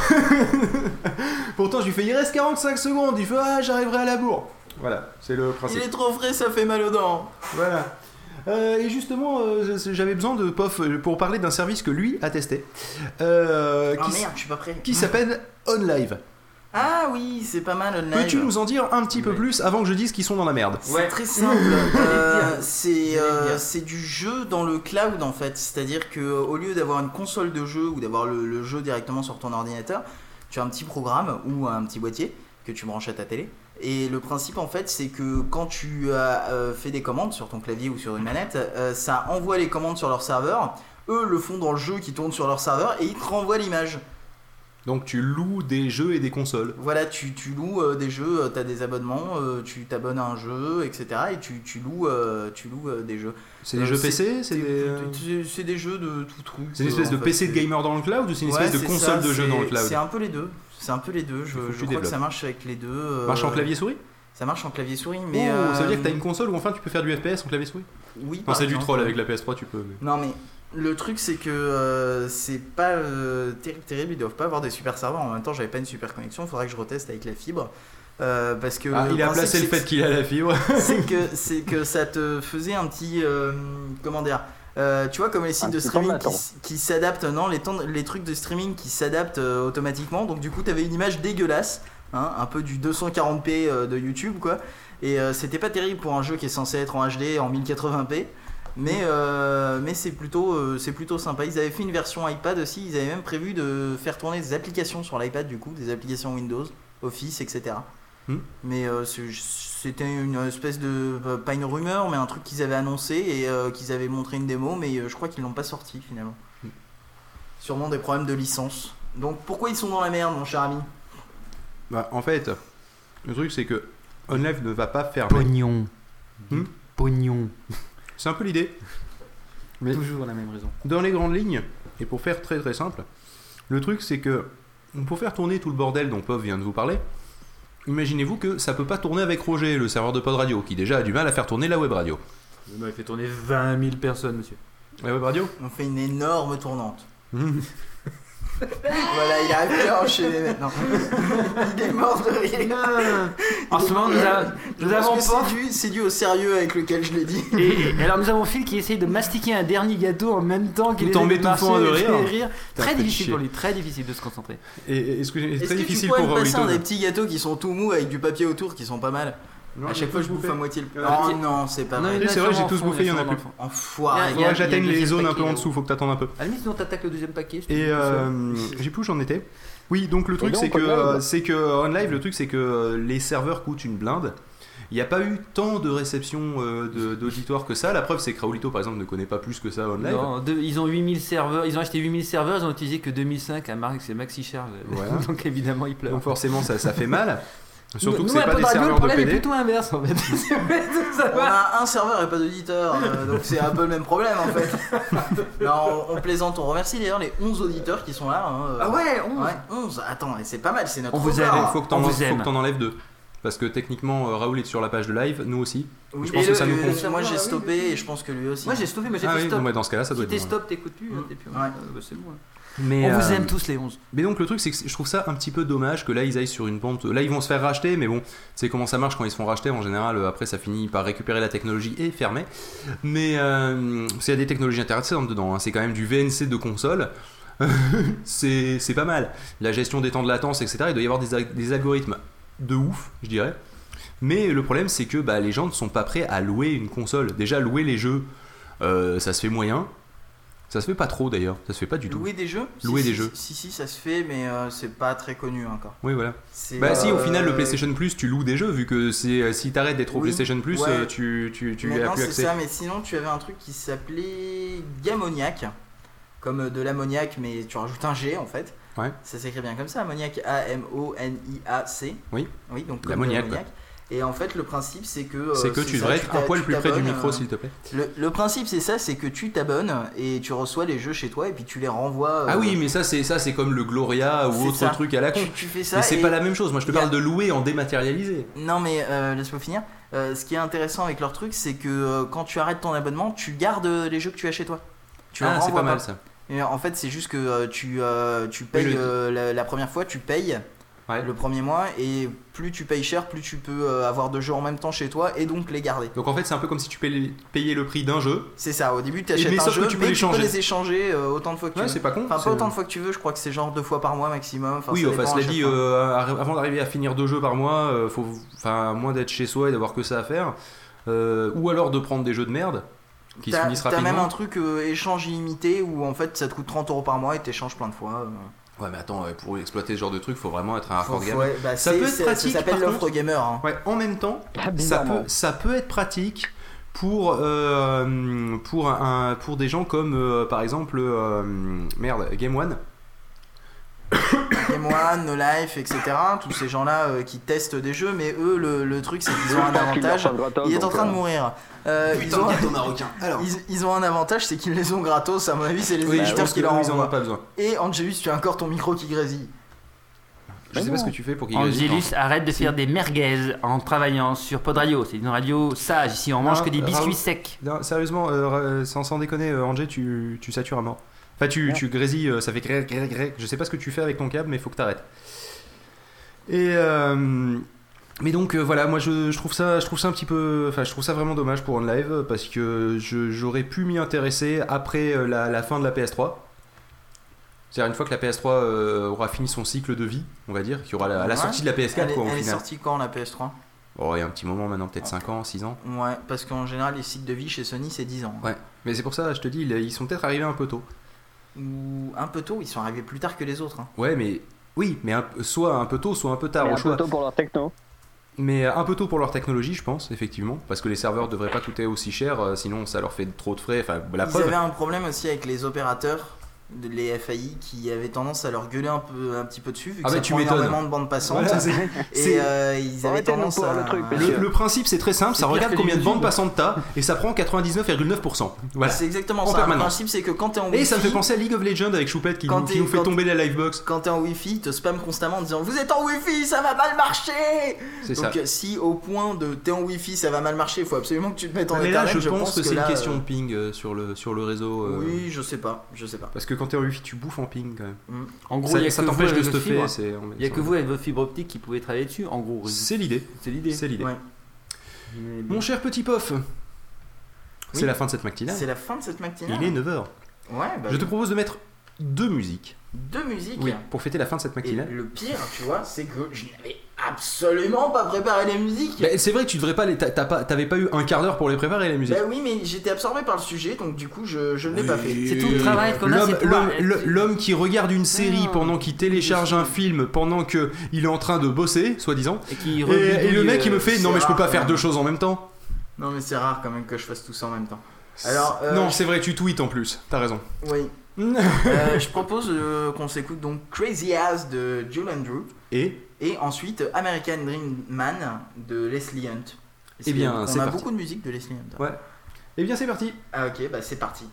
Pourtant je lui fais il reste 45 secondes, il fait ah j'arriverai à la bourre. Voilà, c'est le Il principe. est trop frais, ça fait mal aux dents Voilà. Euh, et justement, euh, j'avais besoin de Pof pour parler d'un service que lui a testé. Euh, Oh qui merde, je suis pas prêt. qui s'appelle OnLive. Ah oui, c'est pas mal online. Peux-tu nous en dire un petit peu plus avant que je dise qu'ils sont dans la merde C'est très simple. Euh, c'est euh, c'est du jeu dans le cloud en fait. C'est-à-dire que euh, au lieu d'avoir une console de jeu ou d'avoir le, le jeu directement sur ton ordinateur, tu as un petit programme ou un petit boîtier que tu branches à ta télé. Et le principe en fait, c'est que quand tu as euh, fait des commandes sur ton clavier ou sur une manette, euh, ça envoie les commandes sur leur serveur. Eux le font dans le jeu qui tourne sur leur serveur et ils te renvoient l'image. Donc tu loues des jeux et des consoles. Voilà, tu, tu loues euh, des jeux, tu as des abonnements, euh, tu t'abonnes à un jeu, etc. Et tu, tu loues, euh, tu loues euh, des jeux. C'est des Euh, jeux PC C'est des, euh, des jeux de tout truc. c'est une espèce euh, de fait. PC de gamer dans le cloud ou c'est une Ouais, espèce de console ça, de jeu dans le cloud? C'est un peu les deux. C'est un peu les deux. Je, je crois que ça marche avec les deux. euh, Marche en clavier souris? Ça marche en clavier souris, mais. Oh, Ça veut dire que euh, t'as une console où enfin tu peux faire du FPS en clavier souris? Oui. Par c'est du troll avec la PS3, tu peux. mais- Non mais le truc c'est que euh, c'est pas euh, terrible, terrible, ils doivent pas avoir des super serveurs. En même temps, j'avais pas une super connexion, faudrait que je reteste avec la fibre. Euh, parce que Ah, il a placé le fait qu'il a la fibre. c'est que c'est que ça te faisait un petit euh, comment dire euh, tu vois comme les sites Un de streaming qui, s'adaptent non les temps les trucs de streaming qui s'adaptent euh, automatiquement donc du coup t'avais une image dégueulasse hein, un peu du 240p euh, de YouTube quoi et euh, c'était pas terrible pour un jeu qui est censé être en HD en 1080p mais, euh, mais c'est plutôt, euh, c'est plutôt sympa. Ils avaient fait une version iPad aussi. Ils avaient même prévu de faire tourner des applications sur l'iPad, du coup, des applications Windows, Office, etc. Hmm. Mais euh, c'était une espèce de. Pas une rumeur, mais un truc qu'ils avaient annoncé et euh, qu'ils avaient montré une démo, mais euh, je crois qu'ils l'ont pas sorti finalement. Hmm. Sûrement des problèmes de licence. Donc pourquoi ils sont dans la merde, mon cher ami? Bah, en fait, le truc c'est que OnLive ne va pas fermer. Pognon. Hmm Pognon. C'est un peu l'idée. Mais Toujours la même raison. dans les grandes lignes, et pour faire très très simple, le truc c'est que pour faire tourner tout le bordel dont Pov vient de vous parler, imaginez-vous que ça peut pas tourner avec Roger, le serveur de Pod Radio, qui déjà a du mal à faire tourner la web radio. M'avez fait tourner 20 000 personnes, monsieur. La web radio? On fait une énorme tournante. voilà, il arrive plus à enchaîner maintenant. il est mort de rire. En ce moment, nous, a- avons pas. c'est dû, c'est dû au sérieux avec lequel je l'ai dit. Et, et alors nous avons Phil qui essaye de mastiquer un dernier gâteau en même temps qu'il Tout en essaye de m'étouffant marcher de et rire. Très fait difficile chier. pour lui, très difficile de se concentrer. Et et est-ce que c'est Est-ce très que difficile tu pourrais pour me passer un des de- petits gâteaux qui sont tout mous avec du papier autour qui sont pas mal Non, À chaque fois je bouffe à moitié le Il y en a Oh qui- non, c'est pas Non, vrai. c'est vrai, j'ai tous bouffé, il y en a plus. Enfoiré. Il y a- Faudrait que j'atteigne le les zones un peu en dessous, faut que t'attendes un peu. À la limite, sinon t'attaques le deuxième paquet. Et euh, j'ai plus où j'en étais. Oui, donc le truc c'est que euh, c'est que euh, OnLive, le truc c'est que euh, les serveurs coûtent une blinde. Il n'y a pas eu tant de réception euh, de- d'auditoires que ça. La preuve c'est que Raoulito par exemple ne connaît pas plus que ça OnLive. Non, ils ont 8000 serveurs, ils ont acheté 8000 serveurs, ils ont utilisé que 2005 à Marx et Maxi Charge. Voilà. Donc évidemment, ils pleurent. Donc forcément ça, ça fait mal. Surtout Nous, que c'est pas des serveurs de problème est PD. plutôt inverse en fait. Ça On a un serveur et pas d'auditeur, euh, donc c'est un peu le même problème en fait. Non, on, on plaisante, on remercie d'ailleurs les 11 auditeurs qui sont là. hein, euh. Ah ouais, 11. Ouais, 11, attends, c'est pas mal, c'est notre On vous aime. Il faut que t'en t'en enlèves deux. Parce que techniquement euh, Raoul est sur la page de live, nous aussi. Oui, Je pense et que le- ça nous le- compte. Moi j'ai stoppé et je pense que lui aussi. Moi j'ai stoppé, mais j'ai Ah fait oui, stop. bon, bah, dans ce cas-là ça doit si être t'es stop, t'écoutes plus. hein, Ouais. bah, c'est bon. Mais, On vous euh, aime tous les 11. Mais donc le truc c'est que je trouve ça un petit peu dommage que là ils aillent sur une pente. Là ils vont se faire racheter, mais bon, c'est comment ça marche quand ils se font racheter en général. euh, Après ça finit par récupérer la technologie et fermer. Mais euh, parce qu'il y a des technologies intéressantes dedans. hein. C'est quand même du VNC de console. c'est pas mal. La gestion des temps de latence, etc. Il doit y avoir des, des algorithmes de ouf, je dirais. Mais le problème c'est que bah, les gens ne sont pas prêts à louer une console. Déjà louer les jeux, euh, ça se fait moyen. Ça se fait pas trop d'ailleurs, ça se fait pas du tout. Louer des jeux Louer Si, des si, jeux. Si, si, ça se fait, mais euh, c'est pas très connu encore. Oui, voilà. Bah si, au euh, final, le PlayStation Plus, tu loues des jeux, vu que c'est euh, si t'arrêtes d'être au Oui, PlayStation Plus, ouais. euh, tu, tu, tu as plus c'est accès. ça, mais sinon, tu avais un truc qui s'appelait Gamoniac, comme de l'ammoniac, mais tu rajoutes un G en fait. Ouais. Ça s'écrit bien comme ça, ammoniac, A-M-O-N-I-A-C. Oui. Oui, donc l'ammoniac. Et en fait, le principe, c'est que. euh, C'est que tu devrais être un poil plus près du micro, euh, s'il te plaît. Le, le principe, c'est ça, c'est que tu t'abonnes et tu reçois les jeux chez toi et puis tu les renvoies. Ah euh, oui, mais ça c'est ça c'est comme le Gloria ou autre ça. truc à la con. Tu, tu fais ça. Mais c'est pas la même chose. Moi, je te a- parle de louer en dématérialisé. Non mais euh, laisse-moi finir. Euh, ce qui est intéressant avec leur truc, c'est que euh, quand tu arrêtes ton abonnement, tu gardes les jeux que tu as chez toi. Tu Ah, c'est pas mal ça. Et en fait, c'est juste que tu, tu payes le- la, la première fois, tu payes Ouais. le premier mois, et plus tu payes cher, plus tu peux euh, avoir de jeux en même temps chez toi et donc les garder. Donc en fait, c'est un peu comme si tu payais le prix d'un jeu. C'est ça. Au début, tu achètes mais un jeu, tu peux mais les tu peux les échanger euh, autant de fois que Ouais, tu veux. c'est pas con. Enfin, pas autant de fois que tu veux. Je crois que c'est genre deux fois par mois maximum. Enfin, Oui, enfin, cela dit, euh, avant d'arriver à finir deux jeux par mois, euh, faut, enfin, moins d'être chez soi et d'avoir que ça à faire, euh, ou alors de prendre des jeux de merde qui se T'as finissent t'as rapidement. même un truc échange illimité où en fait ça te coûte 30 euros par mois et t'échanges plein de fois. Euh. Ouais, mais attends, ouais, pour exploiter ce genre de truc, faut vraiment être un hardcore faut- gamer. ouais, bah, Ça peut être pratique, Ça s'appelle l'offre gamer. hein. Ouais, en même temps, Ah, ça peut, ça peut être pratique pour, euh, pour, un, pour des gens comme euh, par exemple euh, merde, Game One. Game One, No Life, etc. Tous ces gens-là euh, qui testent des jeux, mais eux, le, le truc, c'est qu'ils ont un avantage. Il est en train de euh, mourir. Euh, ils, ont, marocain. Alors, ils, ils ont un avantage, c'est qu'ils les ont gratos. À mon avis, c'est les oui, éditeurs qui leur eux, ils en ont envoient. pas besoin. Et Angelus, tu as encore ton micro qui grésille. Je sais pas ce que tu fais pour qu'il Angelus, arrête de faire des merguez en travaillant sur Pod Radio. C'est une radio sage. Ici, on mange Non, que des biscuits Raoul- secs. Non, sérieusement, euh, sans, sans déconner, euh, Angé, tu, tu satures à mort. Enfin, tu, tu grésilles, euh, ça fait gré, gré, gré. Je sais pas ce que tu fais avec ton câble, mais il faut que t'arrêtes. Et euh, mais donc euh, voilà, moi je, je trouve ça, je trouve ça un petit peu, enfin je trouve ça vraiment dommage pour OnLive parce que j'aurais pu m'y intéresser après euh, la, la fin de la PS3. C'est-à-dire une fois que la PS3 euh, aura fini son cycle de vie, on va dire, qu'il y aura la, à la Ouais. sortie de la PS4 Elle, est- quoi, au elle est final. sortie quand la PS3 Oh, il y a un petit moment maintenant, peut-être 5 ans, 6 ans. Ouais, parce qu'en général, les cycles de vie chez Sony, c'est 10 ans. Ouais, mais c'est pour ça, je te dis, ils sont peut-être arrivés un peu tôt. Ou un peu tôt, ils sont arrivés plus tard que les autres. hein. Ouais, mais oui, mais un- soit un peu tôt, soit un peu tard Mais au un choix. peu tôt pour leur techno. Mais un peu tôt pour leur technologie, je pense, effectivement, parce que les serveurs devraient pas coûter aussi cher, euh, sinon ça leur fait trop de frais. Enfin, la Ils preuve. avaient un problème aussi avec les opérateurs, les FAI, qui avaient tendance à leur gueuler un, peu, un petit peu dessus, vu que Ah, ça mais tu prend énormément de bandes passantes. Voilà, et euh, ils avaient tendance à... le truc, Le, principe c'est très simple, ça regarde combien de bandes passantes t'as et ça prend 99,9%. Voilà. C'est exactement En ça. Le principe, c'est que quand t'es en Et ça me fait Wi-Fi, penser à League of Legends avec Choupette qui, Quand nous, qui nous fait tomber la livebox. quand t'es en Wi-Fi, ils te spam constamment en disant Vous êtes en Wi-Fi, ça va mal marcher C'est ça. Donc, si au point de t'es en Wi-Fi, ça va mal marcher, il faut absolument que tu te mettes en Mais là, je pense que c'est une question euh, de ping euh, sur, le, sur le réseau. Oui, je sais pas, je sais pas. Parce que quand t'es en wifi, tu bouffes en ping quand même. En gros, ça t'empêche de stuffer. Il y a que vous avec votre fibre optique qui pouvez travailler dessus. En gros, C'est l'idée. c'est l'idée. C'est l'idée. Ouais. Mais bon. Mon cher petit pof, c'est Oui. la fin de cette matinale. C'est la fin de cette matinale. Il est 9h. Ouais, bah, Je te propose de mettre deux musiques. deux musiques. Oui, pour fêter la fin de cette Et matinale. le pire, tu vois, c'est que je n'avais absolument pas préparé les musiques. Bah, c'est vrai que tu devrais pas les. t'as- t'as pas- T'avais pas eu un quart d'heure pour les préparer les musiques. Bah oui, mais j'étais absorbé par le sujet, donc du coup, je, je ne l'ai pas fait. C'est tout le travail qu'on a, L'homme, qui regarde une série Ah. pendant qu'il télécharge un film pendant que il est en train de bosser, soi-disant. Et, le mec il euh, me fait non mais je peux pas rare, faire deux choses en même temps. Non, mais c'est rare quand même que je fasse tout ça en même temps. Alors, euh, non c'est vrai tu tweets en plus. T'as raison. Oui. Euh, je propose euh, qu'on s'écoute donc Crazy Ass de Jules Andrew Et et ensuite American Dream Man de Leslie Hunt. Eh bien, on c'est a parti. beaucoup de musique de Leslie Hunt. ouais. Eh bien c'est parti. Ah ok, bah c'est parti.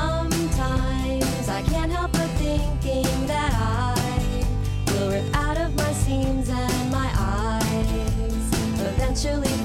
Sometimes I can't help but thinking that I will rip out of my seams and my eyes eventually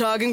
talking.